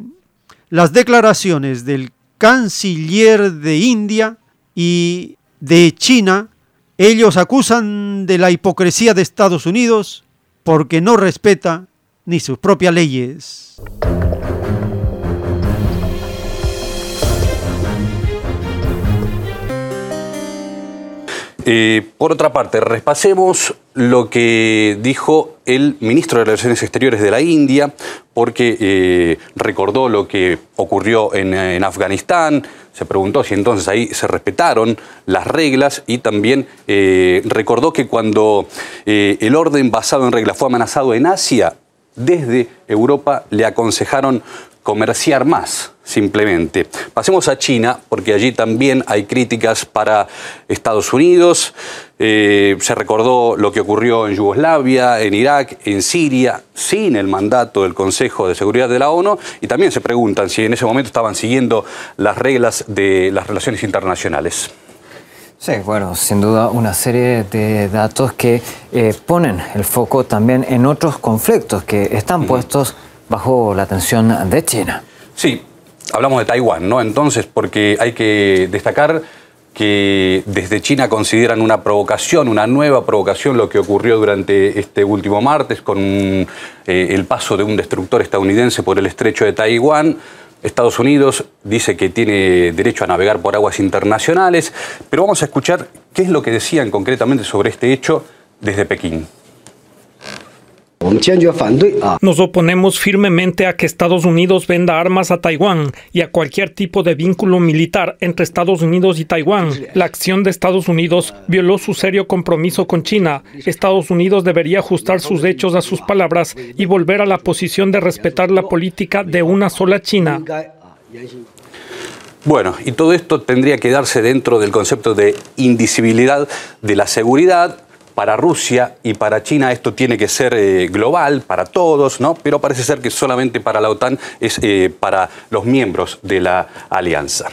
las declaraciones del canciller de India y de China. Ellos acusan de la hipocresía de Estados Unidos porque no respeta ni sus propias leyes. Eh, por otra parte, repasemos lo que dijo el ministro de Relaciones Exteriores de la India, porque eh, recordó lo que ocurrió en, Afganistán, se preguntó si entonces ahí se respetaron las reglas y también eh, recordó que cuando el orden basado en reglas fue amenazado en Asia, desde Europa le aconsejaron comerciar más, simplemente. Pasemos a China, porque allí también hay críticas para Estados Unidos. Eh, se recordó lo que ocurrió en Yugoslavia, en Irak, en Siria, sin el mandato del Consejo de Seguridad de la ONU, y también se preguntan si en ese momento estaban siguiendo las reglas de las relaciones internacionales. Sí, bueno, sin duda una serie de datos que eh, ponen el foco también en otros conflictos que están puestos bajo la atención de China. Sí, hablamos de Taiwán, ¿no? Entonces, porque hay que destacar que desde China consideran una provocación, una nueva provocación, lo que ocurrió durante este último martes con eh, el paso de un destructor estadounidense por el estrecho de Taiwán. Estados Unidos dice que tiene derecho a navegar por aguas internacionales, pero vamos a escuchar qué es lo que decían concretamente sobre este hecho desde Pekín. Nos oponemos firmemente a que Estados Unidos venda armas a Taiwán y a cualquier tipo de vínculo militar entre Estados Unidos y Taiwán. La acción de Estados Unidos violó su serio compromiso con China. Estados Unidos debería ajustar sus hechos a sus palabras y volver a la posición de respetar la política de una sola China. Bueno, y todo esto tendría que darse dentro del concepto de indicibilidad de la seguridad, para Rusia y para China esto tiene que ser eh, global, para todos, ¿no? Pero parece ser que solamente para la OTAN es eh, para los miembros de la alianza.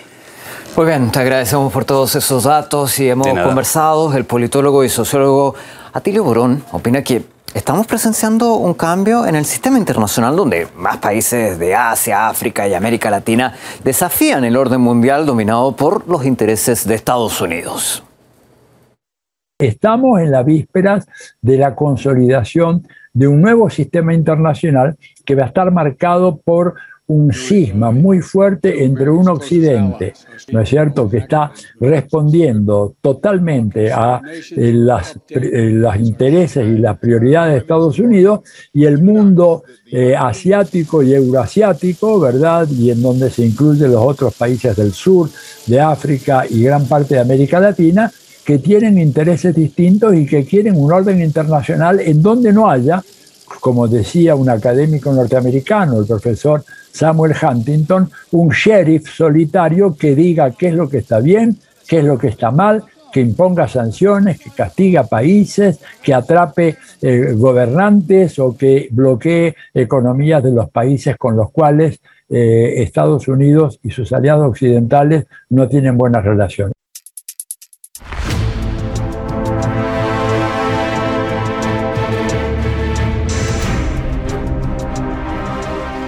Muy bien, te agradecemos por todos esos datos y hemos conversado. El politólogo y sociólogo Atilio Borón opina que estamos presenciando un cambio en el sistema internacional donde más países de Asia, África y América Latina desafían el orden mundial dominado por los intereses de Estados Unidos. Estamos en las vísperas de la consolidación de un nuevo sistema internacional que va a estar marcado por un cisma muy fuerte entre un occidente, ¿no es cierto?, que está respondiendo totalmente a eh, las, eh, los intereses y las prioridades de Estados Unidos y el mundo eh, asiático y euroasiático, ¿verdad?, y en donde se incluyen los otros países del sur, de África y gran parte de América Latina, que tienen intereses distintos y que quieren un orden internacional en donde no haya, como decía un académico norteamericano, el profesor Samuel Huntington, un sheriff solitario que diga qué es lo que está bien, qué es lo que está mal, que imponga sanciones, que castiga países, que atrape eh, gobernantes o que bloquee economías de los países con los cuales eh, Estados Unidos y sus aliados occidentales no tienen buenas relaciones.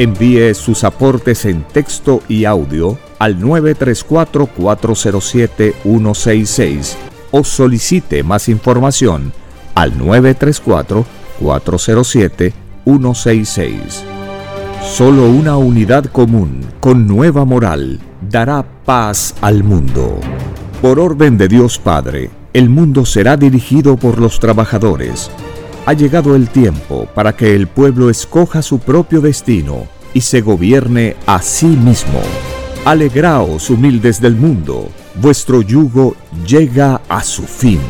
Envíe sus aportes en texto y audio al 934-407-166 o solicite más información al 934-407-166. Solo una unidad común con nueva moral dará paz al mundo. Por orden de Dios Padre, el mundo será dirigido por los trabajadores. Ha llegado el tiempo para que el pueblo escoja su propio destino y se gobierne a sí mismo. Alegraos, humildes del mundo, vuestro yugo llega a su fin.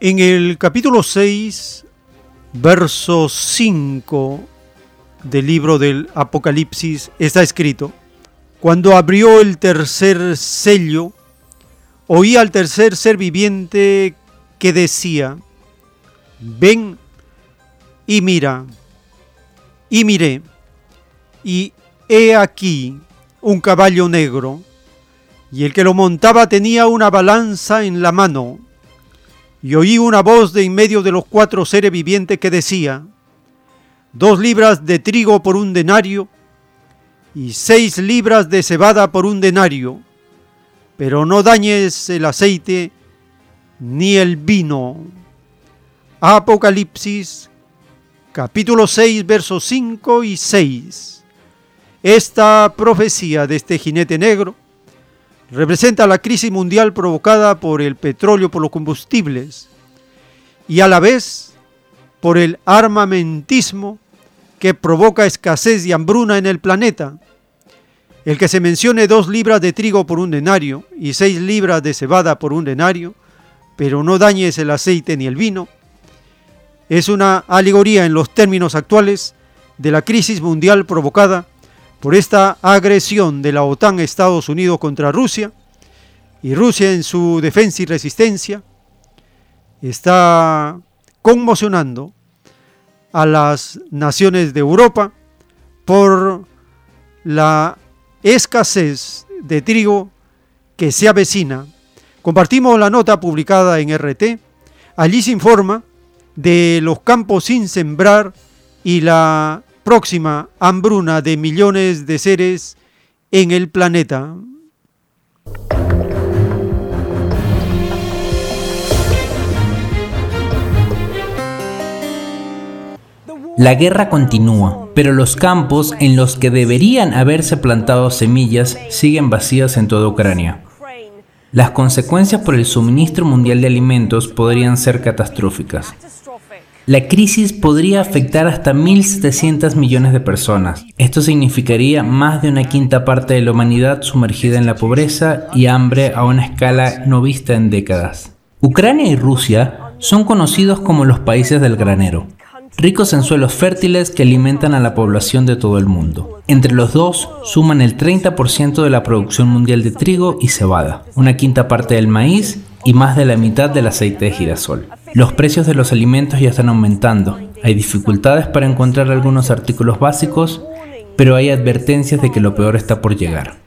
En el capítulo 6, verso 5 del libro del Apocalipsis está escrito, cuando abrió el tercer sello, oí al tercer ser viviente que decía, ven y mira, y miré, y he aquí un caballo negro, y el que lo montaba tenía una balanza en la mano, y oí una voz de en medio de los cuatro seres vivientes que decía, dos libras de trigo por un denario, y seis libras de cebada por un denario, pero no dañes el aceite ni el vino. Apocalipsis capítulo 6 versos 5 y 6. Esta profecía de este jinete negro representa la crisis mundial provocada por el petróleo por los combustibles y a la vez por el armamentismo que provoca escasez y hambruna en el planeta. El que se mencione dos libras de trigo por un denario y seis libras de cebada por un denario, pero no dañes el aceite ni el vino, es una alegoría en los términos actuales de la crisis mundial provocada por esta agresión de la OTAN Estados Unidos contra Rusia y Rusia en su defensa y resistencia está conmocionando a las naciones de Europa por la escasez de trigo que se avecina. Compartimos la nota publicada en RT. Allí se informa de los campos sin sembrar y la próxima hambruna de millones de seres en el planeta. La guerra continúa, pero los campos en los que deberían haberse plantado semillas siguen vacíos en toda Ucrania. Las consecuencias por el suministro mundial de alimentos podrían ser catastróficas. La crisis podría afectar hasta 1.700 millones de personas. Esto significaría más de una quinta parte de la humanidad sumergida en la pobreza y hambre a una escala no vista en décadas. Ucrania y Rusia son conocidos como los países del granero, ricos en suelos fértiles que alimentan a la población de todo el mundo. Entre los dos suman el 30% de la producción mundial de trigo y cebada, una quinta parte del maíz y más de la mitad del aceite de girasol. Los precios de los alimentos ya están aumentando. Hay dificultades para encontrar algunos artículos básicos, pero hay advertencias de que lo peor está por llegar.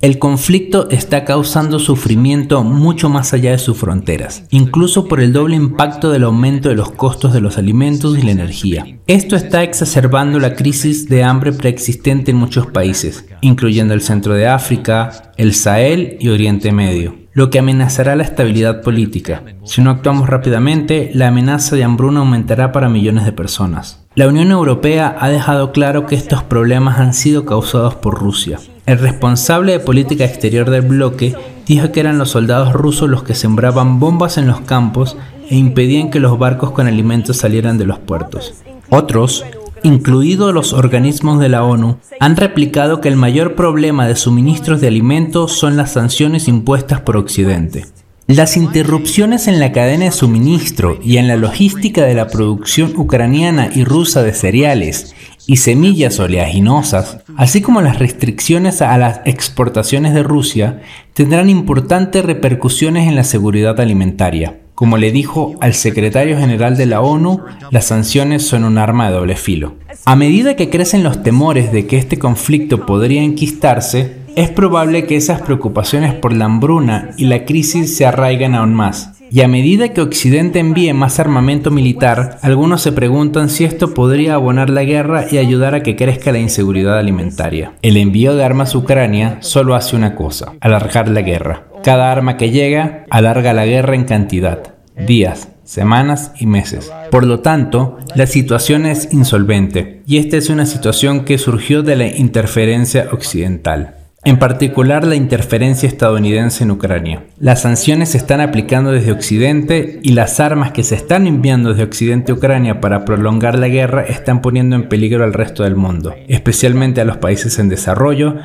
El conflicto está causando sufrimiento mucho más allá de sus fronteras, incluso por el doble impacto del aumento de los costos de los alimentos y la energía. Esto está exacerbando la crisis de hambre preexistente en muchos países, incluyendo el centro de África, el Sahel y Oriente Medio lo que amenazará la estabilidad política. Si no actuamos rápidamente, la amenaza de hambruna aumentará para millones de personas. La Unión Europea ha dejado claro que estos problemas han sido causados por Rusia. El responsable de política exterior del bloque dijo que eran los soldados rusos los que sembraban bombas en los campos e impedían que los barcos con alimentos salieran de los puertos. Otros, incluidos los organismos de la ONU, han replicado que el mayor problema de suministros de alimentos son las sanciones impuestas por Occidente. Las interrupciones en la cadena de suministro y en la logística de la producción ucraniana y rusa de cereales y semillas oleaginosas, así como las restricciones a las exportaciones de Rusia, tendrán importantes repercusiones en la seguridad alimentaria. Como le dijo al secretario general de la ONU, las sanciones son un arma de doble filo. A medida que crecen los temores de que este conflicto podría enquistarse, es probable que esas preocupaciones por la hambruna y la crisis se arraigan aún más. Y a medida que Occidente envíe más armamento militar, algunos se preguntan si esto podría abonar la guerra y ayudar a que crezca la inseguridad alimentaria. El envío de armas a Ucrania solo hace una cosa, alargar la guerra. Cada arma que llega alarga la guerra en cantidad, días, semanas y meses. Por lo tanto, la situación es insolvente y esta es una situación que surgió de la interferencia occidental en particular la interferencia estadounidense en Ucrania. Las sanciones se están aplicando desde Occidente y las armas que se están enviando desde Occidente a Ucrania para prolongar la guerra están poniendo en peligro al resto del mundo, especialmente a los países en desarrollo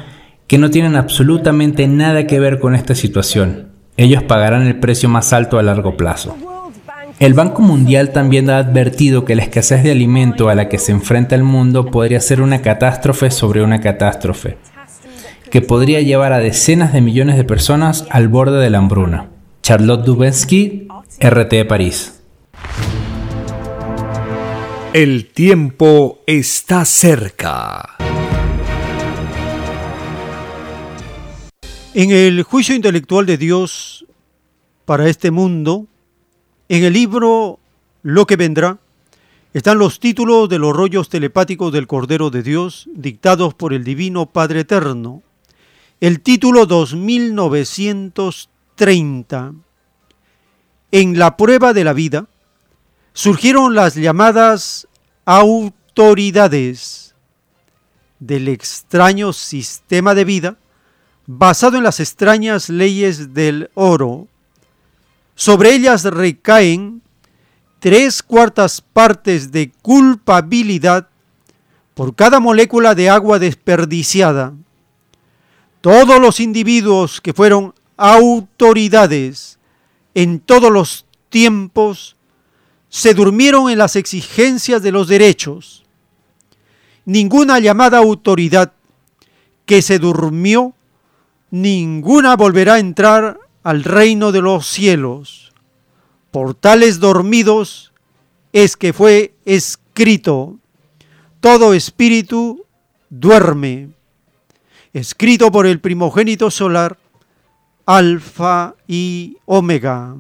que no tienen absolutamente nada que ver con esta situación. Ellos pagarán el precio más alto a largo plazo. El Banco Mundial también ha advertido que la escasez de alimento a la que se enfrenta el mundo podría ser una catástrofe sobre una catástrofe que podría llevar a decenas de millones de personas al borde de la hambruna. Charlotte Dubensky, RT París. El tiempo está cerca. En el juicio intelectual de Dios para este mundo, en el libro Lo que vendrá, están los títulos de los rollos telepáticos del Cordero de Dios dictados por el Divino Padre Eterno, el título 2930. En la prueba de la vida surgieron las llamadas autoridades del extraño sistema de vida basado en las extrañas leyes del oro. Sobre ellas recaen tres cuartas partes de culpabilidad por cada molécula de agua desperdiciada todos los individuos que fueron autoridades en todos los tiempos se durmieron en las exigencias de los derechos. Ninguna llamada autoridad que se durmió, ninguna volverá a entrar al reino de los cielos. Por tales dormidos es que fue escrito, todo espíritu duerme escrito por el primogénito solar, Alfa y Omega.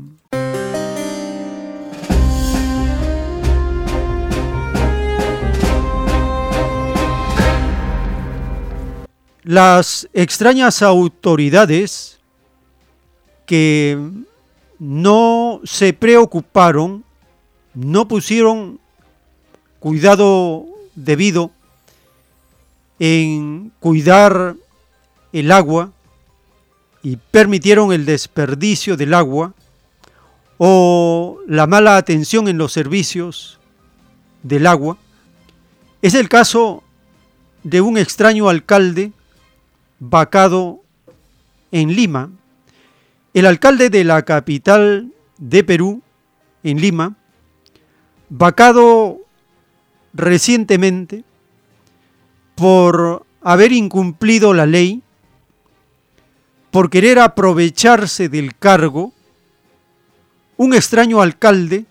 Las extrañas autoridades que no se preocuparon, no pusieron cuidado debido en cuidar el agua y permitieron el desperdicio del agua o la mala atención en los servicios del agua es el caso de un extraño alcalde vacado en Lima. El alcalde de la capital de Perú, en Lima, vacado recientemente por haber incumplido la ley, por querer aprovecharse del cargo, un extraño alcalde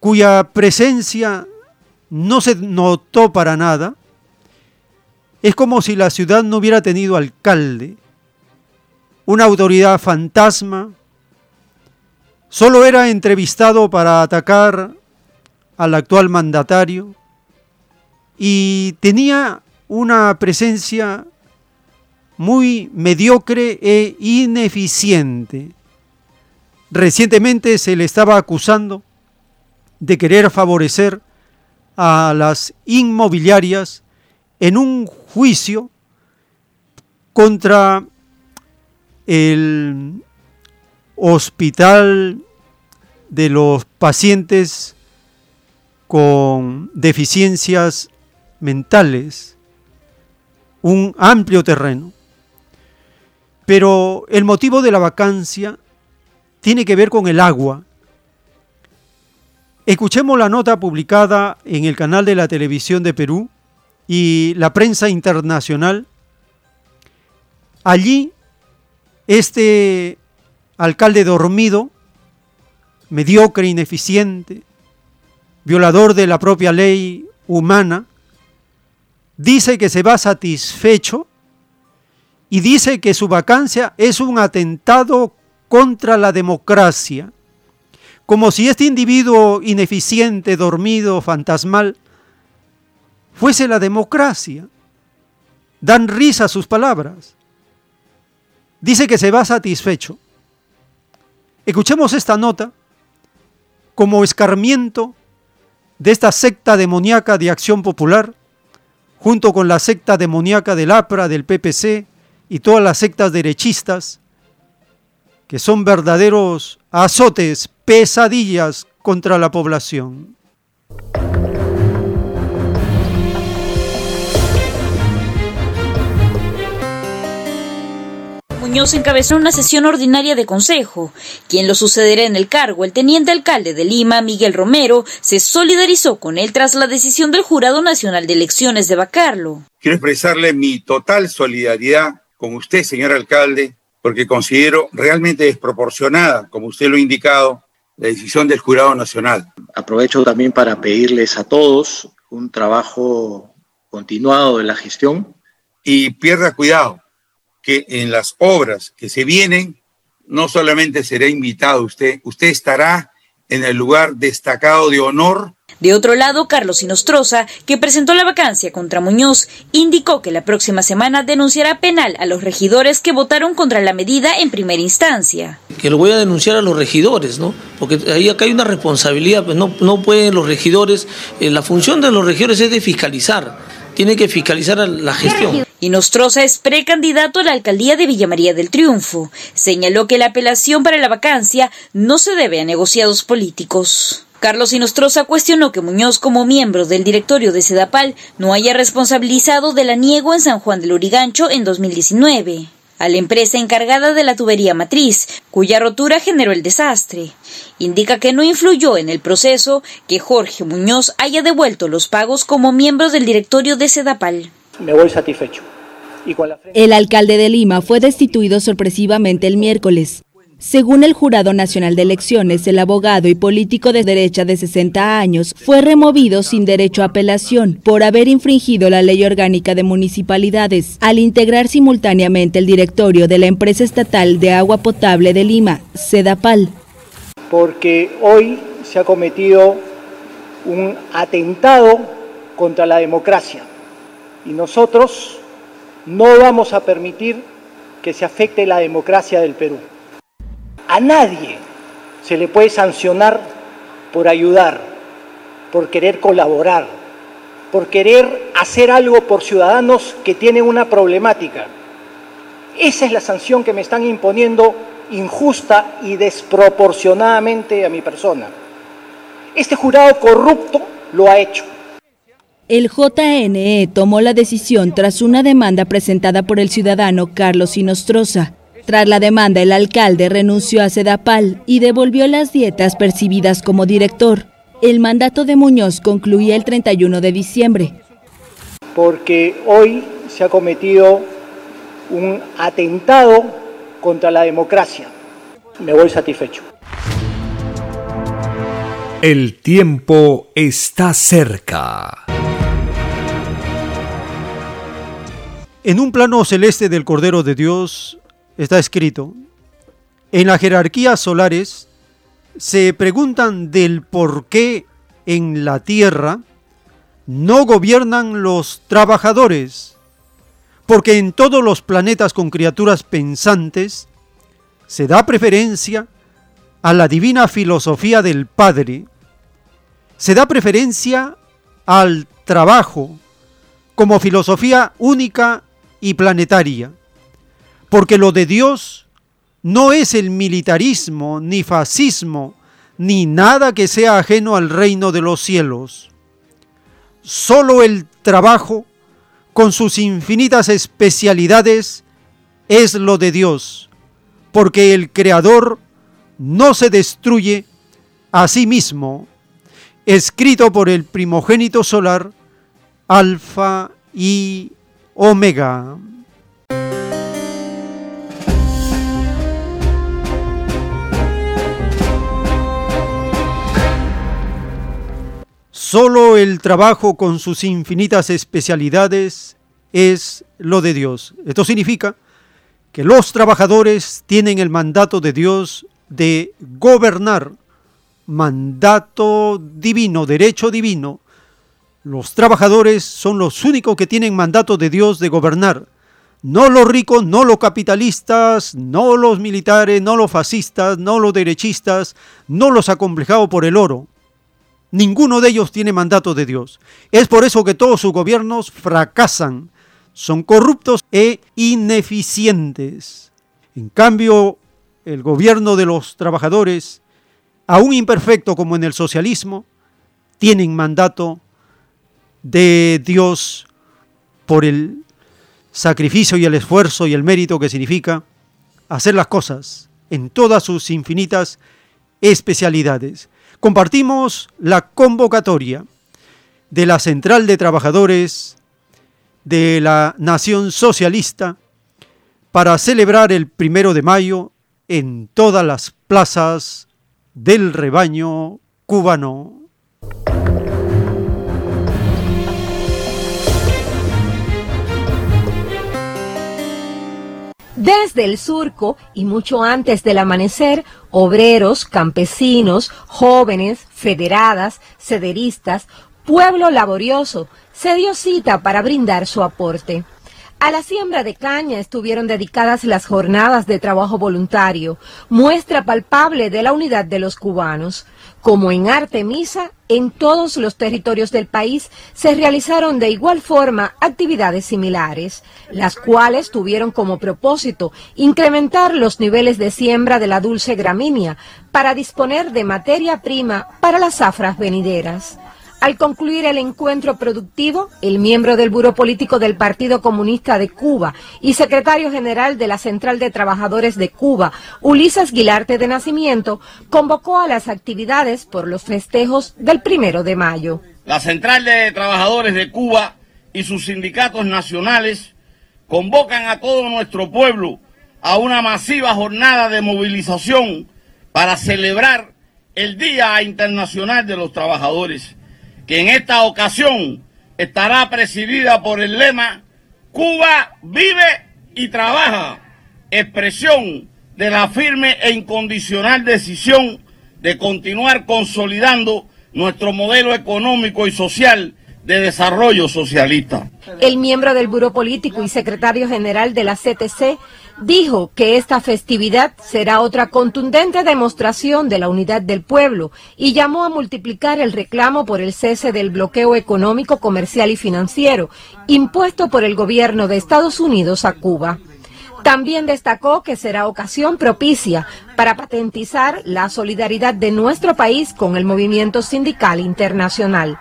cuya presencia no se notó para nada, es como si la ciudad no hubiera tenido alcalde, una autoridad fantasma, solo era entrevistado para atacar al actual mandatario y tenía una presencia muy mediocre e ineficiente. Recientemente se le estaba acusando de querer favorecer a las inmobiliarias en un juicio contra el hospital de los pacientes con deficiencias mentales, un amplio terreno. Pero el motivo de la vacancia tiene que ver con el agua. Escuchemos la nota publicada en el canal de la televisión de Perú y la prensa internacional. Allí, este alcalde dormido, mediocre, ineficiente, violador de la propia ley humana, dice que se va satisfecho y dice que su vacancia es un atentado contra la democracia, como si este individuo ineficiente, dormido, fantasmal, fuese la democracia. Dan risa sus palabras. Dice que se va satisfecho. Escuchemos esta nota como escarmiento de esta secta demoníaca de Acción Popular, junto con la secta demoníaca del APRA, del PPC y todas las sectas derechistas, que son verdaderos azotes, pesadillas contra la población. Muñoz encabezó una sesión ordinaria de consejo. Quien lo sucederá en el cargo, el teniente alcalde de Lima, Miguel Romero, se solidarizó con él tras la decisión del Jurado Nacional de Elecciones de vacarlo. Quiero expresarle mi total solidaridad con usted, señor alcalde, porque considero realmente desproporcionada, como usted lo ha indicado, la decisión del Jurado Nacional. Aprovecho también para pedirles a todos un trabajo continuado de la gestión. Y pierda cuidado, que en las obras que se vienen, no solamente será invitado usted, usted estará en el lugar destacado de honor. De otro lado, Carlos Inostroza, que presentó la vacancia contra Muñoz, indicó que la próxima semana denunciará penal a los regidores que votaron contra la medida en primera instancia. Que lo voy a denunciar a los regidores, ¿no? Porque ahí acá hay una responsabilidad, pues no, no pueden los regidores, eh, la función de los regidores es de fiscalizar, tiene que fiscalizar la gestión. Inostroza es precandidato a la alcaldía de Villa María del Triunfo. Señaló que la apelación para la vacancia no se debe a negociados políticos. Carlos Inostroza cuestionó que Muñoz, como miembro del directorio de Sedapal, no haya responsabilizado del aniego en San Juan del Urigancho en 2019 a la empresa encargada de la tubería matriz, cuya rotura generó el desastre. Indica que no influyó en el proceso que Jorge Muñoz haya devuelto los pagos como miembro del directorio de Sedapal me voy satisfecho. El alcalde de Lima fue destituido sorpresivamente el miércoles. Según el Jurado Nacional de Elecciones, el abogado y político de derecha de 60 años fue removido sin derecho a apelación por haber infringido la ley orgánica de municipalidades al integrar simultáneamente el directorio de la empresa estatal de agua potable de Lima, Sedapal. Porque hoy se ha cometido un atentado contra la democracia y nosotros no vamos a permitir que se afecte la democracia del Perú. A nadie se le puede sancionar por ayudar, por querer colaborar, por querer hacer algo por ciudadanos que tienen una problemática. Esa es la sanción que me están imponiendo injusta y desproporcionadamente a mi persona. Este jurado corrupto lo ha hecho. El JNE tomó la decisión tras una demanda presentada por el ciudadano Carlos Inostroza. Tras la demanda, el alcalde renunció a Sedapal y devolvió las dietas percibidas como director. El mandato de Muñoz concluía el 31 de diciembre. Porque hoy se ha cometido un atentado contra la democracia. Me voy satisfecho. El tiempo está cerca. En un plano celeste del Cordero de Dios está escrito, en las jerarquías solares se preguntan del por qué en la tierra no gobiernan los trabajadores, porque en todos los planetas con criaturas pensantes se da preferencia a la divina filosofía del Padre, se da preferencia al trabajo como filosofía única y planetaria, porque lo de Dios no es el militarismo, ni fascismo, ni nada que sea ajeno al reino de los cielos. Solo el trabajo, con sus infinitas especialidades, es lo de Dios, porque el Creador no se destruye a sí mismo, escrito por el primogénito solar, Alfa y Omega. Solo el trabajo con sus infinitas especialidades es lo de Dios. Esto significa que los trabajadores tienen el mandato de Dios de gobernar, mandato divino, derecho divino. Los trabajadores son los únicos que tienen mandato de Dios de gobernar. No los ricos, no los capitalistas, no los militares, no los fascistas, no los derechistas, no los acomplejados por el oro. Ninguno de ellos tiene mandato de Dios. Es por eso que todos sus gobiernos fracasan, son corruptos e ineficientes. En cambio, el gobierno de los trabajadores, aún imperfecto como en el socialismo, tienen mandato de Dios por el sacrificio y el esfuerzo y el mérito que significa hacer las cosas en todas sus infinitas especialidades compartimos la convocatoria de la Central de Trabajadores de la Nación Socialista para celebrar el primero de mayo en todas las plazas del rebaño cubano. Desde el surco y mucho antes del amanecer, obreros, campesinos, jóvenes, federadas, cederistas, pueblo laborioso, se dio cita para brindar su aporte. A la siembra de caña estuvieron dedicadas las jornadas de trabajo voluntario, muestra palpable de la unidad de los cubanos. Como en Artemisa, en todos los territorios del país se realizaron de igual forma actividades similares, las cuales tuvieron como propósito incrementar los niveles de siembra de la dulce gramínea para disponer de materia prima para las zafras venideras. Al concluir el encuentro productivo, el miembro del Buró Político del Partido Comunista de Cuba y secretario general de la Central de Trabajadores de Cuba, Ulises Guilarte de Nacimiento, convocó a las actividades por los festejos del primero de mayo. La Central de Trabajadores de Cuba y sus sindicatos nacionales convocan a todo nuestro pueblo a una masiva jornada de movilización para celebrar el Día Internacional de los Trabajadores que en esta ocasión estará presidida por el lema Cuba vive y trabaja, expresión de la firme e incondicional decisión de continuar consolidando nuestro modelo económico y social de desarrollo socialista. El miembro del Buró Político y secretario general de la CTC dijo que esta festividad será otra contundente demostración de la unidad del pueblo y llamó a multiplicar el reclamo por el cese del bloqueo económico, comercial y financiero impuesto por el gobierno de Estados Unidos a Cuba. También destacó que será ocasión propicia para patentizar la solidaridad de nuestro país con el movimiento sindical internacional.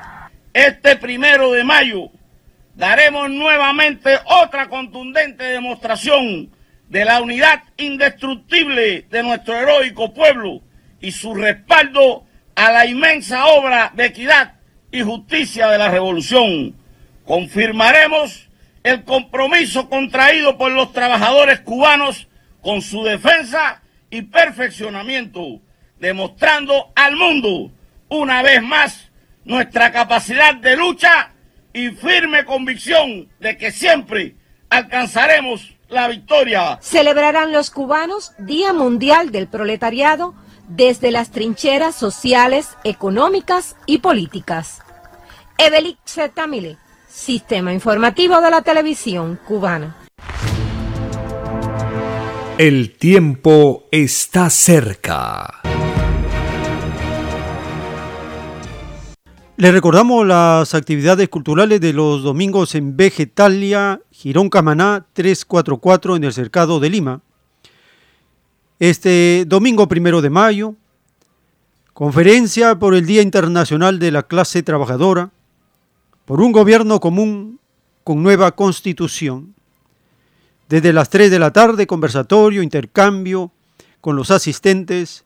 Este primero de mayo daremos nuevamente otra contundente demostración de la unidad indestructible de nuestro heroico pueblo y su respaldo a la inmensa obra de equidad y justicia de la revolución. Confirmaremos el compromiso contraído por los trabajadores cubanos con su defensa y perfeccionamiento, demostrando al mundo una vez más nuestra capacidad de lucha y firme convicción de que siempre alcanzaremos la victoria. Celebrarán los cubanos Día Mundial del Proletariado desde las trincheras sociales, económicas y políticas. Evelix Tamile, Sistema Informativo de la Televisión Cubana. El tiempo está cerca. Le recordamos las actividades culturales de los domingos en Vegetalia, Girón Camaná 344 en el Cercado de Lima. Este domingo primero de mayo, conferencia por el Día Internacional de la Clase Trabajadora, por un gobierno común con nueva constitución. Desde las 3 de la tarde, conversatorio, intercambio con los asistentes,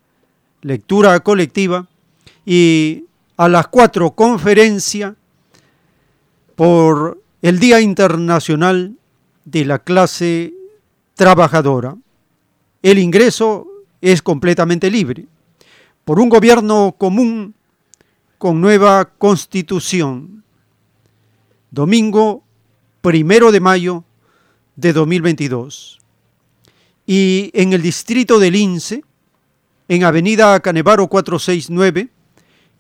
lectura colectiva y a las 4 conferencia por el Día Internacional de la Clase Trabajadora. El ingreso es completamente libre por un gobierno común con nueva constitución. Domingo primero de mayo de 2022. Y en el distrito del Lince, en Avenida Canevaro 469,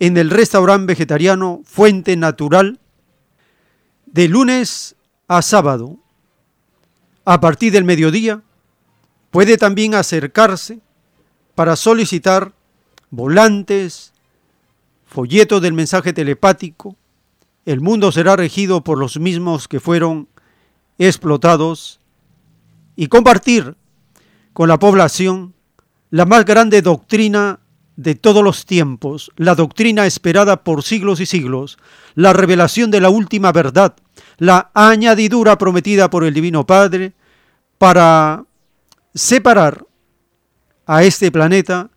en el restaurante vegetariano Fuente Natural, de lunes a sábado, a partir del mediodía, Puede también acercarse para solicitar volantes, folletos del mensaje telepático. El mundo será regido por los mismos que fueron explotados y compartir con la población la más grande doctrina de todos los tiempos, la doctrina esperada por siglos y siglos, la revelación de la última verdad, la añadidura prometida por el Divino Padre para separar a este planeta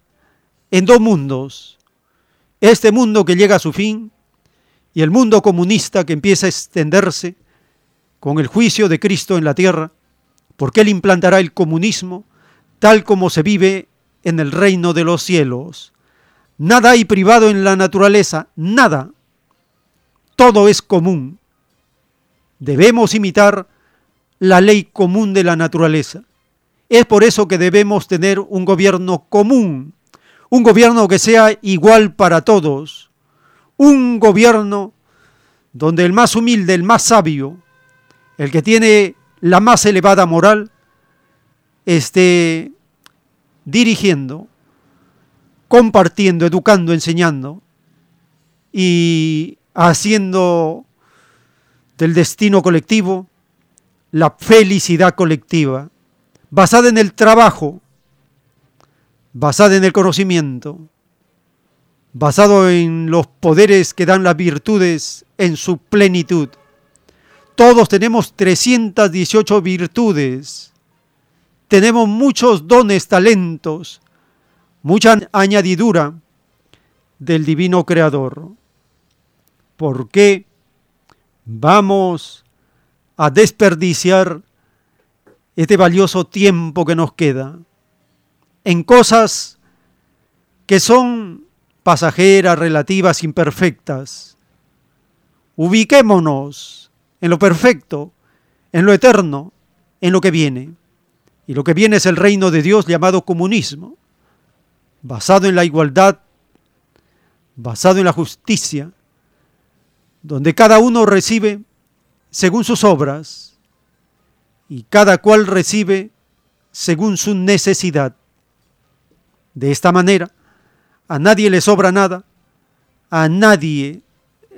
en dos mundos. Este mundo que llega a su fin y el mundo comunista que empieza a extenderse con el juicio de Cristo en la tierra, porque Él implantará el comunismo tal como se vive en el reino de los cielos. Nada hay privado en la naturaleza, nada. Todo es común. Debemos imitar la ley común de la naturaleza. Es por eso que debemos tener un gobierno común, un gobierno que sea igual para todos, un gobierno donde el más humilde, el más sabio, el que tiene la más elevada moral, esté dirigiendo, compartiendo, educando, enseñando y haciendo del destino colectivo la felicidad colectiva basada en el trabajo, basada en el conocimiento, basado en los poderes que dan las virtudes en su plenitud. Todos tenemos 318 virtudes, tenemos muchos dones, talentos, mucha añadidura del divino creador. ¿Por qué vamos a desperdiciar este valioso tiempo que nos queda en cosas que son pasajeras, relativas, imperfectas. Ubiquémonos en lo perfecto, en lo eterno, en lo que viene. Y lo que viene es el reino de Dios llamado comunismo, basado en la igualdad, basado en la justicia, donde cada uno recibe según sus obras y cada cual recibe según su necesidad. De esta manera, a nadie le sobra nada, a nadie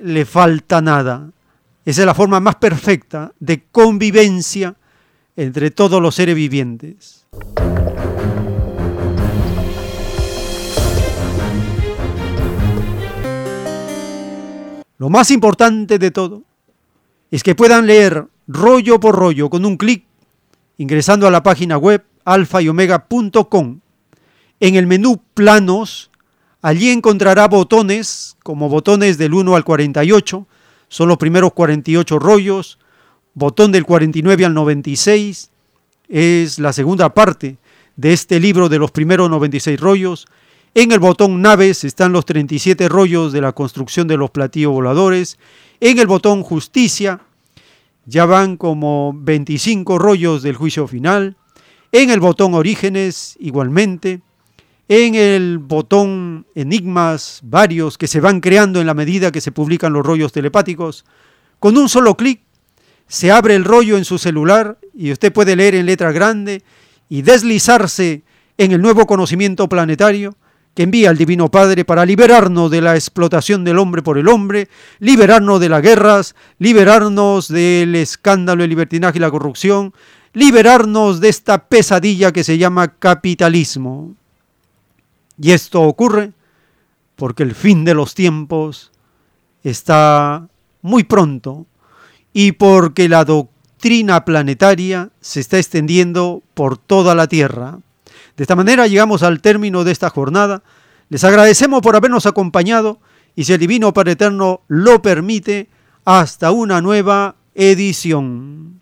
le falta nada. Esa es la forma más perfecta de convivencia entre todos los seres vivientes. Lo más importante de todo es que puedan leer rollo por rollo con un clic ingresando a la página web alfa y omega.com. En el menú planos, allí encontrará botones como botones del 1 al 48, son los primeros 48 rollos, botón del 49 al 96, es la segunda parte de este libro de los primeros 96 rollos. En el botón naves están los 37 rollos de la construcción de los platillos voladores. En el botón justicia ya van como 25 rollos del juicio final. En el botón orígenes igualmente. En el botón enigmas varios que se van creando en la medida que se publican los rollos telepáticos. Con un solo clic se abre el rollo en su celular y usted puede leer en letra grande y deslizarse en el nuevo conocimiento planetario que envía el Divino Padre para liberarnos de la explotación del hombre por el hombre, liberarnos de las guerras, liberarnos del escándalo, el libertinaje y la corrupción, liberarnos de esta pesadilla que se llama capitalismo. Y esto ocurre porque el fin de los tiempos está muy pronto y porque la doctrina planetaria se está extendiendo por toda la Tierra. De esta manera llegamos al término de esta jornada. Les agradecemos por habernos acompañado y si el Divino Padre Eterno lo permite, hasta una nueva edición.